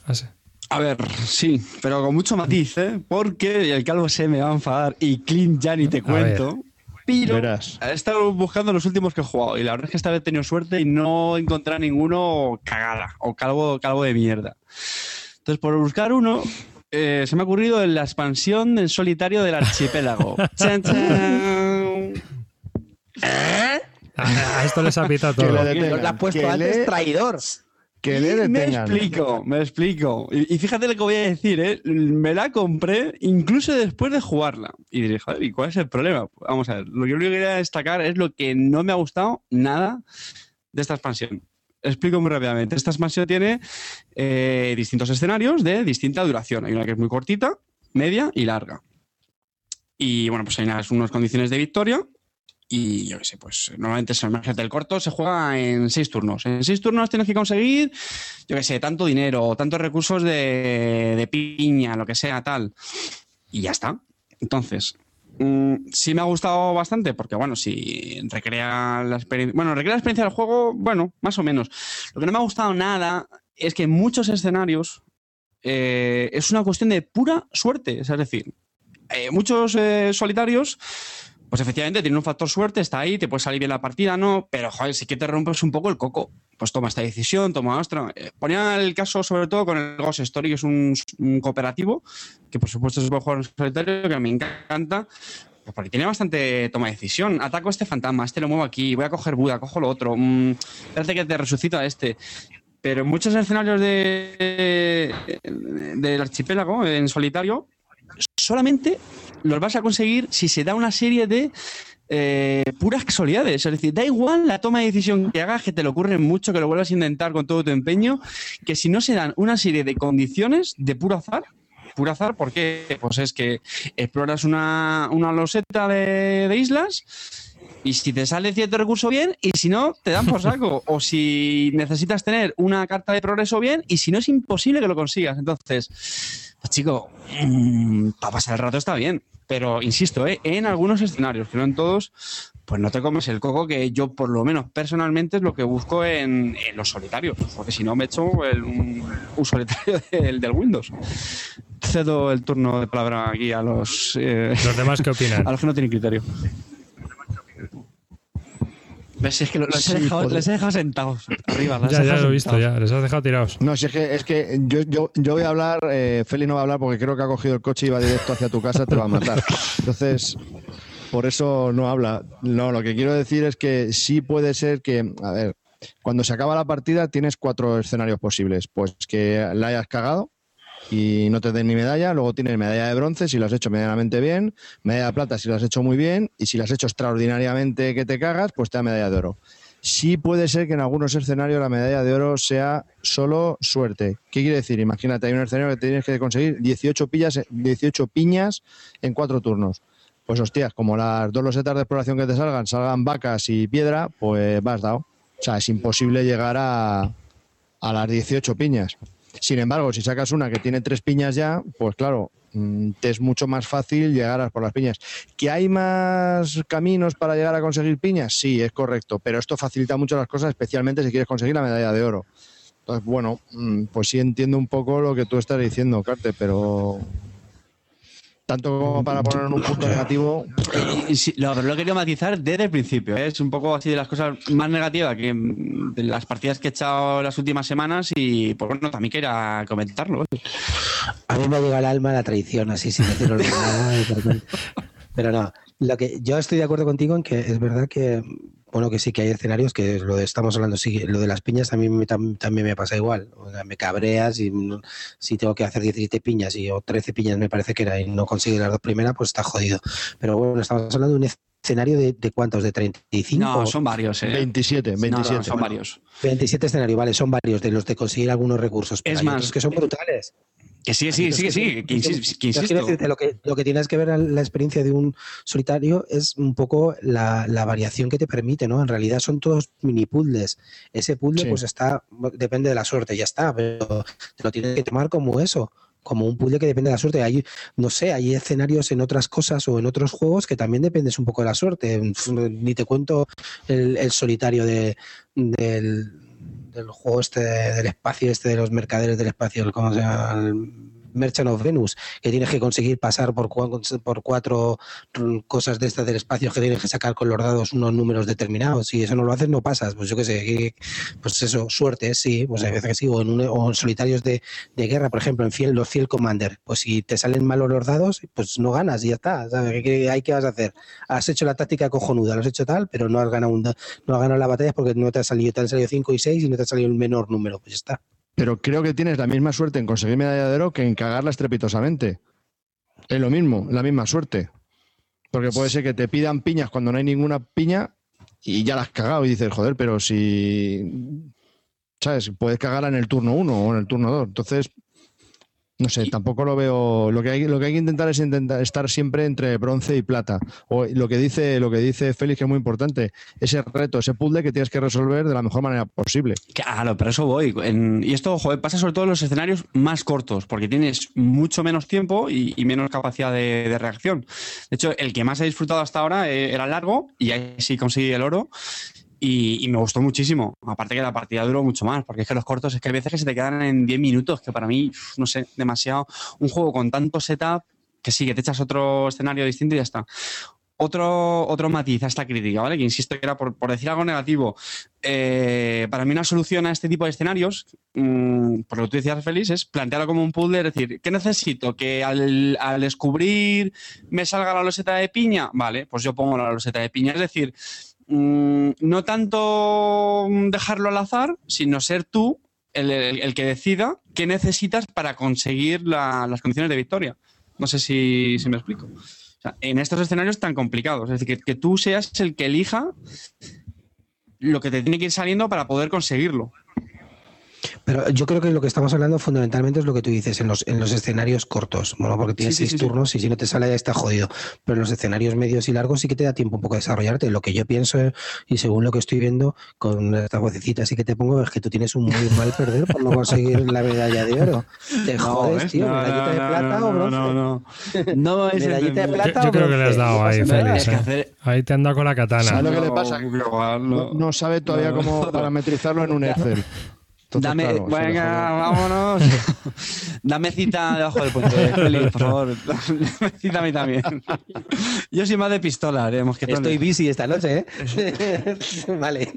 [SPEAKER 1] Así.
[SPEAKER 3] A ver, sí, pero con mucho matiz, ¿eh? Porque el calvo se me va a enfadar y Clint ya ni te cuento. Pero
[SPEAKER 4] Verás.
[SPEAKER 3] he estado buscando los últimos que he jugado y la verdad es que esta vez he tenido suerte y no encontré ninguno cagada o calvo, calvo de mierda. Entonces, por buscar uno, eh, se me ha ocurrido en la expansión en solitario del archipiélago. ¡Chan, chan!
[SPEAKER 1] A, a esto les ha pitado
[SPEAKER 4] Que
[SPEAKER 1] todo.
[SPEAKER 4] le detengan,
[SPEAKER 2] Nos la has puesto
[SPEAKER 4] que
[SPEAKER 2] antes
[SPEAKER 4] le-
[SPEAKER 2] traidor.
[SPEAKER 4] Que le
[SPEAKER 3] Y me
[SPEAKER 4] detengan.
[SPEAKER 3] explico, me explico. Y, y fíjate lo que voy a decir, ¿eh? Me la compré incluso después de jugarla. Y diré, joder, ¿y cuál es el problema? Vamos a ver, lo que yo quería destacar es lo que no me ha gustado nada de esta expansión. Explico muy rápidamente. Esta expansión tiene eh, distintos escenarios de distinta duración. Hay una que es muy cortita, media y larga. Y bueno, pues hay unas, unas condiciones de victoria y yo qué sé, pues normalmente imagínate, el corto se juega en seis turnos. En seis turnos tienes que conseguir, yo qué sé, tanto dinero, tantos recursos de, de piña, lo que sea, tal. Y ya está. Entonces, mm, sí me ha gustado bastante, porque bueno, si recrea la experiencia. Bueno, recrea la experiencia del juego, bueno, más o menos. Lo que no me ha gustado nada es que en muchos escenarios eh, es una cuestión de pura suerte. Es decir, eh, muchos eh, solitarios pues efectivamente tiene un factor suerte, está ahí, te puede salir bien la partida, no, pero joder, sí que te rompes un poco el coco. Pues toma esta decisión, toma otra. Eh, ponía el caso sobre todo con el Ghost Story, que es un, un cooperativo, que por supuesto puede jugar en solitario, que me encanta. Pues porque tiene bastante toma de decisión. Ataco este fantasma, este lo muevo aquí, voy a coger Buda, cojo lo otro. Mm, parece que te resucita este. Pero en muchos escenarios de, del archipiélago, en solitario, solamente los vas a conseguir si se da una serie de eh, puras casualidades. Es decir, da igual la toma de decisión que hagas, que te lo ocurre mucho, que lo vuelvas a intentar con todo tu empeño, que si no se dan una serie de condiciones de puro azar, puro azar, ¿por qué? Pues es que exploras una, una loseta de, de islas y si te sale cierto recurso bien y si no, te dan por saco. o si necesitas tener una carta de progreso bien y si no, es imposible que lo consigas. Entonces, pues chico, mm, para pasar el rato está bien. Pero insisto, ¿eh? en algunos escenarios, que no en todos, pues no te comes el coco, que yo por lo menos personalmente es lo que busco en, en los solitarios. Porque si no, me echo el- un, un solitario del, del Windows. Cedo el turno de palabra aquí a los, eh,
[SPEAKER 1] ¿Los demás qué opinan?
[SPEAKER 3] a los que no tienen criterio. ¿Ves? Es que los,
[SPEAKER 4] Sí,
[SPEAKER 3] he, dejado, les he dejado sentados arriba.
[SPEAKER 1] Ya, lo he visto,
[SPEAKER 3] sentados.
[SPEAKER 1] ya. Les has dejado tirados.
[SPEAKER 4] No, si es que, es que yo, yo, yo voy a hablar, eh, Feli no va a hablar porque creo que ha cogido el coche y va directo hacia tu casa, te va a matar. Entonces, por eso no habla. No, lo que quiero decir es que sí puede ser que, a ver, cuando se acaba la partida tienes cuatro escenarios posibles. Pues que la hayas cagado, y no te den ni medalla. Luego tienes medalla de bronce si lo has hecho medianamente bien, medalla de plata si lo has hecho muy bien y si lo has hecho extraordinariamente que te cagas, pues te da medalla de oro. Sí puede ser que en algunos escenarios la medalla de oro sea solo suerte. ¿Qué quiere decir? Imagínate, hay un escenario que tienes que conseguir 18, pillas, 18 piñas en cuatro turnos. Pues hostias, como las dos losetas de exploración que te salgan, salgan vacas y piedra, pues vas dado. O sea, es imposible llegar a, a las 18 piñas. Sin embargo, si sacas una que tiene tres piñas ya, pues claro, mm, te es mucho más fácil llegar a por las piñas. ¿Que hay más caminos para llegar a conseguir piñas? Sí, es correcto, pero esto facilita mucho las cosas, especialmente si quieres conseguir la medalla de oro. Entonces, bueno, mm, pues sí entiendo un poco lo que tú estás diciendo, Carte, pero tanto como para poner en un punto negativo.
[SPEAKER 3] Sí, lo, pero lo he querido matizar desde el principio. ¿eh? Es un poco así de las cosas más negativas que de las partidas que he echado las últimas semanas y pues bueno, también quería comentarlo. ¿eh?
[SPEAKER 2] A mí me llega al alma la traición, así sin decirlo nada. Pero no, lo que yo estoy de acuerdo contigo en que es verdad que bueno, que sí que hay escenarios que lo de, estamos hablando, sí, lo de las piñas también me, tam- también me pasa igual. Me cabreas y si tengo que hacer 17 piñas y, o 13 piñas me parece que era y no consigue las dos primeras, pues está jodido. Pero bueno, estamos hablando de un escenario de, de cuántos, de 35
[SPEAKER 3] No, son varios, ¿eh?
[SPEAKER 4] 27,
[SPEAKER 3] No,
[SPEAKER 4] 27.
[SPEAKER 3] no, son varios.
[SPEAKER 2] 27 escenarios, vale, son varios de los de conseguir algunos recursos. pero
[SPEAKER 3] Es
[SPEAKER 2] hay
[SPEAKER 3] más,
[SPEAKER 2] otros que son brutales.
[SPEAKER 3] Que sí, sí, sí, que sí, que insisto.
[SPEAKER 2] decirte, lo, que, lo que tienes que ver en la experiencia de un solitario es un poco la, la variación que te permite, ¿no? En realidad son todos mini puzzles. Ese puzzle,
[SPEAKER 4] Sí.
[SPEAKER 2] pues está, depende de la suerte, ya está, pero te lo tienes que tomar como eso, como un puzzle que depende de la suerte. Hay, no sé, hay escenarios en otras cosas o en otros juegos que también dependes un poco de la suerte. Ni te cuento el, solitario de, del, del juego este del espacio, este de los mercaderes del espacio, el- ¿cómo se llama? El Merchant of Venus, que tienes que conseguir pasar por, por cuatro mm, cosas de estas del espacio que tienes que sacar con los dados unos números determinados. Si eso no lo haces, no pasas. Pues yo qué sé, pues eso, suerte, sí, pues hay veces que sí, o en, un- o en solitarios de, guerra, por ejemplo, en Fiel, los Fiel Commander, pues si te salen malos los dados, pues no ganas y ya está. ¿sabes? ¿Qué, hay, ¿Qué vas a hacer? Has hecho la táctica cojonuda, lo has hecho tal, pero no has ganado, un no has ganado la batalla porque no te ha salido, te han salido 5 y 6 y no te ha salido el menor número, pues ya está.
[SPEAKER 4] Pero creo que tienes la misma suerte en conseguir medalla de oro que en cagarla estrepitosamente. Es lo mismo, la misma suerte. Porque puede ser que te pidan piñas cuando no hay ninguna piña y ya la has cagado y dices, joder, pero si. ¿Sabes? Puedes cagarla en el turno 1 o en el turno 2. Entonces, no sé, tampoco lo veo. Lo que hay, lo que hay que intentar es intentar estar siempre entre bronce y plata. O lo que dice, lo que dice Félix, que es muy importante, ese reto, ese puzzle que tienes que resolver de la mejor manera posible.
[SPEAKER 3] Claro, pero eso voy. En- y esto, joder, pasa sobre todo en los escenarios más cortos, porque tienes mucho menos tiempo y, y menos capacidad de, de reacción. De hecho, el que más he disfrutado hasta ahora eh, era largo y ahí sí conseguí el oro. Y, me gustó muchísimo. Aparte que la partida duró mucho más, porque es que los cortos es que hay veces que se te quedan en 10 minutos, que para mí, no sé, demasiado. Un juego con tanto setup que sí, que te echas otro escenario distinto y ya está. Otro, otro matiz a esta crítica, ¿vale? Que insisto que era por, decir algo negativo. Eh, para mí una solución a este tipo de escenarios, mm, por lo que tú decías, Félix, es plantearlo como un puzzle, es decir, ¿qué necesito? ¿Que al, al descubrir me salga la loseta de piña? Vale, pues yo pongo la loseta de piña. Es decir, mm, no tanto dejarlo al azar, sino ser tú el, que decida qué necesitas para conseguir la- las condiciones de victoria. No sé si, me explico. En estos escenarios tan complicados, es decir, que, que tú seas el que elija lo que te tiene que ir saliendo para poder conseguirlo.
[SPEAKER 2] Pero yo creo que lo que estamos hablando fundamentalmente es lo que tú dices en los, en los escenarios cortos, bueno, porque tienes
[SPEAKER 3] Sí,
[SPEAKER 2] seis
[SPEAKER 3] sí, sí.
[SPEAKER 2] turnos y si no te sale ya está jodido. Pero en los escenarios medios y largos sí que te da tiempo un poco a desarrollarte. Lo que yo pienso eh, y según lo que estoy viendo con esta vocecita así que te pongo es que tú tienes un muy mal perder por no conseguir la medalla de oro. Te jodes,
[SPEAKER 3] ¿ves?
[SPEAKER 2] tío,
[SPEAKER 3] No,
[SPEAKER 2] medallita
[SPEAKER 3] no,
[SPEAKER 2] de plata
[SPEAKER 3] no,
[SPEAKER 2] o bronce.
[SPEAKER 3] No, no, no. No es
[SPEAKER 2] Medallita de plata
[SPEAKER 1] Yo
[SPEAKER 2] o
[SPEAKER 1] creo que le has dado ahí. Félix. ¿eh?
[SPEAKER 3] hacer-
[SPEAKER 1] Ahí te han dado con la
[SPEAKER 4] ¿Sabes
[SPEAKER 1] katana.
[SPEAKER 4] lo que le
[SPEAKER 3] No,
[SPEAKER 4] pasa? No, sabe todavía
[SPEAKER 3] No.
[SPEAKER 4] cómo parametrizarlo en un Excel. Entonces,
[SPEAKER 3] Dame,
[SPEAKER 4] claro,
[SPEAKER 3] venga, vámonos. Dame cita debajo del puente, Félix, por favor. Dame cita a mí también. Yo soy más de pistola, haremos que
[SPEAKER 2] Estoy busy esta noche, ¿eh? vale.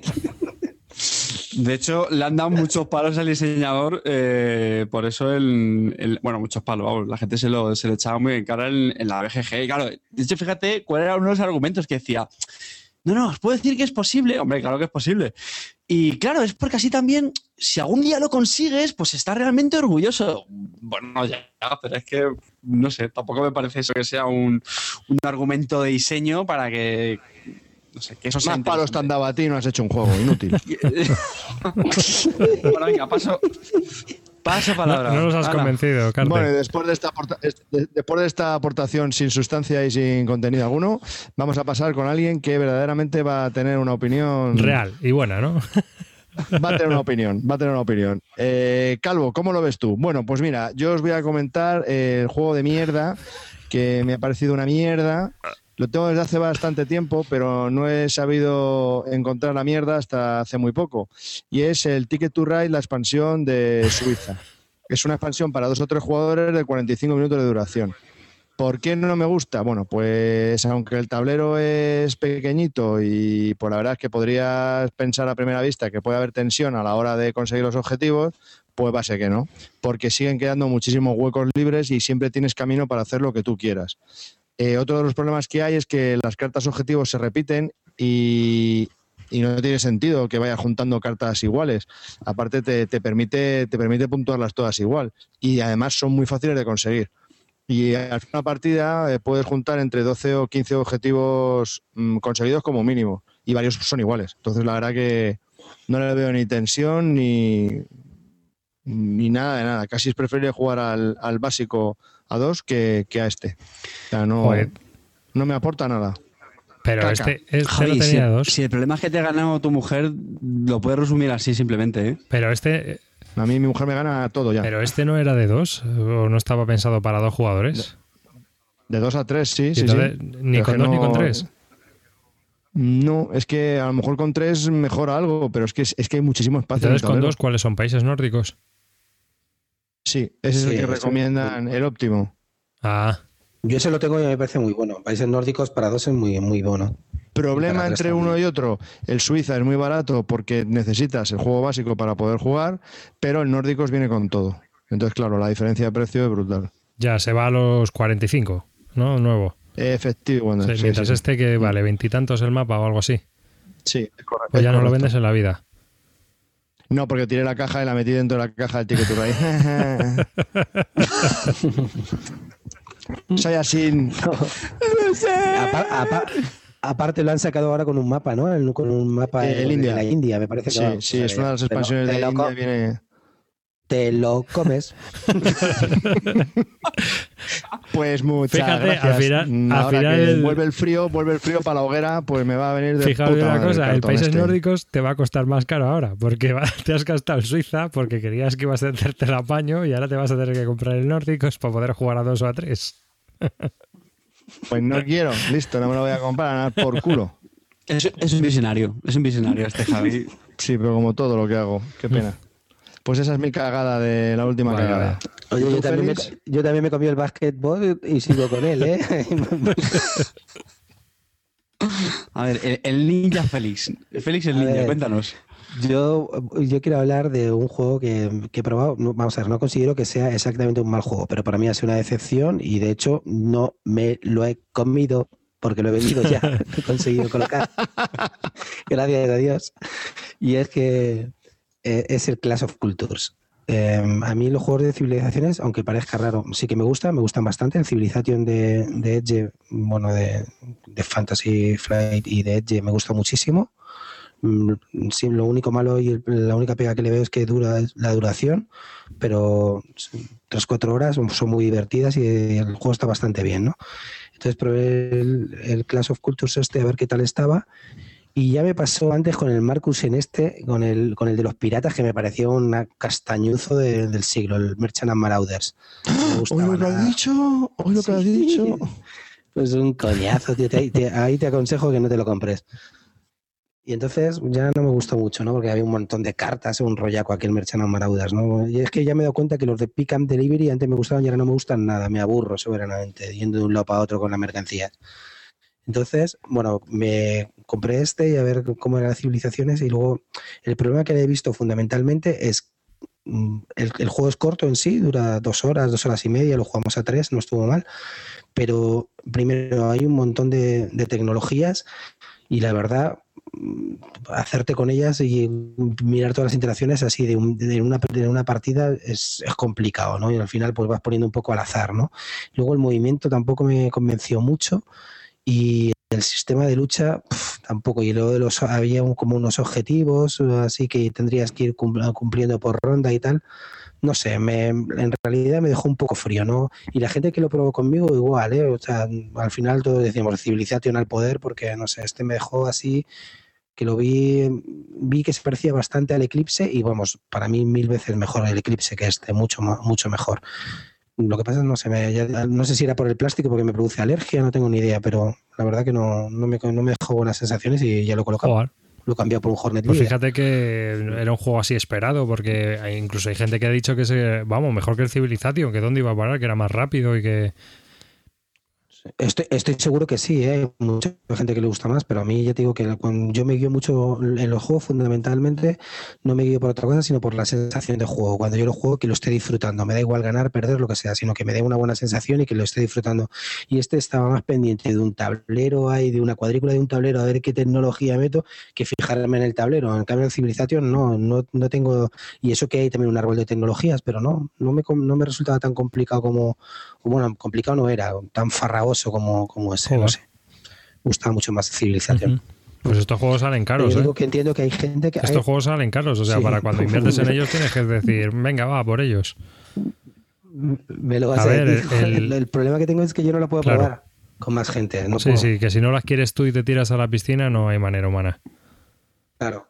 [SPEAKER 3] De hecho, le han dado muchos palos al diseñador, eh, por eso el, el- Bueno, muchos palos, vamos, la gente se lo, se lo echaba muy en cara en, en la BGG. Y claro, de hecho, fíjate cuál era uno de los argumentos que decía. No, no, os puedo decir que es posible. Hombre, claro que es posible. Y claro, es porque así también, si algún día lo consigues, pues estás realmente orgulloso. Bueno, ya, pero es que, no sé, tampoco me parece eso que sea un, un argumento de diseño para que. No sé, que eso.
[SPEAKER 4] Más palos tan daba a ti no has hecho un juego, inútil.
[SPEAKER 3] bueno, venga, paso. Paso palabra.
[SPEAKER 1] No, no nos has convencido, Carte.
[SPEAKER 4] Bueno, y después de, esta después de esta aportación sin sustancia y sin contenido alguno, vamos a pasar con alguien que verdaderamente va a tener una opinión.
[SPEAKER 1] Real y buena, ¿no?
[SPEAKER 4] Va a tener una opinión, va a tener una opinión. Eh, Calvo, ¿cómo lo ves tú? Bueno, pues mira, yo os voy a comentar el juego de mierda que me ha parecido una mierda. Lo tengo desde hace bastante tiempo, pero no he sabido encontrar la mierda hasta hace muy poco. Y es el Ticket to Ride, la expansión de Suiza. Es una expansión para dos o tres jugadores de 45 minutos de duración. ¿Por qué no me gusta? Bueno, pues aunque el tablero es pequeñito y por la verdad es que podrías pensar a primera vista que puede haber tensión a la hora de conseguir los objetivos, pues va a ser que no, porque siguen quedando muchísimos huecos libres y siempre tienes camino para hacer lo que tú quieras. Eh, otro de los problemas que hay es que las cartas objetivos se repiten y, no tiene sentido que vayas juntando cartas iguales. Aparte te, te permite, te permite puntuarlas todas igual y además son muy fáciles de conseguir. Y al final de la partida eh, puedes juntar entre 12 o 15 objetivos mm, conseguidos como mínimo. Y varios son iguales. Entonces, la verdad que no le veo ni tensión ni, ni nada de nada. Casi es preferible jugar al, al básico a dos que, que a este. O sea, no,
[SPEAKER 1] Joder.
[SPEAKER 4] no me aporta nada.
[SPEAKER 1] Pero
[SPEAKER 4] Caca.
[SPEAKER 1] este, este
[SPEAKER 3] Javi,
[SPEAKER 1] no
[SPEAKER 3] si,
[SPEAKER 1] tenía dos.
[SPEAKER 3] si el problema es que te ha ganado tu mujer, lo puedes resumir así simplemente, ¿eh?
[SPEAKER 1] Pero este,
[SPEAKER 4] A mí mi mujer me gana todo ya.
[SPEAKER 1] pero este no era de dos o no estaba pensado para dos jugadores.
[SPEAKER 4] De dos a tres, sí, sí,
[SPEAKER 1] entonces,
[SPEAKER 4] sí.
[SPEAKER 1] Ni
[SPEAKER 4] Pero
[SPEAKER 1] con dos ni
[SPEAKER 4] no-
[SPEAKER 1] con tres.
[SPEAKER 4] No, es que a lo mejor con tres mejora algo, pero es que, es, que hay muchísimo espacio. en el
[SPEAKER 1] Entonces con dos, ¿cuáles son? ¿Países nórdicos?
[SPEAKER 4] Sí, ese es
[SPEAKER 2] Sí,
[SPEAKER 4] el que recomiendan el óptimo.
[SPEAKER 1] Ah,
[SPEAKER 2] Yo ese lo tengo y me parece muy bueno. Países nórdicos para dos es muy, muy bueno.
[SPEAKER 4] Problema entre uno y otro, el Suiza es muy barato porque necesitas el juego básico para poder jugar, pero el nórdicos viene con todo. Entonces, claro, la diferencia de precio es brutal.
[SPEAKER 1] ya se va a los 45, ¿no? Nuevo.
[SPEAKER 4] Efectivo, bueno,
[SPEAKER 1] Sí,
[SPEAKER 4] sí,
[SPEAKER 1] mientras
[SPEAKER 4] sí, sí.
[SPEAKER 1] este que vale veintitantos el mapa o algo así.
[SPEAKER 4] Sí, es correcto.
[SPEAKER 1] Pues ya no lo vendes en la vida.
[SPEAKER 4] No, porque tiré la caja y la metí dentro de la caja del ticket ride. Soy así.
[SPEAKER 2] Apa- aparte lo han sacado ahora con un mapa, ¿no? El- Con un mapa
[SPEAKER 4] Eh, el
[SPEAKER 2] de
[SPEAKER 4] India.
[SPEAKER 2] la India, me parece que
[SPEAKER 4] Sí,
[SPEAKER 2] va.
[SPEAKER 4] sí, es una de las expansiones de
[SPEAKER 2] lo
[SPEAKER 4] India. Viene.
[SPEAKER 2] Te lo comes.
[SPEAKER 4] Pues muchas
[SPEAKER 1] Fíjate,
[SPEAKER 4] gracias.
[SPEAKER 1] al final- al
[SPEAKER 4] Ahora
[SPEAKER 1] final
[SPEAKER 4] que
[SPEAKER 1] el-
[SPEAKER 4] vuelve el frío, vuelve el frío para la hoguera, pues me va a venir de
[SPEAKER 1] Fijaos
[SPEAKER 4] puta
[SPEAKER 1] una cosa, el países
[SPEAKER 4] este.
[SPEAKER 1] nórdicos te va a costar más caro ahora, porque te has gastado el Suiza porque querías que ibas a hacerte el apaño y ahora te vas a tener que comprar el nórdicos para poder jugar a dos o a tres.
[SPEAKER 4] Pues no quiero, listo, no me lo voy a comprar, a dar por culo.
[SPEAKER 3] Es, es un visionario, es un visionario este Javi.
[SPEAKER 4] Sí, pero como todo lo que hago, qué pena. Pues esa es mi cagada de la última
[SPEAKER 1] Vale,
[SPEAKER 4] cagada.
[SPEAKER 2] Oye,
[SPEAKER 4] ¿Tú,
[SPEAKER 2] yo también, me, yo también me comí el básquetbol y sigo con él, ¿eh?
[SPEAKER 3] A ver, el, el ninja Félix. Félix el
[SPEAKER 2] A
[SPEAKER 3] ninja,
[SPEAKER 2] ver.
[SPEAKER 3] cuéntanos.
[SPEAKER 2] Yo, yo quiero hablar de un juego que, que he probado. No, vamos a ver, no considero que sea exactamente un mal juego, pero para mí ha sido una decepción y de hecho no me lo he comido porque lo he vendido ya, lo he conseguido colocar. Gracias a Dios. Y es que eh, es el Clash of Cultures. Eh, a mí los juegos de civilizaciones, aunque parezca raro, sí que me gustan, me gustan bastante. El Civilization de, Edge, bueno, de, de Fantasy Flight y de Edge me gusta muchísimo. Mm, Sí, lo único malo y la única pega que le veo es que dura la duración, pero tres cuatro horas son- son muy divertidas y el juego está bastante bien, ¿no? Entonces probé el, el Clash of Cultures este a ver qué tal estaba y ya me pasó antes con el Marcus en este, con el, con el de los piratas que me pareció un castañuzo de- del siglo, el Merchant and Marauders.
[SPEAKER 4] Hoy lo que has dicho, hoy lo que has dicho.
[SPEAKER 2] Pues un coñazo, tío. Te- te- ahí te aconsejo que no te lo compres. Y entonces ya no me gustó mucho, ¿no? Porque había un montón de cartas, un rollaco aquí el Merchant of Marauders, ¿no? Y es que ya me he dado cuenta que los de Pick and Delivery antes me gustaban y ahora no me gustan nada. Me aburro soberanamente yendo de un lado para otro con las mercancías. Entonces, bueno, me compré este y a ver cómo eran las civilizaciones y luego el problema que he visto fundamentalmente es mm, el, el juego es corto en sí, dura dos horas, dos horas y media, lo jugamos a tres, no estuvo mal, pero primero hay un montón de, de tecnologías y la verdad mm, hacerte con ellas y mirar todas las interacciones así de, una, una partida es, complicado, ¿no? Y al final pues vas poniendo un poco al azar, ¿no? Luego el movimiento tampoco me convenció mucho y el sistema de lucha tampoco. Y luego los, había como unos objetivos, así que tendrías que ir cumpliendo por ronda y tal no sé, me, en realidad me dejó un poco frío, ¿no? Y la gente que lo probó conmigo igual, ¿eh? O sea, al final todos decimos civilización al poder porque, no sé, este me dejó así que lo vi, vi que se parecía bastante al Eclipse y vamos, para mí mil veces mejor el Eclipse que este, mucho, mucho mejor. Lo que pasa es no sé, no sé si era por el plástico porque me produce alergia, no tengo ni idea, pero la verdad que no, no, me, no me dejó buenas sensaciones y ya lo he colocado. Lo cambió por un Hornet
[SPEAKER 1] Pues fíjate que era un juego así esperado, porque incluso hay gente que ha dicho que se, vamos, mejor que el Civilization, que dónde iba a parar, que era más rápido y que
[SPEAKER 2] Estoy, estoy, seguro que sí, ¿eh? hay mucha gente que le gusta más, pero a mí ya te digo que cuando yo me guío mucho en los juegos, fundamentalmente, no me guío por otra cosa, sino por la sensación de juego. Cuando yo lo juego, que lo esté disfrutando. Me da igual ganar, perder, lo que sea, sino que me dé una buena sensación y que lo esté disfrutando. Y este estaba más pendiente de un tablero, hay de una cuadrícula de un tablero, a ver qué tecnología meto, que fijarme en el tablero. En cambio, en Civilización no, no, no tengo, y eso que hay también un árbol de tecnologías, pero no, no me, no me resultaba tan complicado como, bueno, complicado no era, tan farragoso como, como ese, no sé. Me gustaba mucho más civilización.
[SPEAKER 1] Pues estos juegos salen caros. Yo
[SPEAKER 2] digo ¿eh? que entiendo que hay gente que.
[SPEAKER 1] Estos juegos salen caros, o sea, para cuando inviertes en ellos tienes que decir, venga, va, por ellos.
[SPEAKER 2] Me lo vas a, ver, El, problema que tengo es que yo no lo puedo probar con más gente. No
[SPEAKER 1] sí, sí, que si no las quieres tú y te tiras a la piscina, no hay manera humana.
[SPEAKER 2] Claro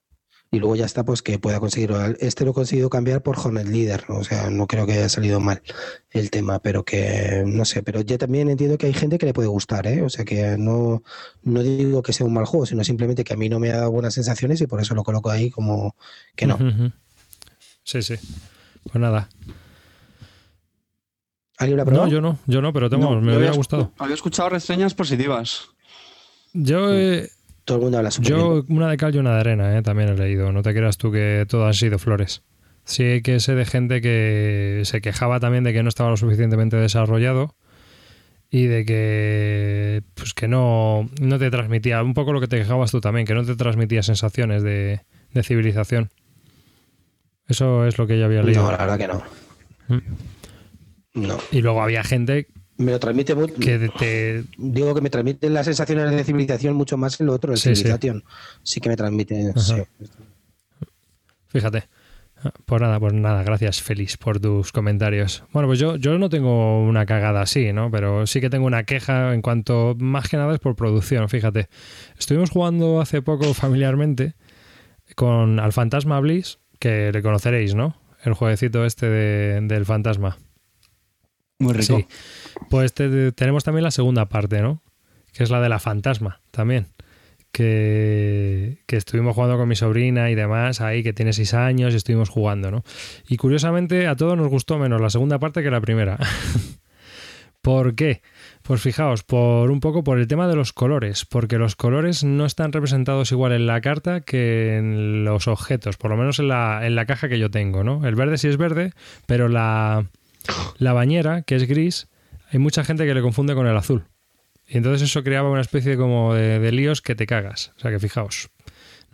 [SPEAKER 2] y luego ya está, pues que pueda conseguir. Este lo he conseguido cambiar por Hornet Leader, o sea, no creo que haya salido mal el tema, pero que no sé, pero ya también entiendo que hay gente que le puede gustar, ¿eh? o sea, que no, no digo que sea un mal juego, sino simplemente que a mí no me ha dado buenas sensaciones y por eso lo coloco ahí como que no.
[SPEAKER 1] Sí, sí. Pues nada.
[SPEAKER 2] ¿Alguien lo ha probado?
[SPEAKER 1] No, yo no, yo no, pero tengo, me había, gustado.
[SPEAKER 3] Había escuchado reseñas positivas.
[SPEAKER 1] Yo he,
[SPEAKER 2] todo el mundo habla
[SPEAKER 1] Yo una de cal y una de arena, ¿eh? también he leído. No te creas tú que todo han sido flores. Sí que sé de gente que se quejaba también de que no estaba lo suficientemente desarrollado y de que pues que no, no te transmitía, un poco lo que te quejabas tú también, que no te transmitía sensaciones de, civilización. Eso es lo que yo había leído.
[SPEAKER 2] No, la verdad que no. Mm.
[SPEAKER 1] No. Y luego había gente
[SPEAKER 2] me lo transmite mucho. Que Digo que me transmite las sensaciones de civilización mucho más en lo otro, de civilización. Sí. que me transmite.
[SPEAKER 1] Fíjate. Pues nada, pues nada, gracias Félix por tus comentarios. Bueno, pues yo, yo no tengo una cagada así, ¿no? Pero sí que tengo una queja en cuanto, más que nada es por producción, fíjate. Estuvimos jugando hace poco familiarmente con al Fantasma Bliss, que le conoceréis, ¿no? El jueguecito este del fantasma.
[SPEAKER 3] Muy rico.
[SPEAKER 1] Pues tenemos también la segunda parte, ¿no? Que es la de la fantasma también. Que, que, estuvimos jugando con mi sobrina y demás, ahí que tiene seis años y estuvimos jugando, ¿no? Y curiosamente a todos nos gustó menos la segunda parte que la primera. ¿Por qué? Pues fijaos, por un poco por el tema de los colores, porque los colores no están representados igual en la carta que en los objetos, por lo menos en la, en la caja que yo tengo, ¿no? El verde sí es verde, pero la, la bañera, que es gris, hay mucha gente que le confunde con el azul. Y entonces eso creaba una especie como de, líos que te cagas. O sea que fijaos.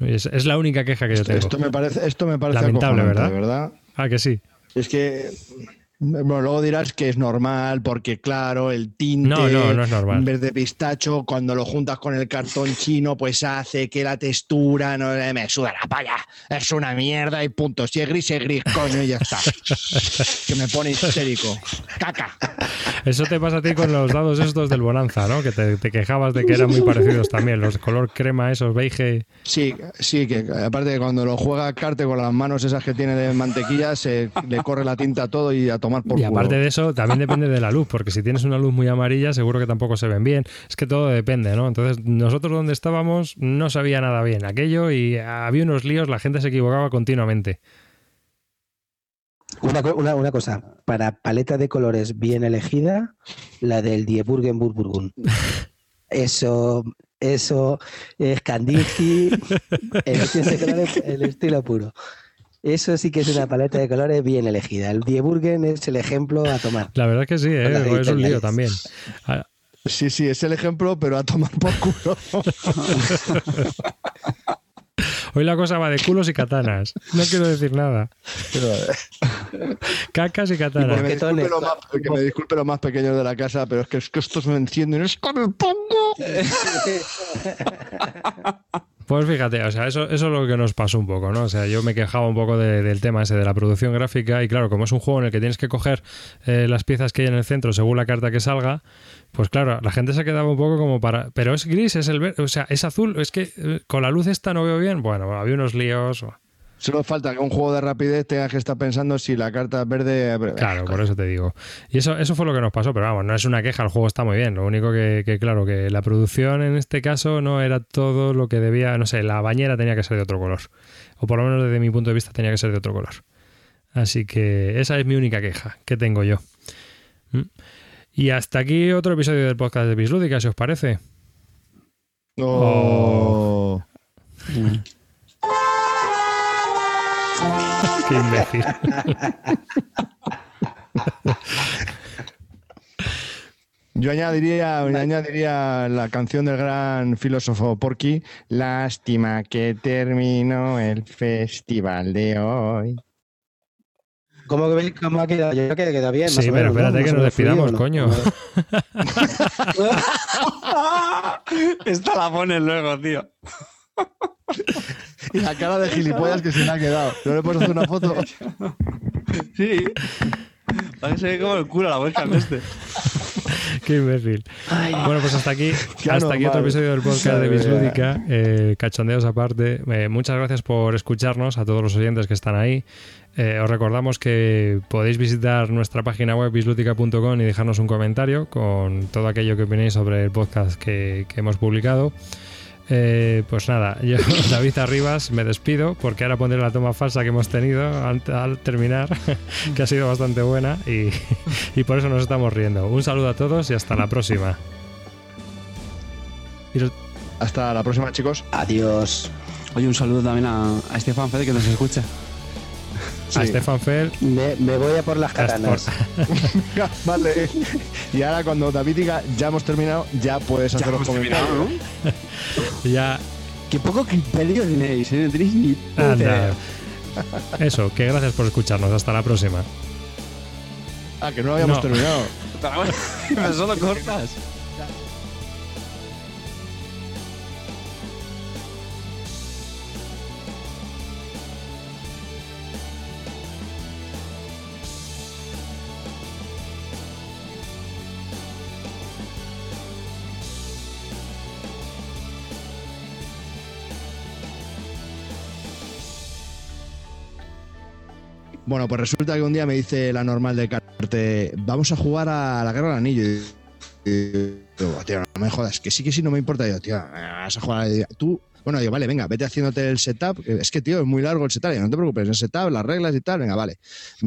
[SPEAKER 1] Es, la única queja que yo tengo.
[SPEAKER 4] Esto me parece, esto me parece
[SPEAKER 1] lamentable, ¿verdad?
[SPEAKER 4] ¿verdad?
[SPEAKER 1] Ah, que sí.
[SPEAKER 4] Es que bueno, luego dirás que es normal porque, claro, el tinte
[SPEAKER 1] no, no, no es normal.
[SPEAKER 4] verde pistacho, cuando lo juntas con el cartón chino, pues hace que la textura no me suda la palla. Es una mierda y punto. Si es gris, es gris, coño, y ya está. que me pone histérico. Caca.
[SPEAKER 1] Eso te pasa a ti con los dados estos del Bonanza, ¿no? Que te, quejabas de que eran muy parecidos también, los de color crema, esos beige.
[SPEAKER 4] Sí, sí, que aparte de cuando lo juega Carte con las manos esas que tiene de mantequilla, se le corre la tinta todo y a y
[SPEAKER 1] aparte de eso, también depende de la luz, porque si tienes una luz muy amarilla, seguro que tampoco se ven bien. Es que todo depende, ¿no? Entonces, nosotros donde estábamos no sabía nada bien aquello y había unos líos, la gente se equivocaba continuamente.
[SPEAKER 2] Una, cosa, para paleta de colores bien elegida, la del Dieburgen Burburgun. Eso, eso es Kandinsky, el estilo puro. Eso sí que es una paleta de colores bien elegida. El Dieburgen es el ejemplo a tomar.
[SPEAKER 1] La verdad que sí, ¿eh? es un lío también.
[SPEAKER 4] Sí, sí, es el ejemplo, pero a tomar por culo.
[SPEAKER 1] Hoy la cosa va de culos y katanas. No quiero decir nada. Cacas y
[SPEAKER 4] Que
[SPEAKER 1] katanas.
[SPEAKER 4] me, disculpe
[SPEAKER 2] Boquetones.
[SPEAKER 4] lo más, que me disculpe los más pequeños de la casa, pero es que, es que estos me encienden. ¡Es que me pongo!
[SPEAKER 1] Pues fíjate, o sea, eso, es lo que nos pasó un poco, ¿no? O sea, yo me quejaba un poco de- del tema ese de la producción gráfica y claro, como es un juego en el que tienes que coger eh, las piezas que hay en el centro según la carta que salga, pues claro, la gente se quedaba un poco como para... Pero es gris, es el verde, o sea, es azul, es que eh, con la luz esta no veo bien. Bueno, había unos líos.
[SPEAKER 4] Solo falta que un juego de rapidez tenga que estar pensando si la carta es verde.
[SPEAKER 1] Claro, por eso te digo. Y eso, eso fue lo que nos pasó, pero vamos, no es una queja, el juego está muy bien. Lo único que, que, claro, que la producción en este caso no era todo lo que debía, no sé, la bañera tenía que ser de otro color. O por lo menos desde mi punto de vista tenía que ser de otro color. Así que esa es mi única queja que tengo yo. ¿Mm? Y hasta aquí otro episodio del podcast de Bislúdica, si os parece.
[SPEAKER 4] Oh.
[SPEAKER 1] Qué imbécil.
[SPEAKER 4] Yo añadiría, añadiría la canción del gran filósofo Porky, Lástima que terminó el festival de hoy.
[SPEAKER 2] ¿Cómo, que- cómo ha quedado? Yo creo que quedó bien.
[SPEAKER 1] Sí,
[SPEAKER 2] o
[SPEAKER 1] pero
[SPEAKER 2] menos, ¿no?
[SPEAKER 1] espérate que nos despidamos, coño.
[SPEAKER 3] Esta la pones luego, tío.
[SPEAKER 4] Y la cara de gilipollas que se le ha quedado. ¿No le puedes hacer una foto?
[SPEAKER 3] Sí. Parece como el culo la vuelta este.
[SPEAKER 1] Qué imbécil. Bueno, pues hasta aquí, hasta aquí otro episodio del podcast de. Bislúdica. Eh, cachondeos aparte. Eh, muchas gracias por escucharnos a todos los oyentes que están ahí. Eh, os recordamos que podéis visitar nuestra página web bislúdica.com y dejarnos un comentario con todo aquello que opinéis sobre el podcast que, que hemos publicado. Eh, pues nada, yo, David Arribas, me despido porque ahora pondré la toma falsa que hemos tenido al, al terminar, que ha sido bastante buena y, y por eso nos estamos riendo. Un saludo a todos y hasta la próxima.
[SPEAKER 4] Hasta la próxima, chicos.
[SPEAKER 2] Adiós.
[SPEAKER 3] Oye, un saludo también a, a Estefan Fede que nos escucha.
[SPEAKER 1] A
[SPEAKER 4] Sí.
[SPEAKER 1] Stefan Fell,
[SPEAKER 2] Me, me voy a por las katanas.
[SPEAKER 4] vale. Y ahora cuando David diga ya hemos terminado, ya puedes hacer los comentarios.
[SPEAKER 1] ya
[SPEAKER 3] Qué poco criterio tenéis, ¿eh? No tenéis ni puta
[SPEAKER 1] anda.
[SPEAKER 3] idea.
[SPEAKER 1] Eso, que gracias por escucharnos. Hasta la próxima.
[SPEAKER 4] Ah, que no lo habíamos
[SPEAKER 1] No.
[SPEAKER 4] terminado.
[SPEAKER 3] Pero solo cortas.
[SPEAKER 4] Bueno, pues resulta que un día me dice la normal de Carte, vamos a jugar a la Guerra del Anillo. Y digo, tío, no me jodas, que sí, que sí, no me importa. Yo, tío, vas a jugar. Tú, bueno, digo, vale, venga, vete haciéndote el setup. Es que, tío, es muy largo el setup. Y no te preocupes, el setup, las reglas y tal, venga, vale.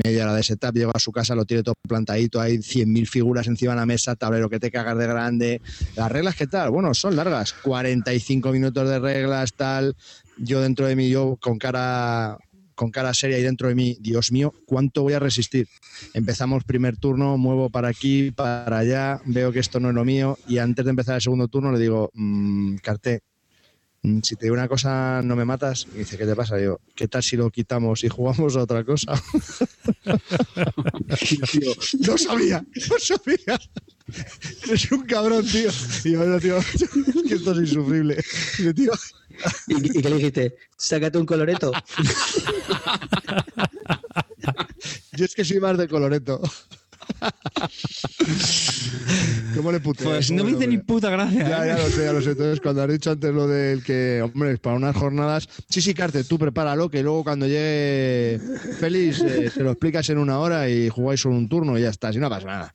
[SPEAKER 4] Media hora de setup, llego a su casa, lo tiene todo plantadito, hay 100.000 figuras encima de la mesa, tablero que te cagas de grande. Las reglas, ¿qué tal? Bueno, son largas, 45 minutos de reglas, tal. Yo dentro de mí, yo con cara con cara seria y dentro de mí, Dios mío, ¿cuánto voy a resistir? Empezamos primer turno, muevo para aquí, para allá, veo que esto no es lo mío y antes de empezar el segundo turno le digo, mmm, Carté, mm, si te digo una cosa no me matas, y dice, ¿qué te pasa? Yo, ¿qué tal si lo quitamos y jugamos a otra cosa? tío, no sabía, no sabía. Eres un cabrón, tío. Y yo, "No, tío, esto es insufrible. Y yo, tío,
[SPEAKER 2] ¿Y, y qué le dijiste? Sácate un coloreto.
[SPEAKER 4] Yo es que soy más de coloreto. ¿Cómo le puteo?
[SPEAKER 3] Pues no me hice ni puta gracia.
[SPEAKER 4] Ya,
[SPEAKER 3] ¿eh?
[SPEAKER 4] ya lo sé, ya lo sé. Entonces, cuando has dicho antes lo del que, hombre, para unas jornadas, sí, sí, Carte, tú prepáralo, que luego cuando llegue Félix eh, se lo explicas en una hora y jugáis solo un turno y ya está, si no pasa nada.